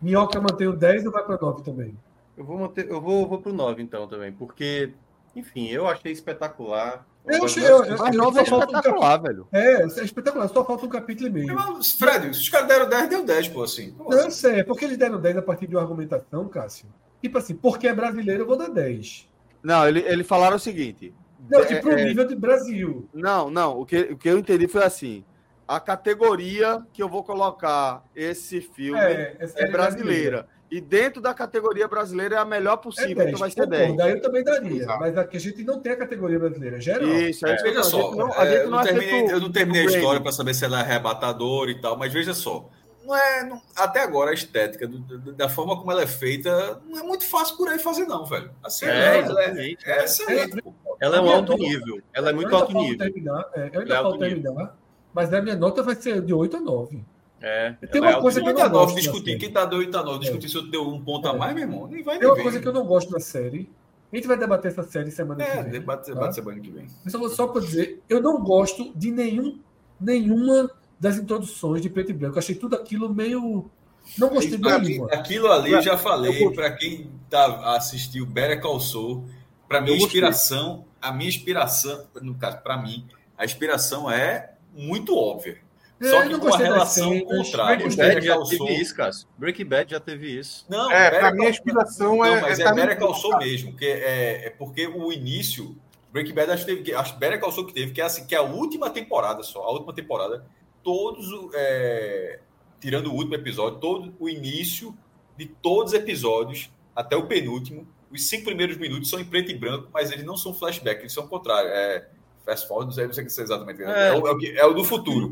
Minhoca mantém o 10 ou vai para 9 também? Eu vou manter, eu vou, vou pro 9 então também, porque, enfim, eu achei espetacular. Eu achei- eu- eu- Mas nove é só falta um espetacular, velho. É, é espetacular, só falta um capítulo e meio. Mas, Fred, se os caras deram 10, deu 10, pô, assim. Pô, Não, eu sei, é porque eles deram 10 a partir de uma argumentação, Cássio. Tipo assim, porque é brasileiro, eu vou dar 10. Não, ele, ele falaram o seguinte. Não, É, tipo, pro é, nível de Brasil. Não, não. O que, o que eu entendi foi assim. A categoria que eu vou colocar esse filme É, é, é série brasileira. E dentro da categoria brasileira é a melhor É possível, 10, então vai ser concordo, 10. Daí eu também daria. Exato. Mas aqui a gente não tem a categoria brasileira, é geral. Isso, é eu Veja só, gente não- a é, gente eu, não não é terminei, eu não terminei a história para saber se ela é arrebatadora e tal, mas veja só. Não é, não- até agora a estética do- do- da forma como ela é feita não é muito fácil por aí fazer não, velho. Assim, É, ela, é, exatamente. é excelente. Ela é um alto nível. Ela é muito alto nível. Terminar, é, eu é ainda falta terminar, mas a minha nota vai ser de 8 a 9. É, Tem ela uma é coisa que eu não 89, gosto discutir. Quem tá doido tá novo. Discutir se eu deu um ponto a É. mais, meu irmão. Nem vai Tem uma nem coisa que eu não gosto da série. A gente vai debater essa série semana que É, vem. debate, tá? semana que vem. Eu só só para dizer, eu não gosto de nenhum, nenhuma das introduções de preto e branco. Eu achei tudo aquilo meio. Não gostei de Pra mim, nenhuma. aquilo ali eu já falei para quem tá assistiu Better Call Saul, para a gostei. inspiração, a minha inspiração, no caso para mim, a inspiração é muito óbvia. É, Só eu que não com a gostei das relação contrária. Breaking Bad já Call Saul- teve isso, Cássio. Breaking Bad já teve isso. Não, É, pra mim a inspiração Não, é. mas é é, tá Better Call Saul mesmo, que é, é porque o início, Breaking Bad acho que teve, que- acho que Better Call Saul que teve, que é assim, que é a última temporada só, a última temporada, todos, é, tirando o último episódio, todo o início de todos os episódios, até o penúltimo, os cinco primeiros minutos são em preto e branco, mas eles não são flashback, eles são o contrário, é fast forward, não sei, não sei o que é exatamente, é, É. o, é o que- é o do futuro.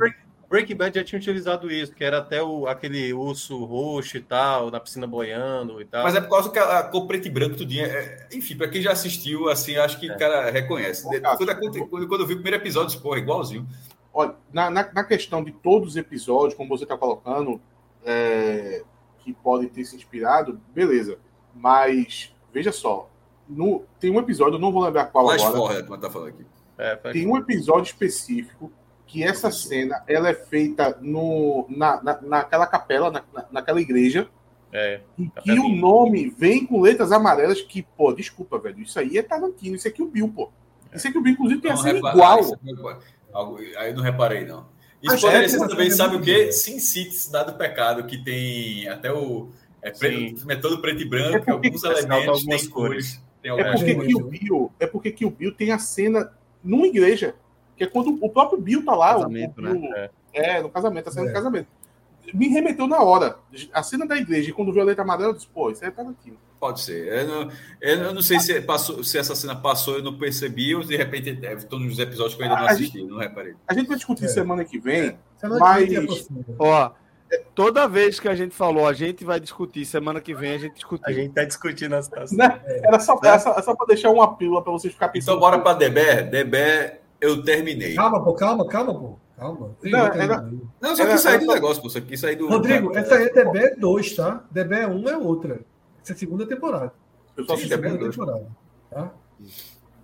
Breaking Bad já tinha utilizado isso, que era até o, aquele urso roxo e tal, na piscina boiando e tal. Mas é por causa que a, a cor preto e branco tudinho. É, é- enfim, para quem já assistiu, assim, acho que o cara reconhece. Quando, quando, quando eu vi o primeiro episódio, disse, porra, igualzinho. Olha, na, na, na questão de todos os episódios, como você está colocando, é, que podem ter se inspirado, beleza. Mas, veja só, no, tem um episódio, eu não vou lembrar qual Flash agora. forward, como tá falando aqui. É, Tem um episódio específico que essa cena ela é feita no, na, na, naquela capela, na, na- naquela igreja, é. e que o nome vem com letras amarelas que, pô, desculpa, velho, isso aí é Tarantino, isso aqui é o Bill, pô. Isso aqui o Bill, inclusive, tem a cena repara- igual. isso é- Aí eu não reparei, não. Isso Mas poderia é, ser também, é sabe o quê? bom. Sin City, Cidade do Pecado, que tem até o. É preto, é todo preto e branco, É porque alguns elementos, algumas tem cores. cores. Tem É algumas porque, cores. que o Bill, é porque que o Bill tem a cena numa igreja. Que é quando o próprio Bill tá lá. o- Casamento, o né? Bill- É. é. no casamento, a cena É. do casamento. Me remeteu na hora. A cena da igreja, e quando viu a letra amarela, eu disse, pô, isso aí é Tarantino. Pode ser. Eu não, eu não sei se, passou, se essa cena passou, eu não percebi, ou de repente é, estou nos episódios que eu ainda não assisti, não reparei. A gente vai discutir É. semana que vem. Semana Mas- que vem aprofunda. Ó, toda vez que a gente falou, a gente vai discutir, semana que vem a gente discutiu. A gente tá discutindo a situação. Né? Era só, era só, era só pra deixar uma pílula pra vocês ficarem Então bora para Debé. Debé, eu terminei. Calma, pô, calma, calma, pô. Calma. Tem Não, outra era-. Não, só Era- quis sair do só- negócio, pô. Só quis sair do. Rodrigo, essa aí é DB 2, tá? DB 1 é outra. Essa é a segunda temporada. Eu só Sim, assisti a Segunda temporada. Tá?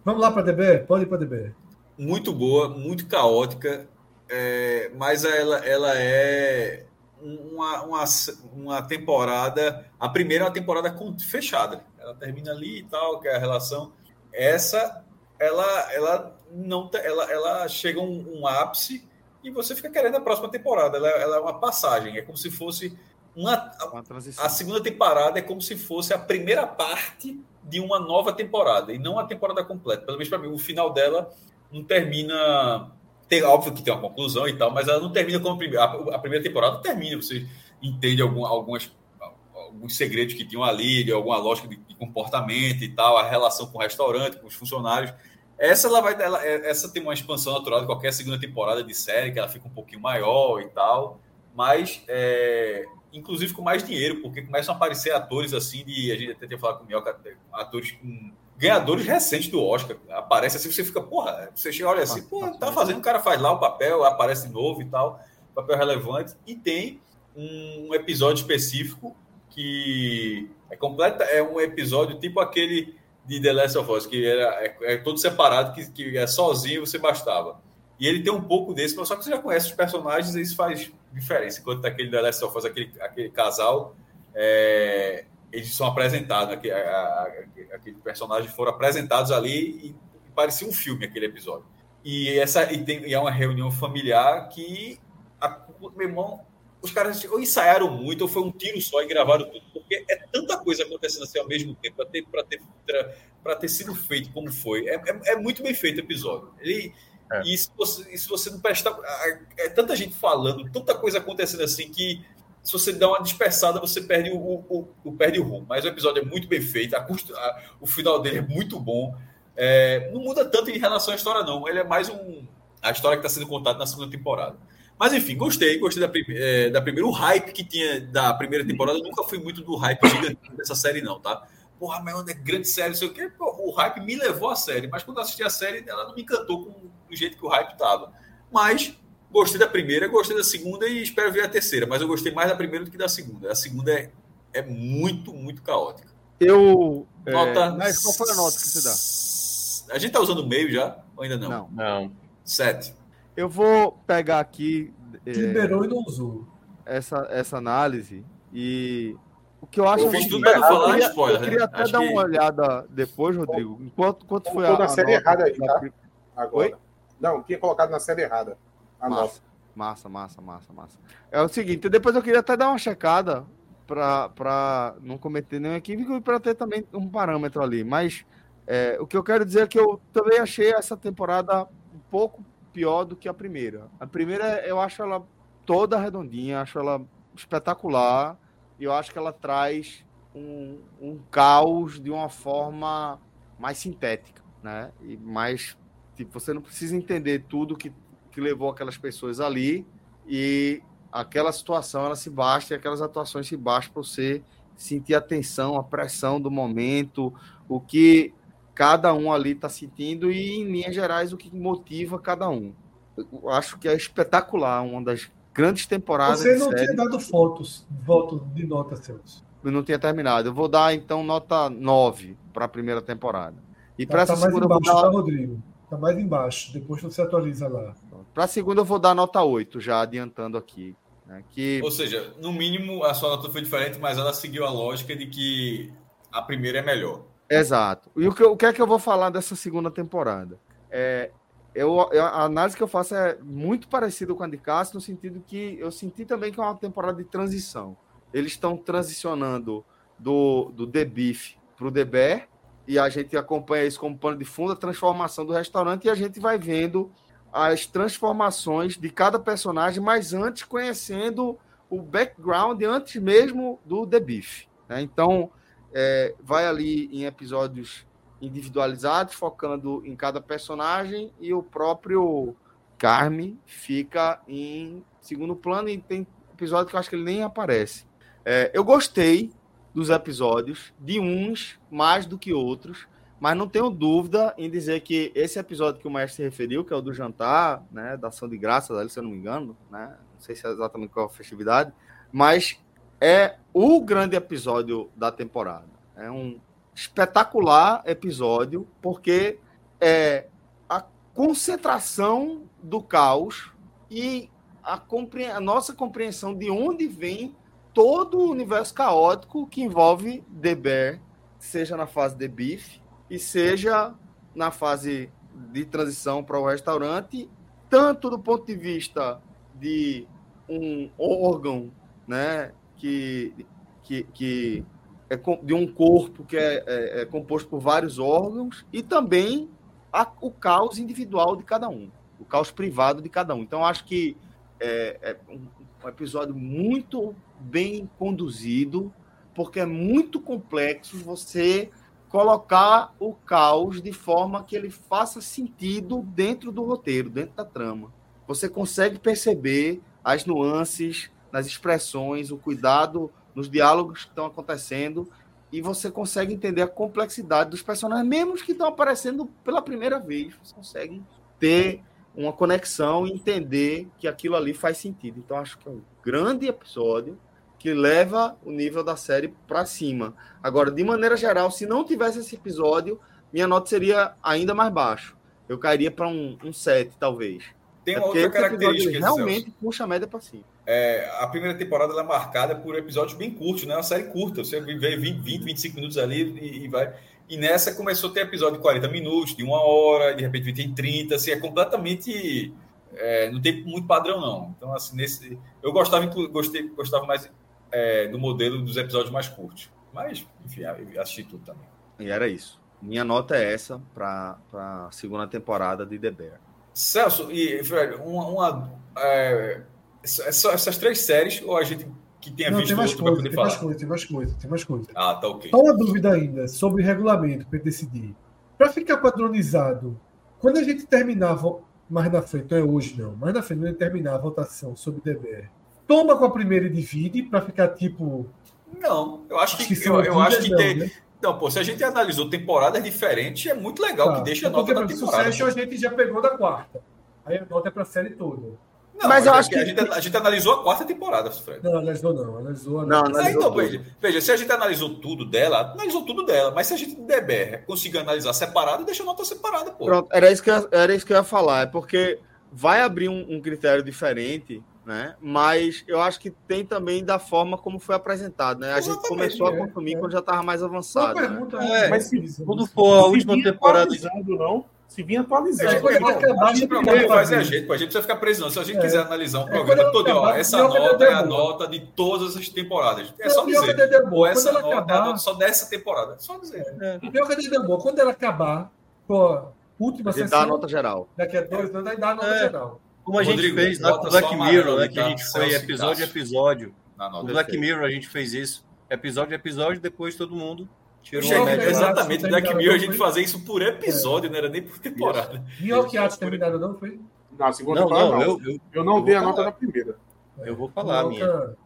Vamos lá para DB? Pode ir para DB. muito boa, muito caótica, é, mas ela, ela é uma, uma, uma temporada. A primeira é uma temporada fechada. Ela termina ali e tal, que é a relação. Essa, ela, ela não ela, ela chega a um, um ápice e você fica querendo a próxima temporada. Ela, ela é uma passagem, é como se fosse uma, Uma transição. a segunda temporada é como se fosse a primeira parte de uma nova temporada e não a temporada completa. Pelo menos para mim, o final dela não termina. Tem, óbvio que tem uma conclusão e tal, mas ela não termina como a primeira. A, primeira temporada termina, você entende algum, algumas, alguns segredos que tinham ali, de alguma lógica de, de comportamento e tal, a relação com o restaurante, com os funcionários. Essa ela vai ela, essa tem uma expansão natural de qualquer segunda temporada de série, que ela fica um pouquinho maior e tal, mas é, inclusive com mais dinheiro, porque começam a aparecer atores assim de. A gente até tinha falado com o Mioca, atores com ganhadores recentes do Oscar. Aparece assim, você fica, porra, você chega olha assim, tá fazendo, o cara faz lá o papel, aparece novo e tal, papel relevante, e tem um episódio específico que é completa, é um episódio tipo aquele de The Last of Us, que era, é, é todo separado, que, que é sozinho você bastava. E ele tem um pouco desse, mas só que você já conhece os personagens, isso faz diferença. Enquanto aquele The Last of Us, aquele, aquele casal, é, eles são apresentados, aquele, aquele personagem foram apresentados ali e, e, parecia um filme aquele episódio. E essa e, tem, e é uma reunião familiar que a, meu irmão, os caras ou ensaiaram muito ou foi um tiro só e gravaram tudo, porque é tanta coisa acontecendo assim ao mesmo tempo para ter para ter para ter sido feito como foi. É, é, é, muito bem feito o episódio. Ele é. e se você, se você não prestar é tanta gente falando, tanta coisa acontecendo assim que se você dá uma dispersada, você perde o, o, o perde o rumo. Mas o episódio é muito bem feito, a, a, o final dele é muito bom. É, não muda tanto em relação à história, não. Ele é mais um. A história que está sendo contada na segunda temporada. Mas enfim, gostei, gostei da, é, da primeira. O hype que tinha da primeira temporada, eu nunca fui muito do hype dessa série, não, tá? Porra, mas é grande série, não sei o quê. Pô, o hype me levou à série, mas quando assisti a série, ela não me encantou com, jeito que o hype tava. Mas Gostei da primeira, gostei da segunda e espero ver a terceira, mas eu gostei mais da primeira do que da segunda. A segunda é, é muito, muito caótica. Eu. É, nota. É, mas qual foi a nota que você dá? A gente tá usando meio já? Ou ainda não? Não. não. Sete. Eu vou pegar aqui. É, Liberou e não usou. Essa, essa análise e. O que eu acho. Eu fiz tudo para não falar eu queria, spoiler. Eu queria né? até dar que... uma olhada depois, Rodrigo. Enquanto, quanto foi a. na série errada aí, tá? Agora. Oi? Não, tinha colocado na série errada. A massa, nota. massa, massa, massa, massa. É o seguinte, depois eu queria até dar uma checada para não cometer nenhum equívoco e para ter também um parâmetro ali. Mas é, o que eu quero dizer é que eu também achei essa temporada um pouco pior do que a primeira. A primeira eu acho ela toda redondinha, acho ela espetacular e eu acho que ela traz um, um caos de uma forma mais sintética, né? E mais tipo, você não precisa entender tudo que que levou aquelas pessoas ali e aquela situação ela se basta e aquelas atuações se bastam para você sentir a tensão, a pressão do momento, o que cada um ali está sentindo e em linhas gerais o que motiva cada um. Eu acho que é espetacular, uma das grandes temporadas. Você não tinha dado fotos, voto de nota seus. Eu não tinha terminado. Eu vou dar então nota 9 para a primeira temporada. E para tá, essa tá segunda mais embaixo, dar... tá, Rodrigo? Tá mais embaixo. Depois você atualiza lá. Para a segunda, eu vou dar nota 8, já adiantando aqui. Né, que... Ou seja, no mínimo, a sua nota foi diferente, mas ela seguiu a lógica de que a primeira é melhor. Exato. E o que, o que é que eu vou falar dessa segunda temporada? É, eu, a análise que eu faço é muito parecida com a de Cássio, no sentido que eu senti também que é uma temporada de transição. Eles estão transicionando do, do The Beef para o The Bear, e a gente acompanha isso como pano de fundo, a transformação do restaurante, e a gente vai vendo as transformações de cada personagem, mas antes conhecendo o background, antes mesmo do The Beef. Né? Então, é, vai ali em episódios individualizados, focando em cada personagem, e o próprio Carme fica em segundo plano, e tem episódio que eu acho que ele nem aparece. É, eu gostei dos episódios, de uns mais do que outros. Mas não tenho dúvida em dizer que esse episódio que o Maestro se referiu, que é o do jantar, né, da ação de graças, se eu não me engano, né, não sei se é exatamente qual a festividade, mas é o grande episódio da temporada. É um espetacular episódio, porque é a concentração do caos e a, a nossa compreensão de onde vem todo o universo caótico que envolve The Bear, seja na fase de Beef, e seja na fase de transição para o restaurante, tanto do ponto de vista de um órgão, né, que, que, que é de um corpo que é, é, é composto por vários órgãos e também a, o caos individual de cada um, o caos privado de cada um. Então, acho que é, é um, um episódio muito bem conduzido, porque é muito complexo você colocar o caos de forma que ele faça sentido dentro do roteiro, dentro da trama. Você consegue perceber as nuances nas expressões, o cuidado nos diálogos que estão acontecendo e você consegue entender a complexidade dos personagens, mesmo que estão aparecendo pela primeira vez. Você consegue ter uma conexão e entender que aquilo ali faz sentido. Então, acho que é um grande episódio que leva o nível da série para cima. Agora, de maneira geral, se não tivesse esse episódio, minha nota seria ainda mais baixo. Eu cairia para um, um 7, talvez. Tem uma é outra característica. Realmente Celso. puxa a média para cima. É, a primeira temporada é marcada por episódios bem curtos, né? Uma série curta. Você vê 20, 20 25 minutos ali e, e, vai. E nessa começou a ter episódio de 40 minutos, de uma hora, de repente tem 30. Assim, é completamente. É, não tem muito padrão, não. Então, assim, nesse. Eu gostava, gostei, gostava mais é, do modelo dos episódios mais curtos. Mas, enfim, assisti tudo também. E era isso. Minha nota é essa para a segunda temporada de The Bear. Celso, e Fred, uma, uma é, essas três séries, ou a gente que tenha Não, visto tem mais outro coisa, poder tem falar? mais coisa, tem mais coisa, tem mais coisa. Ah, tá ok. Só uma dúvida ainda sobre regulamento para decidir. Para ficar padronizado, quando a gente terminava mais na frente, não é hoje não, mais na frente, quando a gente terminar a votação sobre DBR, toma com a primeira e divide para ficar tipo. Não, eu acho que, que eu, eu acho que não, tem. né? Não, pô, se a gente analisou temporadas diferentes, é muito legal Tá. que deixa a Porque, nota da temporada. Succession a gente já pegou da quarta. Aí a nota é para a série toda. Não, Mas eu é acho que a gente, a gente analisou a quarta temporada, Fred. Não, analisou não, analisou. Não, analisou. Ah, então, tudo. veja, veja, se a gente analisou tudo dela, analisou tudo dela, mas se a gente der conseguir analisar separado, deixa a nota separada, pô. Pronto, era isso que eu, era isso que eu ia falar, é porque vai abrir um, um critério diferente, né? Mas eu acho que tem também da forma como foi apresentado, né? A gente Exatamente, começou a é, consumir é. quando já estava mais Uma avançado. né? pergunta. É, mas se- Quando for a Se última temporada. não. Se vinha É, atualizando. quando ela acabar, a gente a gente não vê, faz é a gente, pô, a gente precisa ficar preso, não. Se a gente É. quiser analisar um É, programa todo, ó, acabar, essa pior que a nota é é a nota de todas as temporadas. É só dizer. É Quando essa nota é a acabar- nota só dessa temporada. É só dizer. Pior que a é boa. Quando ela acabar, pô, última A gente sessão, dá a nota geral. daqui a dois anos, aí dá a nota É. geral. Como a gente Rodrigo, fez lá com o Black Mirror, né? Que a tá? gente foi Celso episódio a episódio. Nota. Black. Mirror a gente fez isso. Episódio a episódio, depois todo mundo tirou Gente, a Não, média. exatamente, Não, Black não, Mirror a não, gente fazer isso por episódio, não era nem por temporada. Minhoque Arts terminada não foi? Na segunda Não, temporada, não, não. eu, eu, Eu não eu dei a nota da primeira. eu vou falar a minha. Minhoca,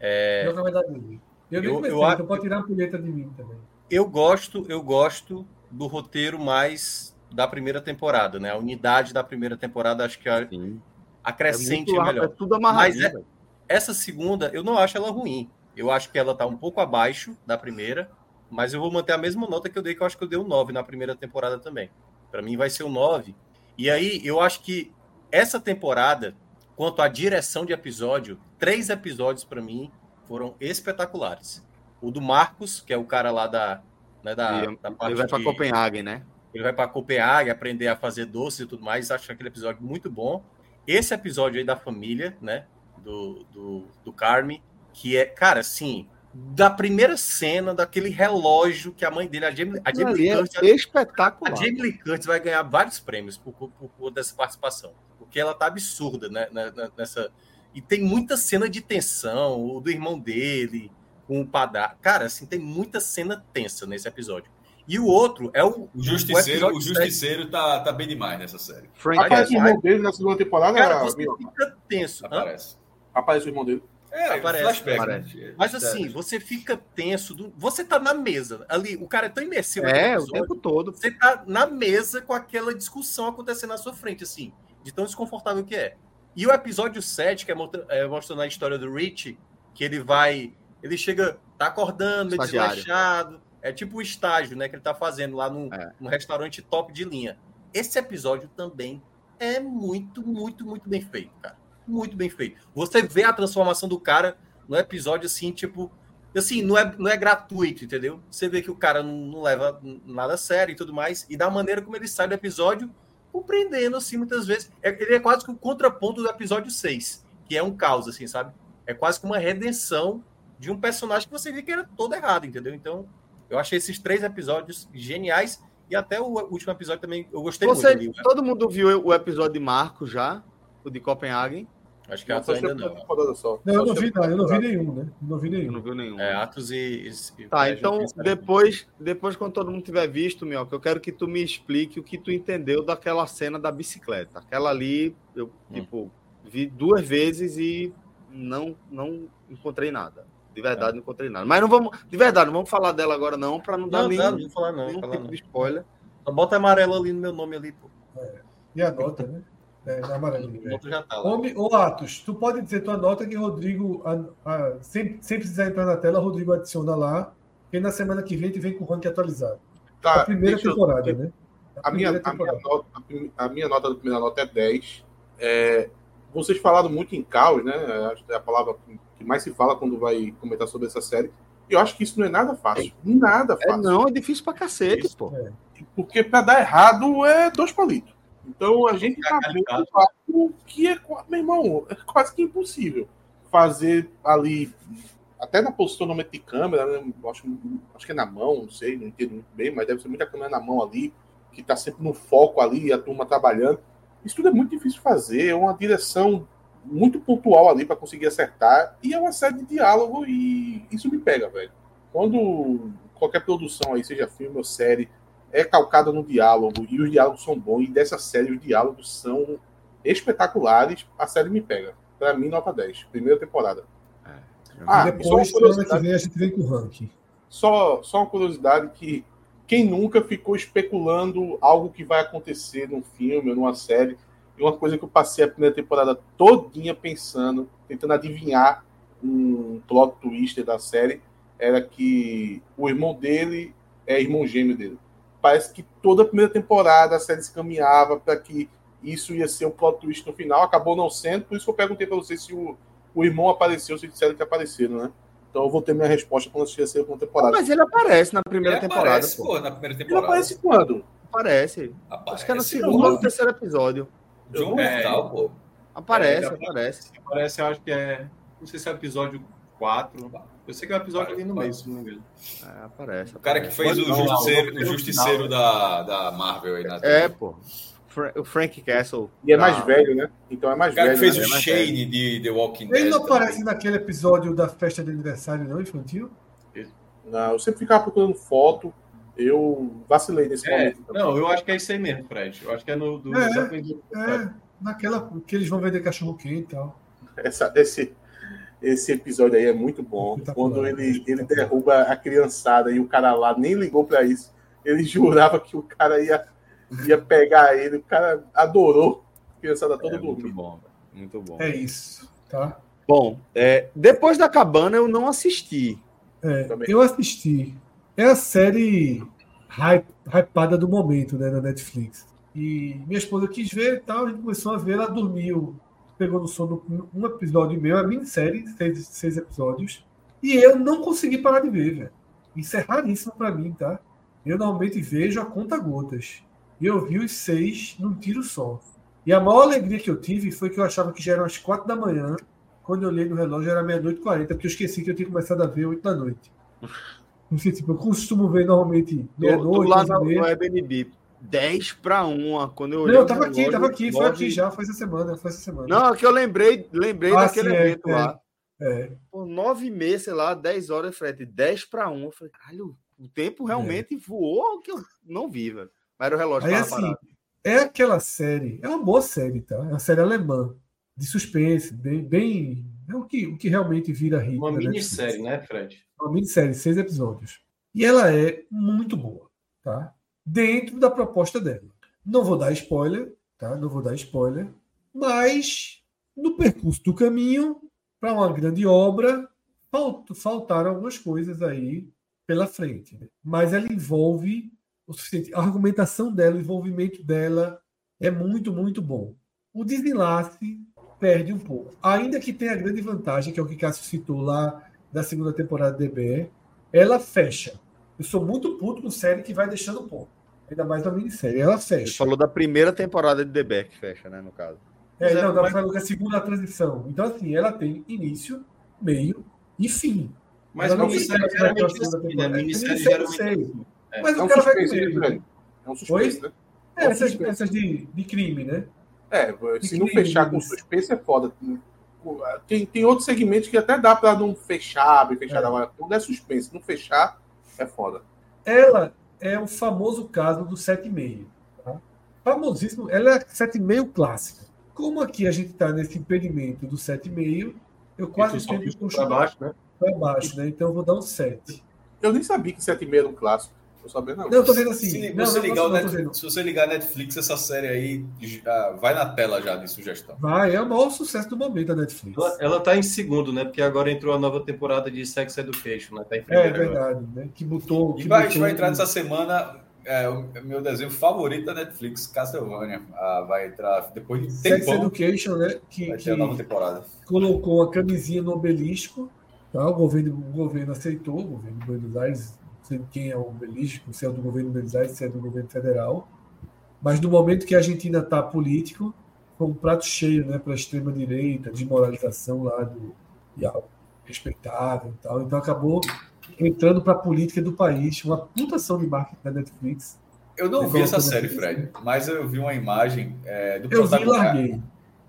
É, dar dele. Eu nem Eu- comecei, eu acho- então pode tirar a punheta de mim também. eu gosto, eu gosto do roteiro mais da primeira temporada, né? A unidade da primeira temporada acho que a- Sim. acrescente muito- é melhor. é tudo amarradinho. Mas é-. Essa segunda, eu não acho ela ruim. Eu acho que ela tá um pouco abaixo da primeira, mas eu vou manter a mesma nota que eu dei, que eu acho que eu dei um 9 na primeira temporada também. Para mim vai ser um 9. E aí, eu acho que essa temporada, quanto à direção de episódio, três episódios para mim foram espetaculares. O do Marcos, que é o cara lá da, né, da, Ele- da parte Ele vai para de- Copenhague, né? Ele vai para Copenhague aprender a fazer doce e tudo mais. Acho aquele episódio muito bom. Esse episódio aí da família, né? Do, do, do Carme, que é, cara, assim, da primeira cena, daquele relógio que a mãe dele, a Jamie, a Jamie Lee Curtis, é a espetacular. Jamie Lee Curtis vai ganhar vários prêmios por, por, por dessa participação. Porque ela tá absurda, né? né, né, Nessa... E tem muita cena de tensão, o do irmão dele, com o padar. Cara, assim, tem muita cena tensa nesse episódio. E o outro é o. O Justiceiro, episódio o Justiceiro tá, tá bem demais nessa série. Frank Aparece o irmão dele na segunda temporada. Cara, você fica tenso. Hã? Aparece. Aparece o irmão dele. É, Aparece, flashback. aparece. né? Mas assim, você fica tenso. do- Você tá na mesa. Ali, o cara é tão imersivo É, o tempo todo. Você tá na mesa com aquela discussão acontecendo na sua frente, assim, de tão desconfortável que é. E o episódio 7, que é, é mostrando a história do Rich, que ele vai. Ele chega, tá acordando, meio desleixado. É tipo o estágio, né, que ele tá fazendo lá num, É. num restaurante top de linha. Esse episódio também é muito, muito, muito bem feito, cara. Muito bem feito. Você vê a transformação do cara no episódio, assim, tipo. Assim, não é, não é gratuito, entendeu? Você vê que o cara não, não leva nada a sério e tudo mais. E da maneira como ele sai do episódio, compreendendo, assim, muitas vezes. É- ele é quase que o contraponto do episódio 6, que é um caos, assim, sabe? É quase que uma redenção de um personagem que você vê que era todo errado, entendeu? Então, eu achei esses três episódios geniais. E até o último episódio também eu gostei Você, muito. Ali, todo mundo viu o episódio de Marco já? O de Copenhague? Acho que Atos ainda não. só. Não, eu não vi, não, eu não vi nenhum, né? Eu não vi Eu nenhum. não viu nenhum. É, Atos e. e- Tá, então depois, depois quando todo mundo tiver visto, Mioca, eu quero que tu me explique o que tu entendeu daquela cena da bicicleta. Aquela ali, eu, Hum. tipo, vi duas vezes e não, não encontrei nada. De verdade, não encontrei nada. Mas não vamos. De verdade, não vamos falar dela agora, não, para não dar Não, nenhum, não, não vou falar não, nenhum falar tipo não. de spoiler. Só bota amarelo ali no meu nome ali, pô. E a nota, né? É, na amarelinha. O outro já tá lá. Homem, ô Atos, tu pode dizer tua nota que Rodrigo, a- a- sem, sem precisar entrar na tela, Rodrigo adiciona lá, e na semana que vem tu vem com o ranking atualizado. Tá, a primeira eu- temporada, né? A minha, a, minha nota, a minha nota da primeira nota é 10. É, vocês falaram muito em caos, né? Acho que É a palavra que mais se fala quando vai comentar sobre essa série. E eu acho que isso não é nada fácil. Nada É, fácil. não, é difícil pra cacete, pô. Porque para dar errado é dois palitos. Então a gente tá vendo algo que é, meu irmão, é quase que impossível fazer ali, até na posicionamento de câmera, né? Acho, acho que é na mão, não sei, não entendo muito bem, mas deve ser muita câmera na mão ali, que tá sempre no foco ali, a turma trabalhando. Isso tudo é muito difícil de fazer, é uma direção muito pontual ali para conseguir acertar, e é uma série de diálogo, e isso me pega, velho. Quando qualquer produção aí, seja filme ou série, é calcada no diálogo e os diálogos são bons. E dessa série os diálogos são espetaculares. A série me pega. Pra mim, nota 10. Primeira temporada. Ah, e e só uma depois, que vem, a gente vem com o ranking. só, só uma curiosidade que quem nunca ficou especulando algo que vai acontecer num filme ou numa série, e uma coisa que eu passei a primeira temporada todinha pensando, tentando adivinhar um plot twister da série, era que o irmão dele é irmão gêmeo dele. Parece que toda a primeira temporada a série se caminhava para que isso ia ser o plot twist no final, acabou não sendo, por isso que eu perguntei para vocês se o, o irmão apareceu, se disseram que apareceram, né? Então eu vou ter minha resposta quando assistir a segunda temporada. Mas ele aparece na primeira Ele temporada, aparece, pô. pô, na primeira Ele temporada. aparece quando? Aparece. Aparece, Acho que é no segundo ou no terceiro episódio. John É. Mortal, pô. Aparece, É, aparece. Parece, eu acho que é. Não sei se é o episódio 4. Eu sei que é o episódio ali no meio, se não me engano. É, aparece. O cara que fez o Não, justiceiro, não, o justiceiro da, da Marvel aí na É, pô. O Frank Castle. E é da- mais velho, né? Então é mais O cara velho. que fez né? o mais Shane de The Walking Dead. Ele não também. aparece naquele episódio da festa de aniversário, não, infantil? Não, eu sempre ficava procurando foto. Eu vacilei nesse É, momento. também. não, eu acho que é isso aí mesmo, Fred. Eu acho que é no do. É. exatamente É, naquela que eles vão vender cachorro quente e tal. Essa- esse, esse episódio aí é muito bom. Espetacular, Quando ele, ele espetacular. derruba a criançada e o cara lá nem ligou pra isso. Ele jurava que o cara ia, ia pegar ele. O cara adorou. A criançada toda É, muito dormindo. bom, velho. muito bom. É isso, tá? Bom, é, depois da cabana eu não assisti. É, eu assisti. É a série hype, hypada do momento, né, na Netflix. E minha esposa quis ver e tal, a gente começou a ver, ela dormiu, pegou no sono um episódio é uma minissérie, seis, seis episódios. E eu não consegui parar de ver, velho. Isso é raríssimo pra mim, tá? Eu normalmente vejo a conta gotas. E eu vi os seis num tiro só. E a maior alegria que eu tive foi que eu achava que já eram as quatro da manhã. Quando eu olhei no relógio era meia-noite e quarenta, porque eu esqueci que eu tinha começado a ver oito da noite. Não sei, tipo, eu costumo ver normalmente meia-noite, lá no, Airbnb. 10 para 1. Quando eu olhei. Não, eu o tava aqui, relógio, tava aqui, foi aqui já, foi essa semana, foi essa semana. Não, é que eu lembrei, lembrei Ah, daquele sim, é, evento é. lá. É, Por 9 e meia, sei lá, 10 horas, Fred, 10 para 1. Eu falei, caralho, o tempo realmente voou que eu não vi, velho. Mas era o relógio Aí tava assim, parado. é aquela série, é uma boa série, tá? É uma série alemã, de suspense, bem. bem é o que, o que realmente vira hit. Uma da minissérie, Netflix. né, Fred? Uma minissérie, seis episódios. E ela é muito boa, tá? Dentro da proposta dela. Não vou dar spoiler, tá? Não vou dar spoiler. Mas no percurso do caminho para uma grande obra, falt- faltaram algumas coisas aí pela frente. né? Mas ela envolve o suficiente. A argumentação dela, o envolvimento dela é muito, muito bom. O desenlace perde um pouco. Ainda que tenha a grande vantagem, que é o que Cássio citou lá da segunda temporada de DBE, ela fecha. Eu sou muito puto com série que vai deixando pouco. Ainda mais uma minissérie. Ela fecha. falou da primeira temporada de The Beck, fecha, né, no caso. É, Mas é- não, dá pra falar que a segunda transição. Então, assim, ela tem início, meio e fim. Mas Ela não minissérie geralmente a é segunda assim, né? temporada. Minissérie geralmente sei. é. Mas É o um cara vai suspense, comigo. né, velho? É um suspense, né? É, essas, essas de, de crime, né? É, se não Que fechar com isso. suspense é foda. Tem, tem outros segmentos que até dá pra não fechar, bem fechado. É. Agora, quando é suspense, não fechar, é foda. Ela é o famoso caso do 7,5. Tá? Famosíssimo. Ela é 7,5 clássica. Como aqui a gente está nesse impedimento do 7,5, eu quase fica puxo pra baixo, né? Foi abaixo, né? Então eu vou dar um 7. Eu nem sabia que 7,5 era um clássico. Tô sabendo Não, eu tô vendo assim. Se, não, você não, ligar não, o não, tô Net- vendo. se você ligar a Netflix, essa série aí já vai na tela já de sugestão. Vai, é o maior sucesso do momento da Netflix. Ela, ela tá em segundo, né? Porque agora entrou a nova temporada de Sex Education, né? Tá em É primeiro agora. verdade, né? Que botou. E que vai, botou- vai entrar nessa semana é, o meu desenho favorito da Netflix, Castlevania. Ah, vai entrar depois de Sex tempão. Education, né? Que, Vai que ter a nova temporada. colocou a camisinha no obelisco. Tá? O, governo, o governo aceitou, o governo de Buenos Aires, sei quem é o obelisco, se é do governo Aires, se é do governo federal. Mas no momento que a Argentina está político, foi um prato cheio né, para a extrema-direita, desmoralização lá do e respeitável e tal. Então acabou entrando para a política do país, uma putação de marketing da Netflix. Eu não Você vi essa série? Fred, mas eu vi uma imagem é, do Eu vi e protagonista. larguei.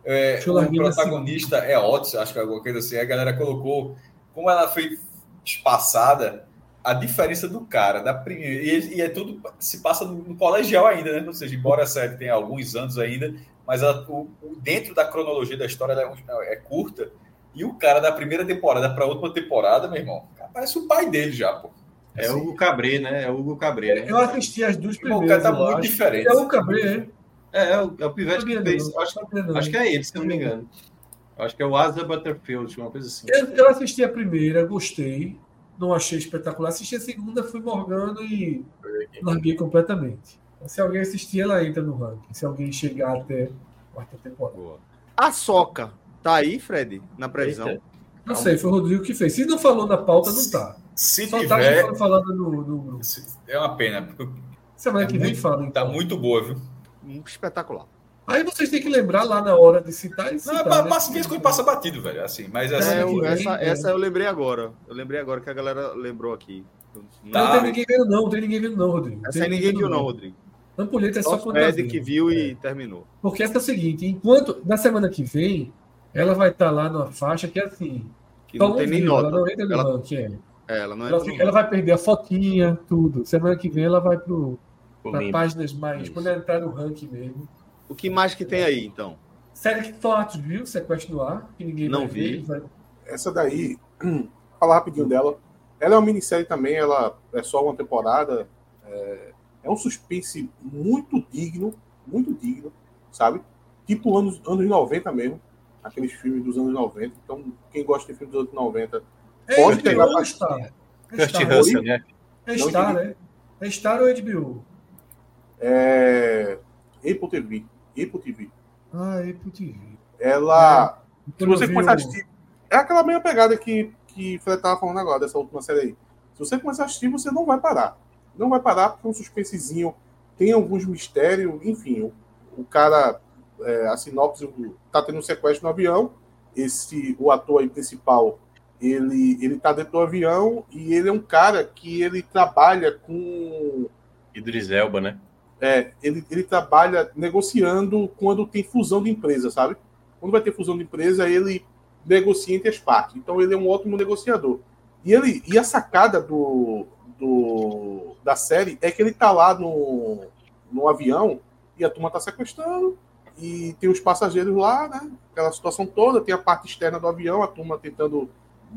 É, eu o larguei na protagonista é Otis, acho que é alguma coisa assim. A galera colocou, como ela foi espaçada, a diferença do cara, da primeira. E, e é tudo se passa no, no colegial ainda, né? Ou seja, embora a série tenha alguns anos ainda, mas ela- o, o- dentro da cronologia da história ela é, é curta. E o cara da primeira temporada para a última temporada, meu irmão, cara, parece o pai dele já, pô. É o Hugo Cabré, né? É o Hugo Cabré, né? Eu assisti as duas primeiras. o cara tá muito acho. diferente. É o Cabré, é? É, é o, é o Pivete que Sabia fez. não, Acho, não. acho que é ele, se eu não me engano. Acho que é o Asa Butterfield, uma coisa assim. Eu, eu assisti a primeira, gostei, não achei espetacular. Assisti a segunda, fui morgando e larguei completamente. Se alguém assistir, ela entra no ranking. Se alguém chegar até a quarta temporada. A Soca tá aí, Fred, na previsão? Eita. Não sei, foi o Rodrigo que fez. Se não falou na pauta, não tá. Se Só tá tiver, falando no, no é uma pena, porque Semana É que vem muito- fala. tá Então. muito boa, viu? Hum, Espetacular. Aí vocês têm que lembrar lá na hora de citar e Não, citar. é, né? passa, coisa passa batido, velho. Assim, mas assim, É, eu- vem, essa, essa eu lembrei agora. Eu lembrei agora que a galera lembrou aqui. Não Tá. tem ninguém vendo, não. Não tem ninguém vendo, não, Rodrigo. Essa aí ninguém viu, não, Rodrigo. Ampulheta é só quando tá vendo. que viu e terminou. Porque essa é o seguinte, enquanto na semana que vem, ela vai estar lá numa faixa que é assim. Que só não tem nem nota. Ela não entra no Ela- ranking, é. É, ela não Ela, fica- ela vai perder a fotinha, tudo. Semana que vem ela vai para páginas mais. Isso. Quando ela entrar no ranking mesmo. O que mais que tem aí, então? Série que Atos viu, Sequestro no Ar, que ninguém Não vai vi. ver, vai- Essa daí, falar rapidinho dela. Ela é uma minissérie também, ela é só uma temporada. É, é um suspense muito digno, muito digno, sabe? Tipo anos, anos 90 mesmo. Aqueles filmes dos anos 90. Então, quem gosta de filmes dos anos 90, É Pode pegar ou Star? É Kurt Star, Russell, né? é Star, né? É Star ou HBO? é Apple TV. Apple TV. Ah, Apple TV. Ela. Se Quando eu você começar a assistir. É aquela mesma pegada que, que o Fred tava falando agora, dessa última série aí. Se você começar a assistir, você não vai parar. Não vai parar porque é um suspensezinho, tem alguns mistérios, enfim. O, o cara, é, a sinopse, tá tendo um sequestro no avião. Esse, o ator aí principal, ele, ele tá dentro do avião e ele é um cara que ele trabalha com Idris Elba, né? É, ele, ele trabalha negociando quando tem fusão de empresa, sabe? Quando vai ter fusão de empresa, ele negocia entre as partes. Então ele é um ótimo negociador. E, ele, e a sacada do, do, da série é que ele tá lá no, no avião e a turma tá sequestrando e tem os passageiros lá, né? Aquela situação toda, tem a parte externa do avião, a turma tentando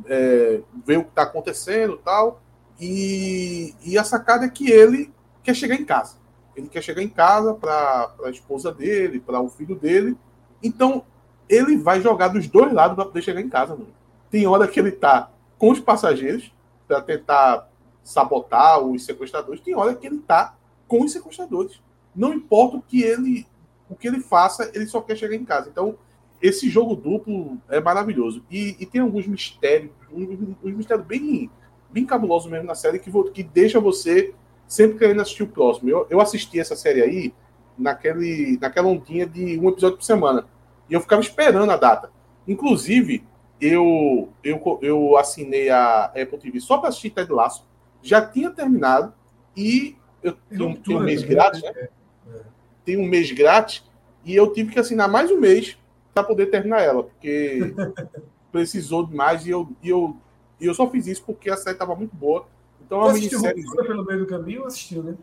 é, ver o que tá acontecendo tal. E, e a sacada é que ele quer chegar em casa. Ele quer chegar em casa para a esposa dele, para o filho dele. Então, ele vai jogar dos dois lados para poder chegar em casa. Mano. Tem hora que ele tá com os passageiros para tentar sabotar os sequestradores. Tem hora que ele tá com os sequestradores. Não importa o que ele o que ele faça, ele só quer chegar em casa. Então, esse jogo duplo é maravilhoso. E, e tem alguns mistérios, uns um, mistérios bem, bem cabulosos mesmo na série, que, que deixa você sempre querendo assistir o próximo. Eu, eu assisti essa série aí naquele, naquela ondinha de um episódio por semana. E eu ficava esperando a data. Inclusive, eu, eu, eu assinei a Apple TV só para assistir Ted Lasso. Já tinha terminado e eu tenho, um- um mês grátis, né? Tem um mês grátis e eu tive que assinar mais um mês para poder terminar ela, porque precisou demais e eu, e eu, e eu só fiz isso porque a série estava muito boa. Então é Tu uma assistiu minissérie. Ruptura pelo meio do caminho? Assistiu, né?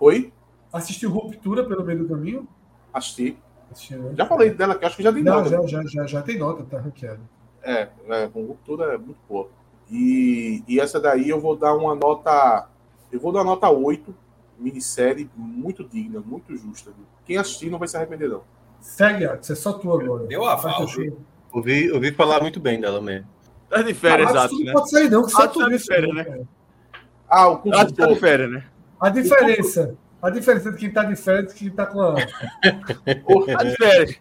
Oi? Assistiu Ruptura pelo meio do caminho? Assisti. Assistiu, né? Já falei dela aqui, acho que já Já, nota. já, já, já, já tem nota, tá ranqueado. É, é, com ruptura é muito boa. E, e essa daí eu vou dar uma nota. Eu vou dar uma nota 8, minissérie muito digna, muito justa. Quem assistir não vai se arrepender, não. Segue, Alex, é só tu agora. Deu a falta. Ouvi, ouvi falar muito bem dela mesmo. Tá de férias, Ah, exato, tu não né? pode sair, não, que só Ah, tu tá viu de férias, isso, né? Ah, o Acho que tá de consultor. férias, né? A diferença. A diferença de quem tá de férias e quem tá com a. Tá de férias.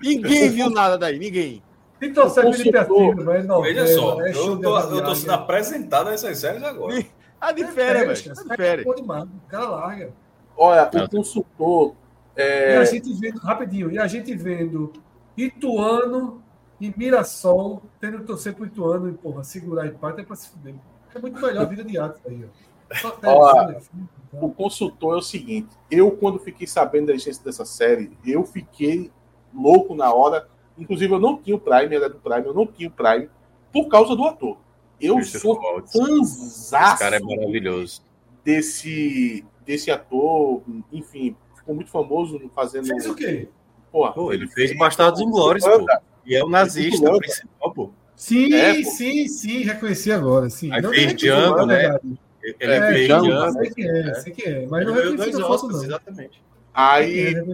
Ninguém viu nada daí, ninguém. Tem que torcer O Felipe consultor- Assis, mas não. Veja só, é eu tô, eu tô sendo apresentado a essas séries agora. Tá de É férias, velho. Tá de Sai férias. pô demais, O cara larga. Olha, o consultor. E É, a gente vendo, rapidinho, e a gente vendo Ituano e Mirassol tendo que torcer pro Ituano e, porra, segurar empate é pra se fuder. É muito melhor a vida de atos aí, ó. Só Ó, telefone, o consultor é o seguinte: eu, quando fiquei sabendo da existência dessa série, eu fiquei louco na hora. Inclusive, eu não tinha o Prime, era do Prime, eu não tinha o Prime, por causa do ator. Eu Christopher sou Esse cara é maravilhoso. desse, desse ator, enfim, ficou muito famoso fazendo. Fez o quê? Porra, Pô, ele fez Bastardos Inglórios, pô. E é o nazista Muito principal, pô. Sim, É, sim, sim, reconheci agora. Sim. Aí fez Django, na né? Ele É, Django, Django. Sei quem é, sei quem é, mas não reconheci dois Oscars, não. exatamente. Aí É,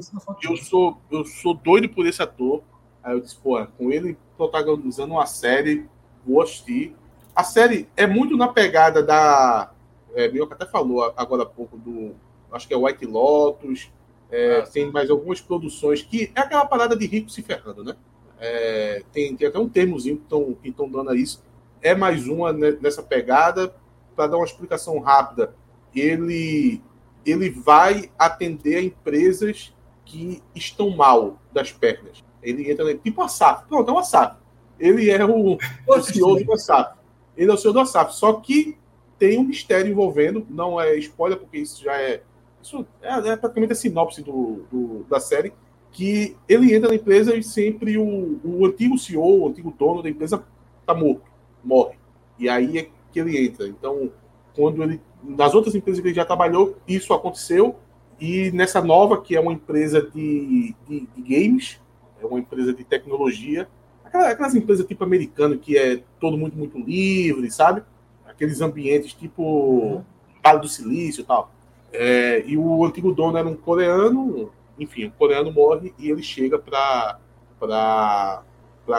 eu sou, eu sou doido por esse ator. Aí eu disse, pô, com ele protagonizando uma série, vou assistir. A série é muito na pegada da. É, Mioca até falou agora há pouco do. Acho que é White Lotus. é, Ah, tem mais algumas produções que é aquela parada de rico se ferrando, né? É, tem, tem até um termozinho que estão dando a isso. É mais uma ne- nessa pegada. Para dar uma explicação rápida, ele, ele vai atender a empresas que estão mal das pernas. Ele entra tipo a SAF. Pronto, é uma SAF. Ele é o, o CEO do SAF. Ele é o CEO do SAF. Só que tem um mistério envolvendo, não é spoiler, porque isso já é. Isso é, é praticamente a sinopse do, do- da série. Que ele entra na empresa e sempre o, o antigo CEO, o antigo dono da empresa, tá morto, morre. E aí é que ele entra. Então, quando ele. Nas outras empresas que ele já trabalhou, isso aconteceu. E nessa nova, que é uma empresa de, de, de games, é uma empresa de tecnologia, aquelas, aquelas empresas tipo americano que é todo muito, muito livre, sabe? Aqueles ambientes tipo Vale do Silício e tal. É, e o antigo dono era um coreano, enfim, o coreano morre e ele chega para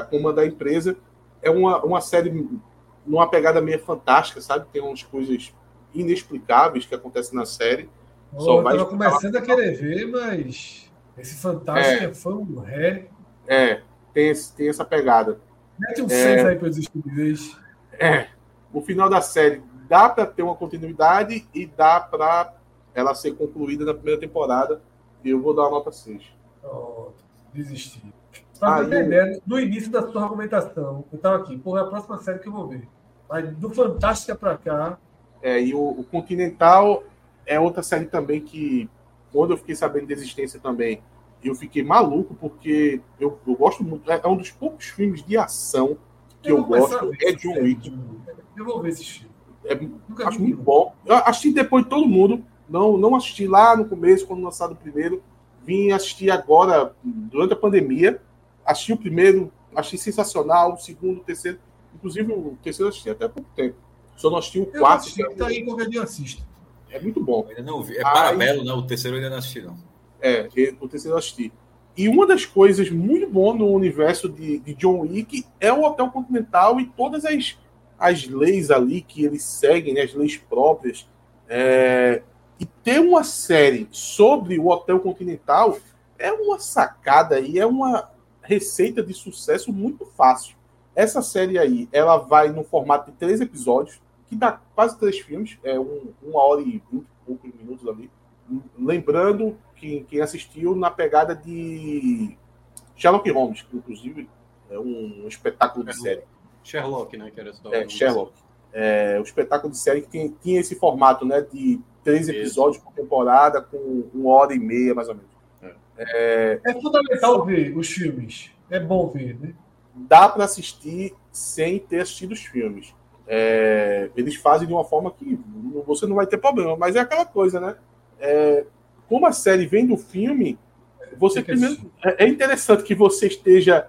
comandar a empresa. É uma, uma série numa pegada meio fantástica, sabe? Tem umas coisas inexplicáveis que acontecem na série. Oh, Só eu vai tava começando a querer ver, mas esse fantástico é, foi um ré. É, tem, esse- tem essa pegada. Mete um É. 6 aí para os estupidez. É, o final da série dá para ter uma continuidade e dá para ela ser concluída na primeira temporada. Eu vou dar uma nota 6. Pronto, desisti. Ter ideia, no início da sua argumentação, eu tava aqui, porra, é a próxima série que eu vou ver. Mas do Fantástica pra cá, É, e o, o Continental é outra série também que, quando eu fiquei sabendo da existência também, eu fiquei maluco, porque eu, eu gosto muito. É, é um dos poucos filmes de ação que eu, a gosto, é John. Wick. Eu vou ver esse filme. É, acho muito bom. Eu assisti depois de todo mundo. Não, não assisti lá no começo, quando lançado o primeiro. Vim assistir agora, durante a pandemia. Assisti o primeiro, achei sensacional. O segundo, o terceiro. Inclusive, o terceiro eu assisti até há pouco tempo. Só não assisti o Eu quarto. assisti, que é- tá aí, qualquer dia eu assisto. É muito bom. Eu ainda não vi. É Aí- Parabelo, né? O terceiro eu ainda não assisti, não. É, o terceiro eu assisti. E uma das coisas muito bom no universo de, de John Wick é o Hotel Continental e todas as, as leis ali que eles seguem, né, as leis próprias. É, e ter uma série sobre o Hotel Continental é uma sacada e é uma receita de sucesso muito fácil. Essa série aí, ela vai no formato de três episódios, que dá quase três filmes, é um, uma hora e vinte poucos minutos ali. Lembrando que quem assistiu na pegada de Sherlock Holmes, que inclusive é um espetáculo de série. Sherlock, né? Que era É, Sherlock. É, o espetáculo de série que tinha esse formato, né? De três Isso. episódios por temporada, com uma hora e meia, mais ou menos. É, É fundamental ver os filmes. É bom ver, né? dá para assistir sem ter assistido os filmes. É, eles fazem de uma forma que você não vai ter problema, mas é aquela coisa, né? É, como a série vem do filme, você primeiro é é interessante que você esteja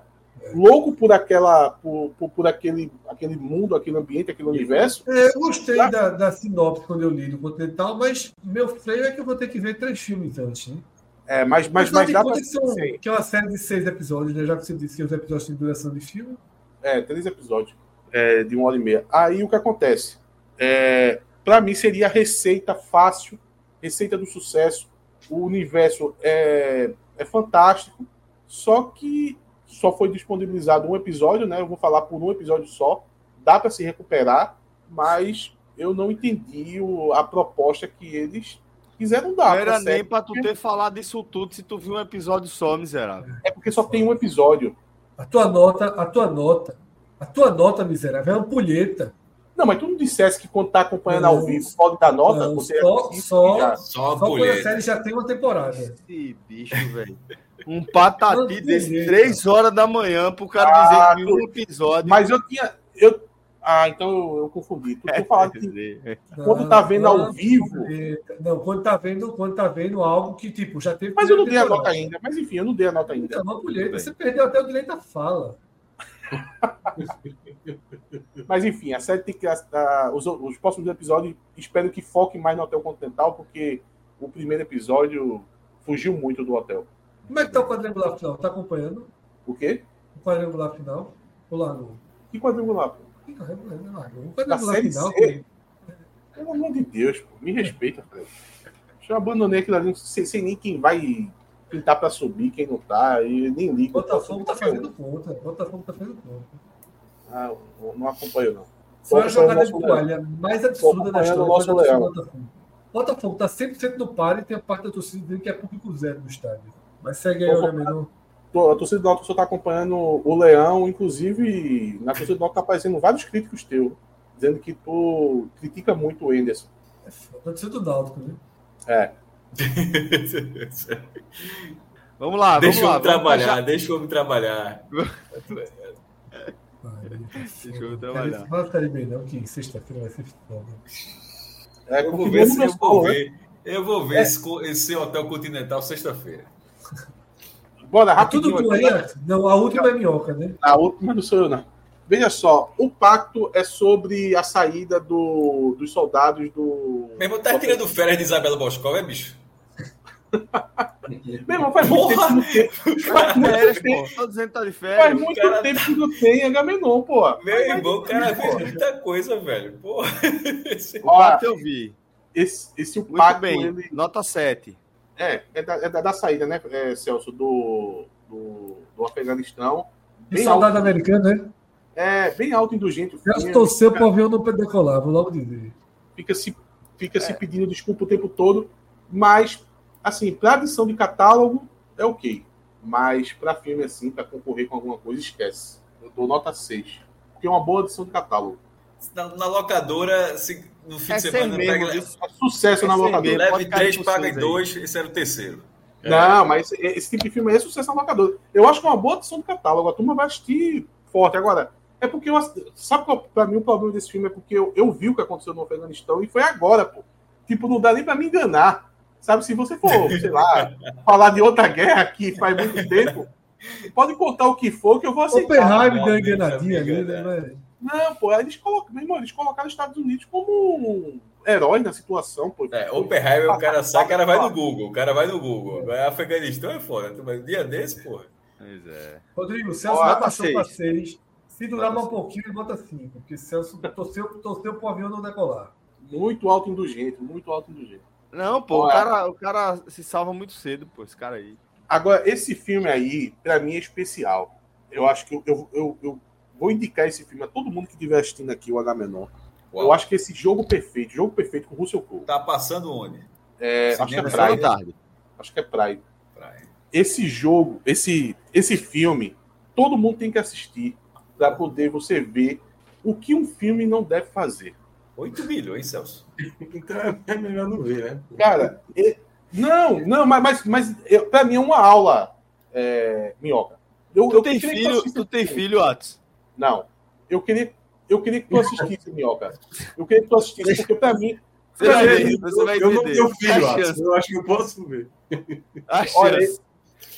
louco por aquela, por, por, por aquele, aquele mundo, aquele ambiente, aquele universo. É, eu gostei da, da sinopse quando eu li do Continental, mas meu freio é que eu vou ter que ver três filmes antes, né? É, mas, mas, mas dá contas, pra... são- Sim. que é uma série de seis episódios, né? Já que você disse que os episódios têm duração de filme. É, três episódios é, de uma hora e meia. Aí o que acontece? É, para mim seria a receita fácil, receita do sucesso. O universo é, é fantástico, só que só foi disponibilizado um episódio, né? Eu vou falar por um episódio só. Dá para se recuperar, mas eu não entendi o- a proposta que eles quiseram dar. Não pra era série. nem pra tu ter falado isso tudo se tu viu um episódio só, miserável. É porque só tem um episódio. A tua nota, a tua nota, a tua nota, miserável, é uma pulheta. Não, mas tu não dissesse que quando tá acompanhando Não. ao vivo pode dar nota? Não, você só- isso só- já- Só Só quando a série já tem uma temporada. Esse bicho, velho. Um patati Não, desse jeito, 3 horas da manhã pro cara Ah, dizer que um episódio. Mas eu tinha. Eu... Ah, então eu, eu confundi. Tu, tu falando que quando tá vendo ao Não, vivo. Não, quando tá vendo, quando tá vendo algo que, tipo, já teve. Mas eu não dei a nota ainda. Mas enfim, eu não dei a nota ainda. Então, uma. Você perdeu até o direito à fala. Mas enfim, a série tem que. a- os, os próximos episódios, espero que foquem mais no Hotel Continental, porque o primeiro episódio fugiu muito do hotel. Como é que tá o quadrangular final? Tá acompanhando O quê? o quadrangular final? Ou largou? Que quadrangular? pô? Ih, largou. O quadrangular final. C? Pelo amor de Deus, pô, me respeita, Fred. Eu abandonei aquilo ali, sei, sei nem quem vai. Tá pra subir, quem não tá, e nem ligo. Botafogo tá fazendo conta. Botafogo tá fazendo conta. Ah, não acompanho, não. Foi a jogada de o toalha mais absurda da história. o do Botafogo. Botafogo tá 100% no par e tem a parte da torcida dele que é público zero no estádio. Mas segue aí. Tô- A torcida do Náutico só tá acompanhando o Leão, inclusive na torcida do Náutico tá aparecendo vários críticos teus, dizendo que tu critica muito o Enderson. É foda. Torcida do Náutico, né? É. Vamos lá, vamos deixa lá. eu vamos trabalhar, fechar- deixa eu trabalhar. Deixa eu trabalhar. Fala série bem, não, que sexta-feira vai ser foda. É, Eu vou ver eu vou né? ver. Eu vou ver esse, co- esse Hotel Continental sexta-feira. Bora, É tudo rapidinho. tu aí, aqui. Alex? Não, a última é minhoca, né? A última não sou eu, não. Veja só, o pacto é sobre a saída do- dos soldados do. Meu irmão, tá tirando férias de Isabela Boscov, é bicho? Meu irmão, faz muito Porra! tempo que não tem. Faz muito tempo, pô. Dizendo que tá de faz férias. muito cara- tempo que não tem Agamenon, pô. Meu irmão, o cara fez muita coisa, velho. Porra. O Ó, pacto eu vi. Esse, esse o Muito pacto, bem. ele. Nota 7. É, é da, é da, da saída, né, é, Celso, do, do, do Afeganistão. Bem saudade alto, americana, né? é, bem alto indulgente. o Já filme, torceu pro avião não decolar, vou logo dizer. Fica se, fica se pedindo desculpa o tempo todo, mas, assim, pra adição de catálogo, é ok. Mas pra filme, assim, pra concorrer com alguma coisa, esquece. Eu dou nota 6. Porque é uma boa adição de catálogo. Na, na locadora, se, no fim É de sem semana, mesmo, pega, viu? É sucesso É na locadora. leve três, paga dois, esse era o terceiro. Não, mas esse, esse tipo de filme aí é sucesso na locadora. Eu acho que é uma boa adição de catálogo. A turma vai assistir forte. Agora, é porque eu. Sabe qual, pra mim, o problema desse filme é porque eu, eu vi o que aconteceu no Afeganistão e foi agora, pô. Tipo, não dá nem pra me enganar. Sabe, se você for, sei lá, falar de outra guerra que faz muito tempo, pode contar o que for que eu vou aceitar. Oppenheimer deu enganadinha ali, né? Não, pô, aí eles colocam, meu irmão, eles colocaram os Estados Unidos como herói na situação, pô. É, Oppenheimer, o cara sai, o cara vai no Google. O cara vai no Google. Agora, Afeganistão é foda. Mas um dia desse, porra. Pois é. Rodrigo, Celso já nota passou para seis. 6. Se durar mais um pouquinho, ele bota 5. Porque Celso torceu, torceu pro avião não decolar. Muito alto indulgente, muito alto indulgente. Não, pô, o cara, o cara se salva muito cedo, pô, esse cara aí. Agora, esse filme aí, pra mim, é especial. Eu acho que eu, eu, eu, eu vou indicar esse filme a todo mundo que estiver assistindo aqui, o Agamenon. Uau. Eu acho que esse jogo perfeito, jogo perfeito com o Russell Crowe. Tá passando onde? É, acho que é Pride. tarde. Acho que é Pride. Praia. Esse jogo, esse, esse filme, todo mundo tem que assistir pra poder você ver o que um filme não deve fazer. 8 milhões, Celso. Então é melhor não ver, né? Cara, e- não, não, mas, mas, mas pra mim é uma aula, é, Minhoca. Eu, Tu eu tem filho, tu tem filho, Atos? Não. Eu queria, eu queria que tu assistisse, Minhoca. Eu queria que tu assistisse, porque pra mim. Você vai Cara, ver, você vai eu não tenho filho, A Atos. chance, eu acho que eu posso ver. a Olha, chance.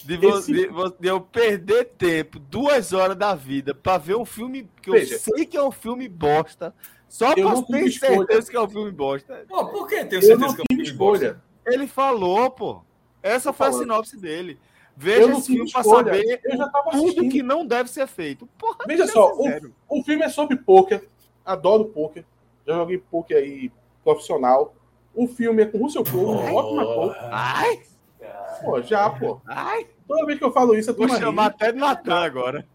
De, vo- Esse- de de eu perder tempo, duas horas da vida, pra ver um filme que eu Veja. sei que é um filme bosta, só Eu pra não ter certeza que é um filme bosta. Pô, por que tenho Eu certeza que é um filme bosta? escolha. Ele falou, pô. Essa Tô foi a sinopse dele. Veja esse filme pra escolha. saber Eu já tava tudo assistindo. que não deve ser feito. Porra, Veja só, o, o filme é sobre poker. Adoro poker. Já joguei poker aí profissional. O filme é com Russell Crowe, ótimo ator. Ai, Pô, já, pô. ai. Toda vez que eu falo isso, eu tô Vou chamar até de Natan agora.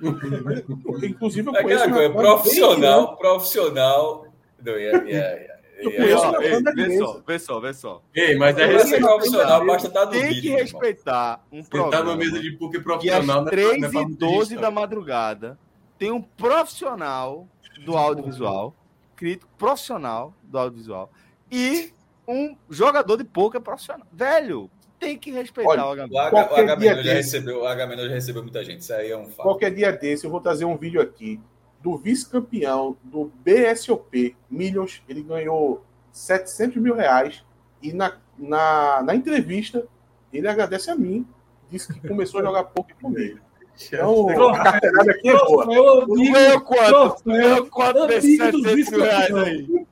Inclusive, eu É conheço coisa, uma- profissional, profissional. Não, ia, ia, Eu conheço Ó, uma ei, banda vê só, vê só, vê só. Ei, mas é respeito. profissional, basta estar no Tem vídeo. que irmão. respeitar um Sentar numa programa mesa de poker às profissional. né, 3 né, pra e muita 12 gente, da madrugada tem um profissional do audiovisual, crítico profissional do audiovisual, e um jogador de poker profissional. Velho, tem que respeitar Olha, o. H, o Agamenon já recebeu, o Agamenon já recebeu muita gente. Isso aí é um fato. Qualquer dia desse, eu vou trazer um vídeo aqui do vice-campeão do BSOP Millions. Ele ganhou 700 mil reais. E na, na, na entrevista, ele agradece a mim. Disse que começou a jogar poker comigo. Então, a carteirada aqui é boa. Tu ganhou quanto? Tu troféu ganhou quanto desses amigo do 700 mil reais aí?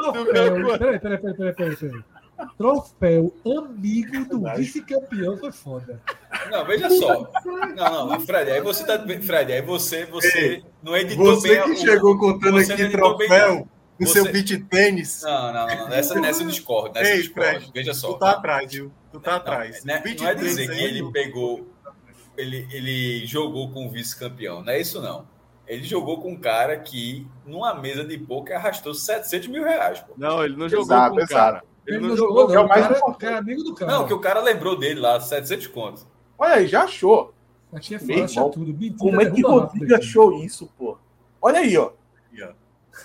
Peraí, peraí, peraí, peraí. Troféu amigo do vice-campeão foi foda. Não, veja só. Não, não, Fred, aí você tá. Fred, aí você, você não editou Você bem. que o- chegou contando você aqui não bem, troféu não. no Você- seu beat tênis. Não, não, não. Nessa, nessa eu discordo. Nessa Ei, discordo. Fred, Veja só. Tu tá atrás, viu? Tu tá atrás. Não, é- Beat não é tênis dizer que ele pegou. Ele, ele jogou com o vice-campeão. Não é isso, não. Ele jogou com um cara que, numa mesa de poker, arrastou 700 mil reais. Pô. Não, ele não jogou Exato, com o exato. cara. Ele, Ele não não jogou, é não. o O mais cara, o importante. cara é amigo do cara. Não, que o cara lembrou dele lá, 700 contos. Olha aí, já achou. É Meu fácil, irmão, tudo. Mentira, Como é que rápido Rodrigo achou isso, pô? Olha aí, ó.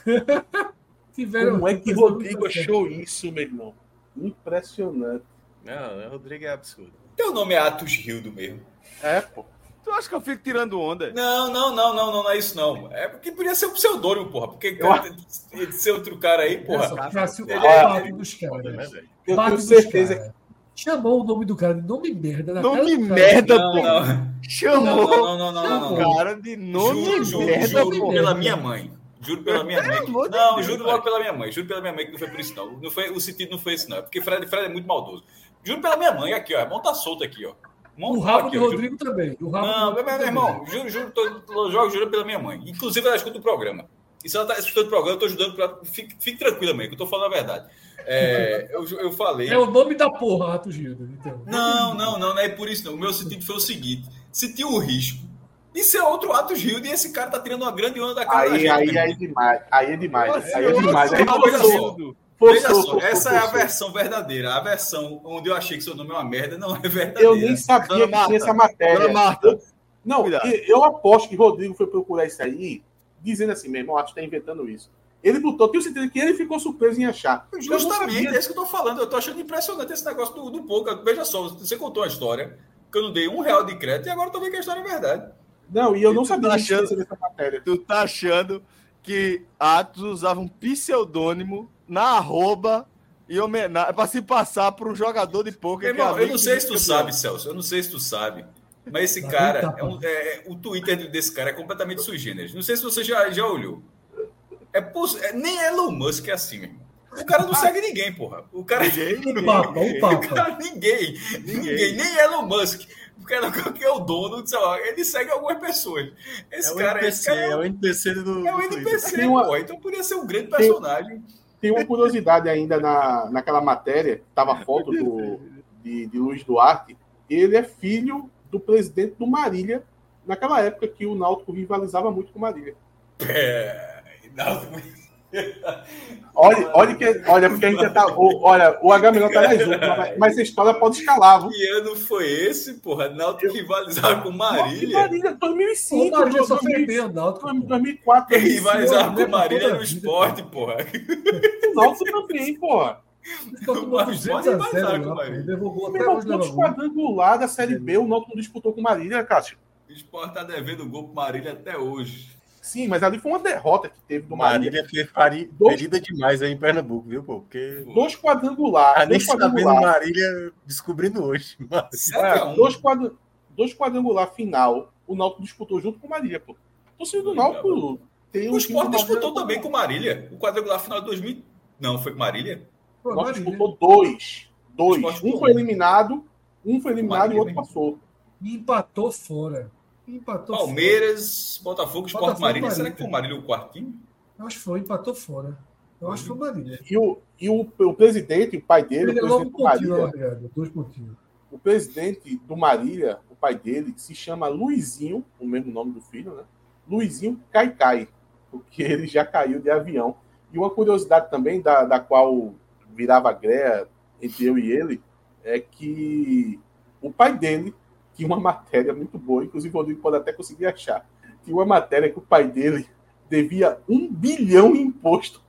Tiveram- Como é que tiveram- Rodrigo achou isso, meu irmão? Impressionante. Não, o Rodrigo é absurdo. Teu nome é Atos Rildo mesmo. É, pô. Tu acha que eu fico tirando onda? Não, não, não, não, não, não é isso, não. É porque podia ser um pseudônimo, porra. Porque cara, tem- ser outro cara aí, porra. olha é- o papo dos caras. Né? Eu tenho certeza caras. Chamou o nome do cara de nome merda. na Nome merda, Não, pô. não. Chamou Não, não, não, não, não, não. o cara de nome Juro, juro, merda, juro pô. pela minha mãe. Juro pela minha mãe. que- Não, Deus, juro logo pela minha mãe. Juro pela minha mãe que não foi por isso, não. não foi, o sentido não foi esse, não. É porque Fred, Fred é muito maldoso. Juro pela minha mãe aqui, ó. A mão tá solta aqui, ó. Mão O rabo aqui, do. Rodrigo também. O rabo Não, do meu, irmão, juro, juro, tô, tô, jogo, juro pela minha mãe. Inclusive, ela escuta o programa. E se ela tá escutando o programa, eu tô ajudando pra. Fique, fique tranquila, mãe, que eu tô falando a verdade. É, eu, eu falei. É o nome da porra, Rato Gildo. Então. Não, não, não, não é por isso, não. O meu sentido foi o seguinte: se tinha o risco de ser outro Atos Gildo e esse cara tá tirando uma grande onda da cara da Aí, gente. aí, meu aí é demais. Aí é demais. Nossa, Aí é demais. Aí só. Forçou, Veja só, essa é a versão verdadeira. A versão onde eu achei que seu nome é uma merda não é verdadeira. Eu nem sabia Dona que Marta, tinha essa matéria. Dona Marta, Não, Cuidado. e- eu aposto que Rodrigo foi procurar isso aí, dizendo assim, meu irmão, acho que tá inventando isso. Ele botou, tenho certeza que ele ficou surpreso em achar. Eu Justamente, sabia. é isso que eu tô falando. Eu tô achando impressionante esse negócio do, do poker. Veja só, você contou uma história que eu não dei um real de crédito e agora eu tô vendo que a história é verdade. Não, e eu não tu sabia tá achando- dessa matéria. tu tá achando que Atos usava um pseudônimo na arroba e homenagem para se passar por um jogador de poker. é irmão, eu não sei se tu sabe, Celso. Eu não sei se tu sabe. Mas esse Tá cara, tá, é um- é- o Twitter desse cara é completamente sui generis. Não sei se você já, já olhou. É, poss- é- nem Elon Musk é assim, meu irmão. O cara não segue ninguém, porra. O cara. O Papa, o O Papa. cara, ninguém, ninguém, nem Elon Musk. O cara que é o dono, sei lá, ele segue algumas pessoas. Esse É o cara, esse NPC, cara é o NPC do. é o do Twitter. NPC, Tem uma- pô. Então podia ser um grande personagem. Tem uma curiosidade ainda na, naquela matéria, tava foto do, de, de Luiz Duarte. Ele é filho do presidente do Marília, naquela época que o Náutico rivalizava muito com o Marília. É, não, Olha, olha, que, olha porque a gente tá. o- olha, o H tá nas últimas, mas- mas essa história pode escalar, viu? que ano foi esse, porra? Náutico rivalizava com Marília. Marília, O 2005, Marília só fez 2005, bem o Náutico. pô. 2004, Quem 2005, rivalizava lembro com Marília no a esporte, porra. o Náutico também, porra. Então, Mas 200 pode a rivalizar 0 com o. Marília. Derrubou até hoje gol. quadrangular da Série B o Náutico não disputou com Marília, Cássio? O esporte tá devendo gol pro Marília até hoje. Sim, mas ali foi uma derrota que teve do Marília. Marília foi fari- Dois- ferida demais aí em Pernambuco, viu, pô? Porque. Dois quadrangulares. Ah, nem quadrangulares. Marília descobrindo hoje. Mas... É, dois, quadra... dois quadrangular final, o Náutico disputou junto com o Marília, pô. Torcida do Náutico tem um O Sport disputou Marília- também com Marília. O quadrangular final de 2000. Não, foi com Marília? Pô, O Náutico Marília. disputou dois. Dois. Um foi eliminado, um foi eliminado e o outro Marília, passou. E empatou fora. Empatou Palmeiras, Botafogo, Sport Botafogo, Marília. Marília. Será que foi o Marília o quartinho? fora. Acho que foi, empatou fora. Eu acho que foi Marília. E o, e o, o presidente, o pai dele, Ele é o logo presidente Marília, dois pontinhos. o presidente do Marília, o pai dele, se chama Luizinho, o mesmo nome do filho, né? Luizinho Caicai, porque ele já caiu de avião. E uma curiosidade também, da, da qual virava greia entre eu e ele, é que o pai dele tinha uma matéria muito boa, inclusive o Rodrigo pode até conseguir achar. Tinha uma matéria que o pai dele devia um bilhão em imposto.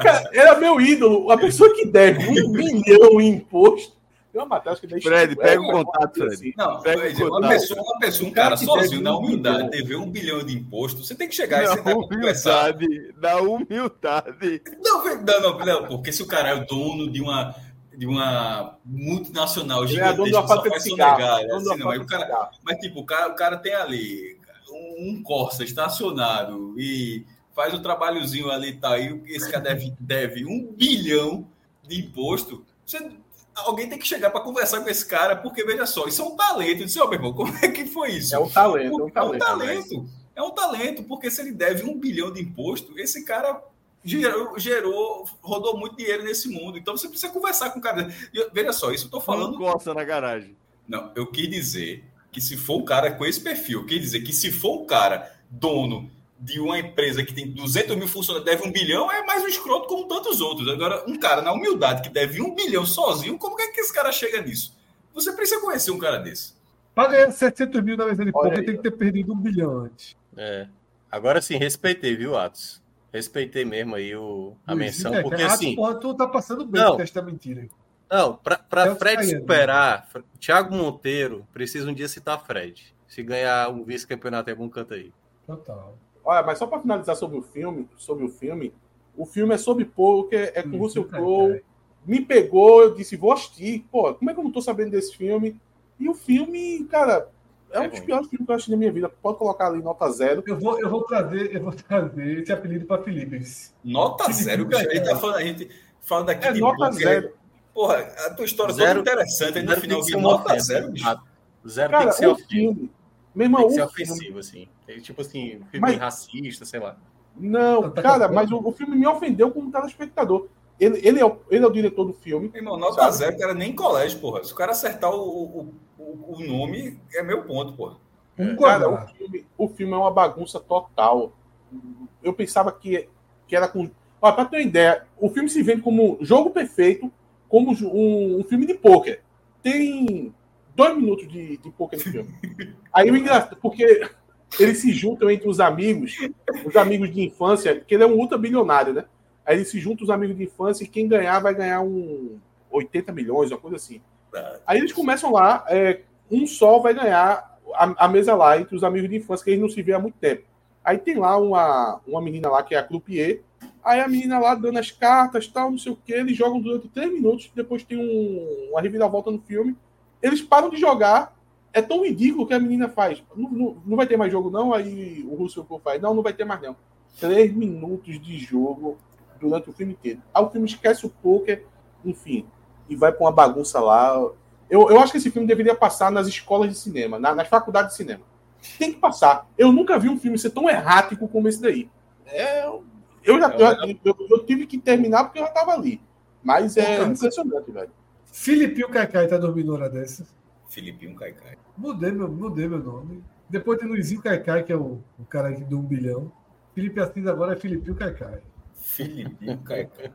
Cara era meu ídolo, a pessoa que deve um bilhão em imposto. Tem uma matéria que da Fred, Isto É, pega o contato, Fred. Não, Pega dizer, uma contato. pessoa, uma pessoa, um cara cara que sozinho, na um humildade, dever um bilhão de imposto, você tem que chegar e Na sentar pra conversar. humildade, na humildade. Não, não, não, não, porque se o cara é o dono de uma, de uma multinacional é gigantesca, só fábrica de faz sonegar, assim, não, fábrica o cara, mas tipo, o cara, o cara tem ali um, um Corsa estacionado e faz o trabalhozinho ali e tal, e esse cara deve, deve um bilhão de imposto, você- alguém tem que chegar para conversar com esse cara, porque veja só, isso é um talento. Eu disse, ó, meu irmão, como é que foi isso? É um talento, é um É um talento. talento. É um talento, porque se ele deve um bilhão de imposto, esse cara gerou, gerou, rodou muito dinheiro nesse mundo. Então você precisa conversar com o cara. E, veja só, isso eu tô Falando falando. coça na garagem. Não, eu quis dizer que se for um cara com esse perfil, eu quis dizer que se for um cara dono de uma empresa que tem 200 mil funcionários, deve um bilhão, é mais um escroto como tantos outros. Agora, um cara na humildade que deve um bilhão sozinho, como é que esse cara chega nisso? Você precisa conhecer um cara desse. Para ganhar 700 mil na mesa de poker, tem que ter perdido um bilhão antes. É. Agora sim, respeitei, viu, Atos? Respeitei mesmo aí o, a Luiz, menção, é, porque ah, assim. Porra, tu tá passando bem Não. com esta mentira. Não, pra, pra o que Fred superar, Fre- Thiago Monteiro precisa um dia citar Fred. Se ganhar um vice-campeonato em algum canto aí. Total. Olha, mas só para finalizar sobre o filme, sobre o filme, o filme é sobre poker, é com Hum, Russell Crowe. Me pegou, eu disse, vou assistir. Pô, como é que eu não tô sabendo desse filme? E o filme, cara, é, um É dos bom. piores filmes que eu assisti na minha vida. Pode colocar ali nota zero. Eu vou, eu vou trazer, eu vou trazer esse apelido para Felipe. Nota Felipe zero, bicho. A gente tá falando, a gente falando aqui É de nota zero. Porra, a tua história Zero- toda interessante. Aí no final que nota zero, bicho. Zero Cara, tem que ser o ofensivo. filme. Meu irmão, Tem que ser ofensivo, assim. É tipo assim, filme Mas- racista, sei lá. Não, Tá cara, mas o, o filme me ofendeu como telespectador. Ele, ele, é, o, ele é o diretor do filme. Irmão, nota Sabe? zero, cara, nem em colégio, porra. Se o cara acertar o, o, o, o nome, é meu ponto, porra. Um Cara, o filme, o filme é uma bagunça total. Eu pensava que, que era com. Olha, pra ter uma ideia, o filme se vende como jogo perfeito, como um, um filme de pôquer. Tem dois minutos de, de pôquer no filme. Aí o engraçado, porque eles se juntam entre os amigos, os amigos de infância, que ele é um ultra bilionário, né? Aí eles se juntam os amigos de infância e quem ganhar vai ganhar um 80 milhões, uma coisa assim. Aí eles começam lá, é, um só vai ganhar a, a mesa lá entre os amigos de infância, que eles não se vê há muito tempo. Aí tem lá uma, uma menina lá que é a croupier, aí a menina lá dando as cartas, tal, não sei o que, eles jogam durante três minutos, depois tem um, uma reviravolta no filme, eles param de jogar, é tão ridículo que a menina faz, não, não, não vai ter mais jogo não, aí o Russell Crowe faz, não, não vai ter mais não. Três minutos de jogo durante o filme inteiro. Aí o filme esquece o poker, enfim, e vai para uma bagunça lá. Eu, eu acho que esse filme deveria passar nas escolas de cinema, na- nas faculdades de cinema. Tem que passar. Eu nunca vi um filme ser tão errático como esse daí. É, eu, já, eu, eu- eu tive que terminar porque eu já estava ali. Mas é Pô, cara, impressionante, velho. Filipinho Caicai tá dormindo hora dessa. Filipinho Caicai. Mudei meu, mudei meu nome. Depois tem Luizinho Caicai, que é o, o cara aqui do um bilhão. Felipe Assis agora é Filipinho Caicai. Filipinho Caicai.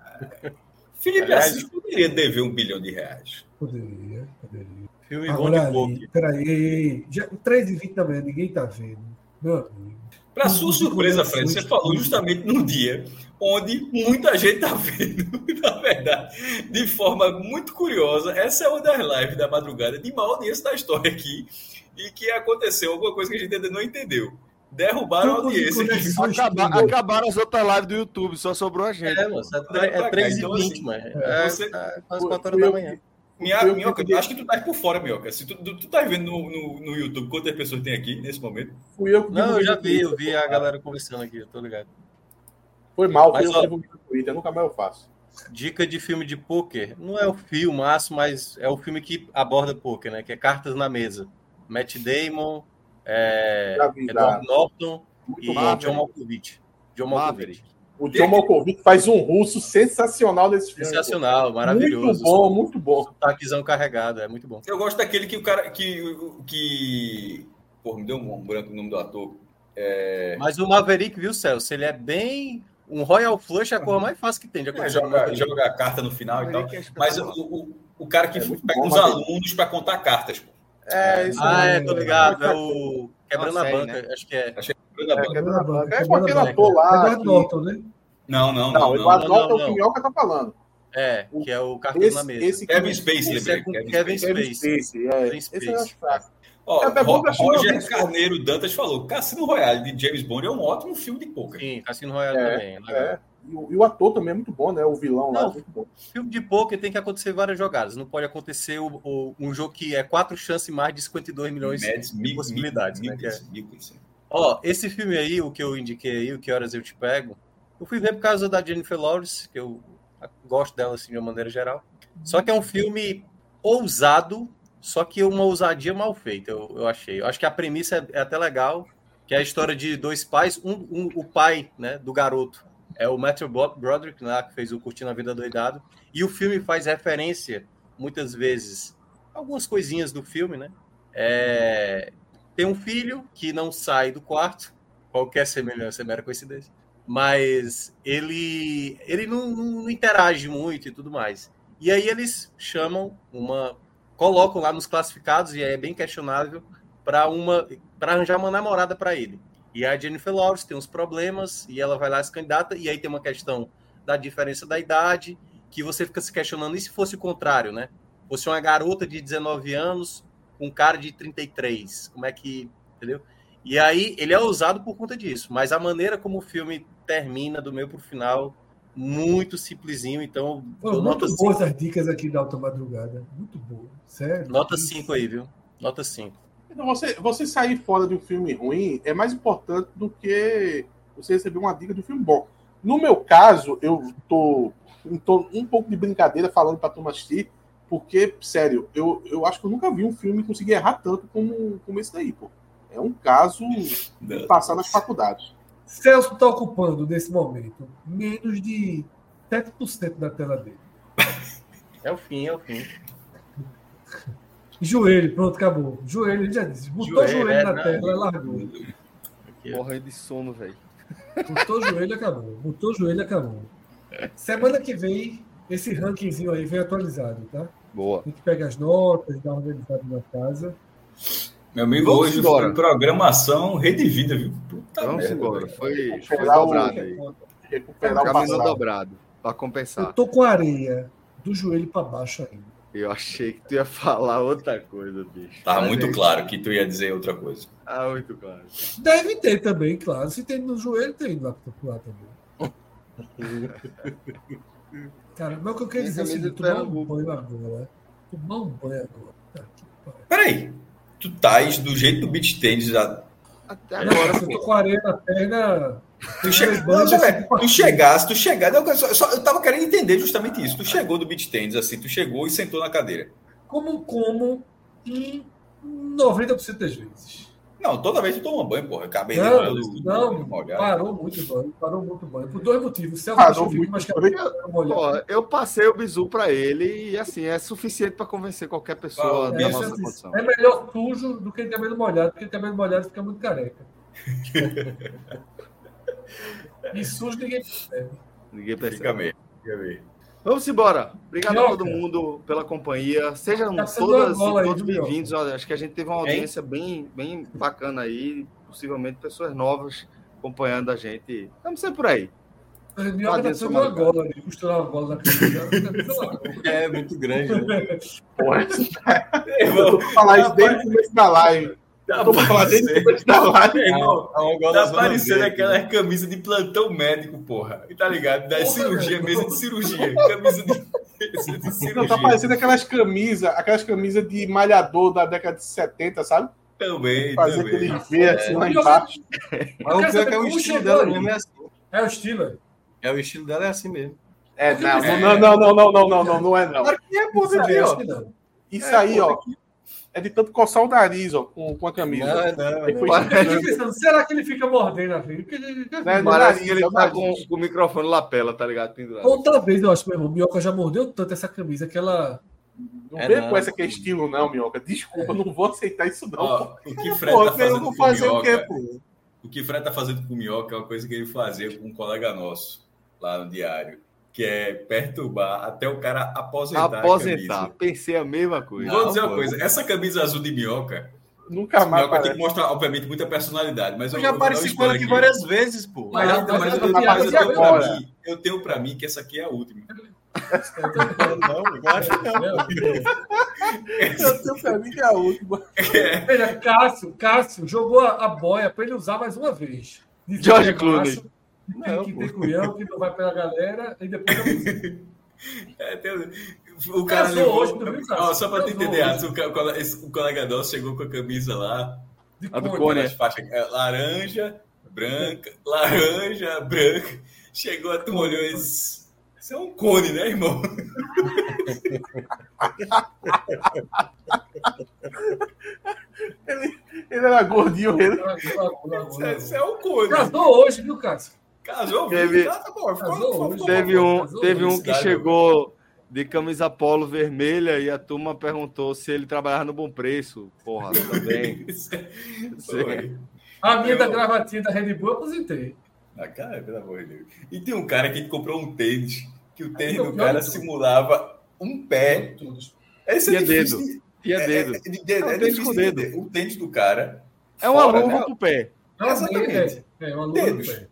Felipe Aliás- Assis poderia dever um bilhão de reais. Poderia, poderia. Filme bom Agora de ali, poker. peraí, ei, ei, já 3h20 da manhã, ninguém tá vendo. Meu amigo. Para sua surpresa, Fred, você falou justamente num dia onde muita gente está vendo, na verdade, de forma muito curiosa. Essa é uma das lives da madrugada de maior audiência da história aqui e que aconteceu alguma coisa que a gente ainda não entendeu. Derrubaram a audiência. conexão Acaba- estúdio. acabaram as outras lives do YouTube, só sobrou a gente. É, moço, é, tre- é 3 Então, e assim, 20, mano. É, você- é Fui- 4 fui horas da eu manhã. Minha, Eu minhoca, que- acho que tu tá por fora, Minhoca. Se tu, tu, tu tá vendo no, no, no YouTube quantas pessoas tem aqui nesse momento? Fui eu que Não, eu já vi, eu vi a galera conversando aqui, eu tô ligado. Foi mal, Mas, foi eu divulguei no Twitter, nunca mais eu faço. Dica de filme de pôquer. Não é o filmaço, mas é o filme que aborda pôquer, né? Que é Cartas na Mesa. Matt Damon, é, vi, Edward. Norton Muito e bom. John Malkovich. John Malkovich. O John Malkovich faz um russo sensacional nesse filme. Sensacional, maravilhoso. Muito bom, muito bom. Taquizão carregado, é muito bom. Eu gosto daquele que o cara. Que. que porra, me deu um branco o nome do ator. É, Mas o Maverick, viu, Celso? Ele é bem. Um Royal Flush é a cor mais fácil que tem de é, acontecer. o joga, joga a carta no final e tal. Mas o, o, o cara que É pega bom, os alunos para contar cartas. Pô. É, isso Ah, é, tô ligado. É o Quebrando a série, Banca, acho que é. Achei que É, quebrando a banca. É com Quebrando a aquele banca. ator lá. Edward que- Norton, né? Não, não, Não, não. Eduardo não, Norton é o não. que o Minhoca tá falando. É, que é o Cartas na Mesa. esse Kevin é lembrei. Kevin Space. É. Kevin é fácil. Ó, É, é Roger não- Carneiro Dantas falou: Cassino Royale de James Bond é um ótimo filme de poker. Sim, Cassino Royale É, também. legal. É. E, o, e o ator também é muito bom, né? O vilão lá Não. é muito bom. Filme de poker tem que acontecer várias jogadas. Não pode acontecer o, o- um jogo que é quatro chances mais de 52 milhões Mads de possibilidades. né, que é-. Ó, esse filme aí, o que eu indiquei aí, o Que Horas Eu Te Pego, eu fui ver por causa da Jennifer Lawrence, que eu gosto dela assim de uma maneira geral. Só que é um filme ousado, só que uma ousadia mal feita, eu, eu achei. Eu acho que a premissa é, é até legal, que é a história de dois pais, um, um- o pai né, do garoto é o Matthew Bro- Broderick, né, que fez o Curtindo a Vida Doidado, e o filme faz referência, muitas vezes, algumas coisinhas do filme, né? É, tem um filho que não sai do quarto, qualquer semelhança mera coincidência, mas ele, ele não, não- não interage muito e tudo mais. E aí eles chamam uma. colocam lá nos classificados, e é bem questionável, para uma para arranjar uma namorada para ele. E a Jennifer Lawrence tem uns problemas, e ela vai lá se candidata, e aí tem uma questão da diferença da idade, que você fica se questionando, e se fosse o contrário, né? Fosse uma garota de 19 anos com um cara de 33, como é que. Entendeu? E aí ele é usado por conta disso, mas a maneira como o filme termina, do meio pro final, muito simplesinho, então eu muito boas as dicas aqui da Alta Madrugada. Muito boa. Sério. Nota 5 aí, viu? Nota 5. Então, você, você sair fora de um filme ruim é mais importante do que você receber uma dica de um filme bom. No meu caso, eu tô, tô um pouco de brincadeira falando pra turma assistir, porque, sério, eu, eu acho que eu nunca vi um filme conseguir errar tanto como, como esse daí, pô. É um caso de passar nas faculdades. Celso está ocupando, nesse momento, menos de 7% da tela dele. É o fim, é o fim. Joelho, pronto, acabou. Joelho, ele já disse. Botou o Joelho, joelho é, na não. tela, largou. Morrendo de sono, velho. Botou o joelho, acabou. Botou o joelho, acabou. Semana que vem, esse rankingzinho aí vem atualizado, tá? Boa. A gente pega as notas, dá uma organizada na casa. Meu amigo, Vamos hoje embora. foi programação Rede Vida, viu? Puta Vamos merda, embora. Foi, foi Recuperar dobrado aí. Recuperar o passado. dobrado. Pra Eu compensar. tô com a areia do joelho para baixo ainda. Eu achei que tu ia falar outra coisa, bicho. Tava Mas muito é- claro que tu ia dizer outra coisa. Ah, muito claro. Deve ter também, claro. Se tem no joelho, tem lá pro lado também. Cara, mas o que eu queria dizer é seguinte, do tomar um banho agora. Tomar um banho agora. Tá. Peraí, tu tais do jeito do beat tênis já. Até Agora, se eu tô com areia na perna. Tu, che... Não, velho, assim, tu chegasse, tu chegasse. Eu, só- só- eu tava querendo entender justamente isso. Tu chegou do beat tênis, assim, tu chegou e sentou na cadeira. Como, como em 90% das vezes. Não, toda vez tu toma banho, porra. Cabelo Não, todo não, molhado. parou muito banho. Parou muito banho. Por dois motivos. Celso Parou muito mas. Ó, eu passei o bizu pra ele e assim, é suficiente pra convencer qualquer pessoa da É, nossa Celso, condição. é melhor sujo do que cabelo molhado, porque cabelo molhado fica muito careca. e sujo ninguém percebe. Ninguém Fica percebe. Fica meio. Vamos embora. Obrigado a todo mundo pela companhia. Sejam Tá todas de e todos bem-vindos. Acho que a gente teve uma audiência bem, bem bacana aí. Possivelmente pessoas novas acompanhando a gente. Vamos ser por aí. A minhoca tá precisando de uma gola ali, costurar uma gola na. É muito grande, né? Eu vou falar isso desde o começo da live. Tá Tô pra falar dele depois da live. Irmão, É uma Tá parecendo verde. aquelas camisas de plantão médico, porra. E tá ligado? Da Porra, cirurgia, mesa de cirurgia. Camisa de, mesa de cirurgia. Não, tá parecendo aquelas camisas, aquelas camisas de malhador da década de 70, sabe? Também, Fazer também. aquele V assim lá É. embaixo. Mas o pior é que é o estilo dela aí. mesmo, é assim. É o Steeler. É o estilo dela é assim mesmo. É, não, não, não, não, não, não, não, não, não é é, não. Isso aí, ó, é de tanto coçar o nariz, ó, com, com a camisa. Não, não, não. Eu pensando, será que ele fica mordendo a vida? Porque- Né, Parece que ele é o tá com, nariz. com o microfone lapela, tá ligado? Pendurado. Outra vez, eu acho que meu irmão, Minhoca já mordeu tanto essa camisa que ela. Não É vem com essa que é estilo, não, Minhoca. Desculpa, eu não vou aceitar isso, não. Ó, o que Fred Pô, tá eu fazendo com fazer o quê, pô? o que Fred tá fazendo com minhoca é uma coisa que ele fazia com um colega nosso lá no diário, que é perturbar até o cara aposentar. a Aposentar. camisa. Pensei a mesma coisa. Vou dizer uma coisa, essa camisa azul de minhoca, Nunca mais minhoca tem que mostrar, obviamente, muita personalidade, mas Eu eu, já eu apareci com ela aqui várias vezes, pô. Mas, eu- mas mas eu, essa eu- piada mas eu tenho pra agora. mim, eu tenho pra mim que essa aqui é a última. Não, claro que não. Eu tenho pra mim que é a última. Veja, Cássio, Cássio jogou a, a boia para ele usar mais uma vez. George é Clooney. Macho, que tem culhão, que não vai pela galera, e depois É, tem- o cara Casou levou. hoje, tu Cássio? Ó, só pra tu Casou entender, o, colega- o colega nosso chegou com a camisa lá, de A do cone. Faixas é, laranja, branca, laranja, branca. Chegou, a turma olhou e disse, Isso é um cone, né, irmão? Ele era gordinho, ele. Isso é, isso é um cone. Casou hoje, viu, Cássio? Casou, Teve-? Tá, tá bom, ficou- Casou ficou- ficou- Teve um, Casou teve um que chegou de camisa polo vermelha e a turma perguntou se ele trabalhava no bom preço. Porra, também. Isso é-. Foi. A minha Eu- da gravatinha da Red Bull eu aposentei. Ah, cara, pelo amor de Deus. E tem um cara que comprou um tênis, que o tênis Não, do cara simulava um pé. Todos. Esse Tinha é difícil. de- Tinha é- dedo. É, de- de- É é difícil dedo. O tênis do cara. É uma luva né? pro pé. Exatamente. É, é uma luva no pé.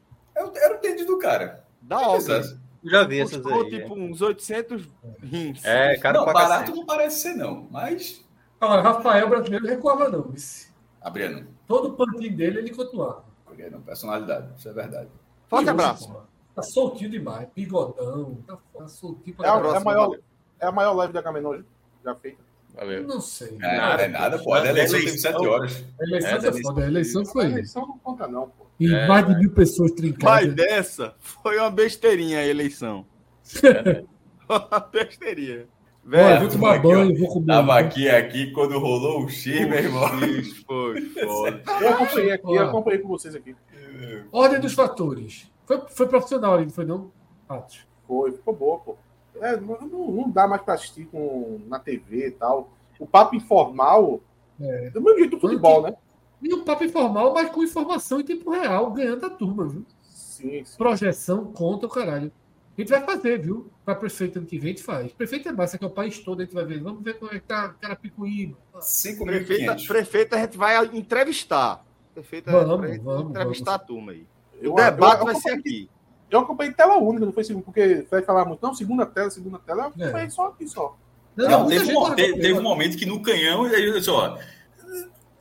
É do cara. Da obra. Exato. Já vi essas aí. tipo uns 800 rins. É, cara, não, barato cacete. não parece ser, não. Mas. Agora, Rafael brasileiro recuava não. Esse- Adriano. Todo o pantinho dele ele continuava. Adriano, personalidade. Isso é verdade. Forte abraço. Tá soltinho demais. Bigodão. Tá, tá soltinho É pra a, é a maior, é a maior live da Caminhão já feita. Valeu. Não sei. É, não é nada, pô. A eleição tem 7 horas. A eleição É, foda. A eleição A foi. eleição não conta, não, pô. E É, mais de vai. mil pessoas Mas trincadas. dessa foi uma besteirinha a eleição. uma besteirinha. Velho, vou tomar banho, vou comer. Tava aqui, aqui, quando rolou o X, meu irmão. Isso foi foda. Eu acompanhei aqui, eu acompanhei com vocês aqui. Ordem dos fatores. Foi, foi profissional ali, não foi não? Atos. Foi, ficou boa, pô. É, não, não dá mais pra assistir com, na TV e tal. O papo informal, É. do mesmo jeito do futebol, né? E um papo informal, mas com informação em tempo real, ganhando a turma, viu? Sim, sim. Projeção conta o caralho. A gente vai fazer, viu? Para prefeito ano que vem, a gente faz. Prefeito é massa, que é o país todo, a gente vai ver. Vamos ver como é que tá Carapicuíba. 5.500. Prefeita, prefeita a gente vai entrevistar. Prefeita Vamos, pra gente vamos, entrevistar a turma aí. Eu, O debate eu, vai eu, ser acompanhei- aqui. Eu acompanhei tela única no Facebook, porque vai falar muito. Não, segunda tela, segunda tela. Eu É. acompanhei só aqui só. Não, muita teve, um, teve um momento que no canhão, e aí eu disse, ó,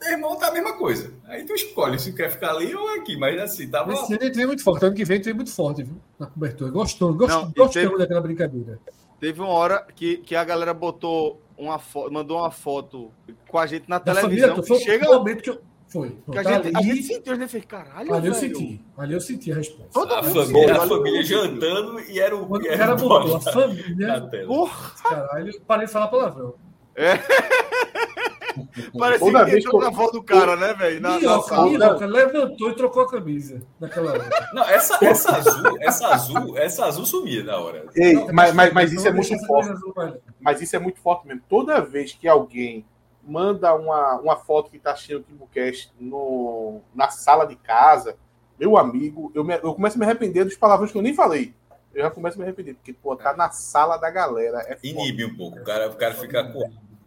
meu irmão tá a mesma coisa. Aí tu escolhe se quer ficar ali ou aqui, mas assim, tava. Esse ano vem muito forte. Ano que vem vem muito forte, viu? Na cobertura. Gostou, gost, Não, gostamos teve- daquela brincadeira. Teve uma hora que, que a galera botou uma foto, mandou uma foto com a gente na Da televisão. família, foi chega o momento que eu. Foi. que a gente, a gente sentiu, a gente fez, caralho, ali eu velho. senti. Ali eu senti a resposta. Toda A família, a família jantando e era o. Quando o era cara botou a família. Porra, Caralho, parei de falar palavrão. parecia Toda que entrou na voz do cara, né, velho? Na-. Minhoca levantou e trocou a camisa naquela hora. Não, essa, essa azul, essa azul, essa azul sumia na hora. Ei, Não, mas, mas, mas isso é muito forte. azul. Mas isso é muito forte mesmo. Toda vez que alguém manda uma, uma foto que tá cheio de Timbucast no na sala de casa, meu amigo, eu, me- eu começo a me arrepender dos palavrões que eu nem falei. Eu já começo a me arrepender, porque, pô, tá na sala da galera. É. Inibe um pouco. O cara, o cara fica.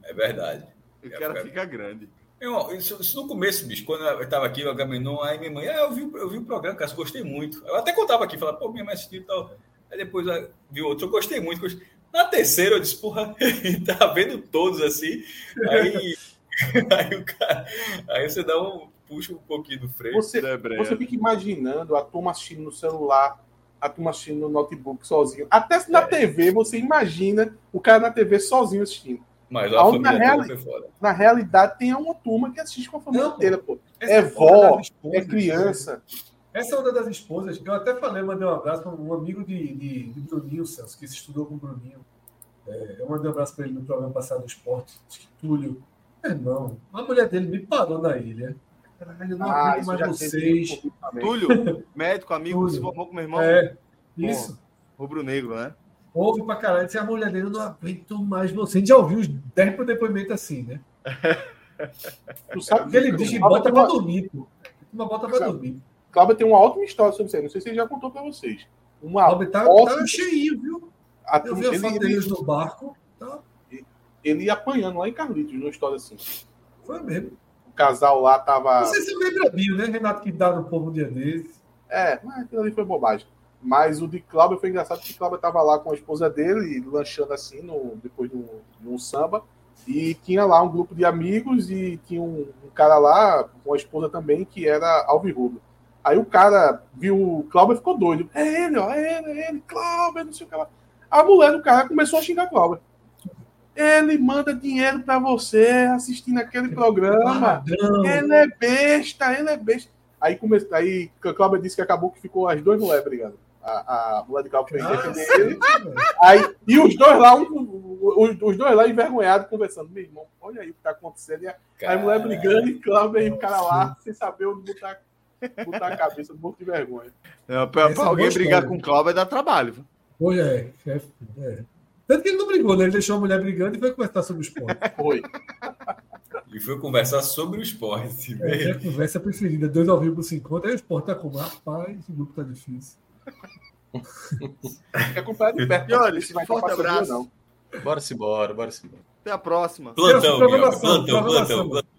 É verdade. O cara fica grande. Meu irmão, isso, isso no começo, bicho, quando eu tava aqui, o Agamenon, aí minha mãe, ah, eu vi, o- eu vi o programa, cara, gostei muito. Eu até contava aqui, falava, pô, minha mãe assistiu e tal. Aí depois ah, vi outro, eu gostei muito. gostei. Na terceira, eu disse, porra, tá vendo todos assim. Aí aí, o cara, aí você dá um. puxa um pouquinho do freio. Você, Debreia. você fica imaginando a turma assistindo no celular, a turma assistindo no notebook sozinho. Até se na TV você imagina o cara na TV sozinho assistindo. Mas a na família toda reali- foi fora. Na realidade, tem uma turma que assiste com a família Não, inteira, pô. É onda vó, é criança. Essa onda das esposas, eu até falei, mandei um abraço para um amigo de, de, de Bruninho, Celso, que se estudou com o Bruninho. É, eu mandei um abraço para ele no programa passado do esporte. Que Túlio. Meu irmão, a mulher dele me parou na ilha. Caralho, eu não Ah, aguento mais vocês. também. Túlio, médico, amigo, Túlio. se formou com meu irmão. É, isso. Rubro-negro, né? Ouve pra caralho. Disse, a mulher dele, eu não aguento mais você. A gente já ouviu uns 10 depoimentos assim, né? Tu sabe Porque ele diz que bota pra dormir, pô. Uma bota pra dormir. Cláudio tem uma ótima história sobre isso aí. Não sei se ele já contou pra vocês. Uma Cláudio tá, ótima- tá cheinho, viu? a Eu vi a ele, foto ele, deles no barco. Tá, ele apanhando lá em Carlitos, numa história assim. foi mesmo. O casal lá tava. Não sei se lembra Bill, né? Renato que dá no povo dia desses. É, mas aquilo ali foi bobagem. Mas o de Cláudio foi engraçado porque Cláudio tava lá com a esposa dele, lanchando assim, no, depois de um, de um samba. E tinha lá um grupo de amigos e tinha um, um cara lá, com a esposa também, que era Alvirrubro. Aí o cara viu o Cláudio e ficou doido. É ele, ó, é ele, é ele, Cláudio, não sei o que lá. A mulher do cara começou a xingar Cláudio. Ele manda dinheiro pra você assistindo aquele programa. Ladrão. Ele é besta, ele é besta. Aí, come... aí Cláudio disse que acabou que ficou as duas mulheres brigando. A, a mulher de Cláudio foi defender ele. velho. Aí, e os dois lá, um- os, os dois lá envergonhados, conversando. Meu irmão, olha aí o que tá acontecendo. E a mulher brigando e Cláudio e o cara lá, sem saber onde botar, botar a cabeça, morto de vergonha. É, pra, pra é alguém brigar história. com o Cláudio é dar trabalho. Olha, é, é, é. Tanto que ele não brigou, né? Ele deixou a mulher brigando e foi conversar sobre o esporte. Foi. E foi conversar sobre o esporte. É, é a conversa preferida. Dois ao vivo se encontram. Aí o esporte tá como? Rapaz, o grupo tá difícil. Quer comprar de perto. Senhores, se vai forte abraço. não. Bora-se embora, bora-se embora. Até a próxima. Plantão, Programação, plantão, plantão, plantão.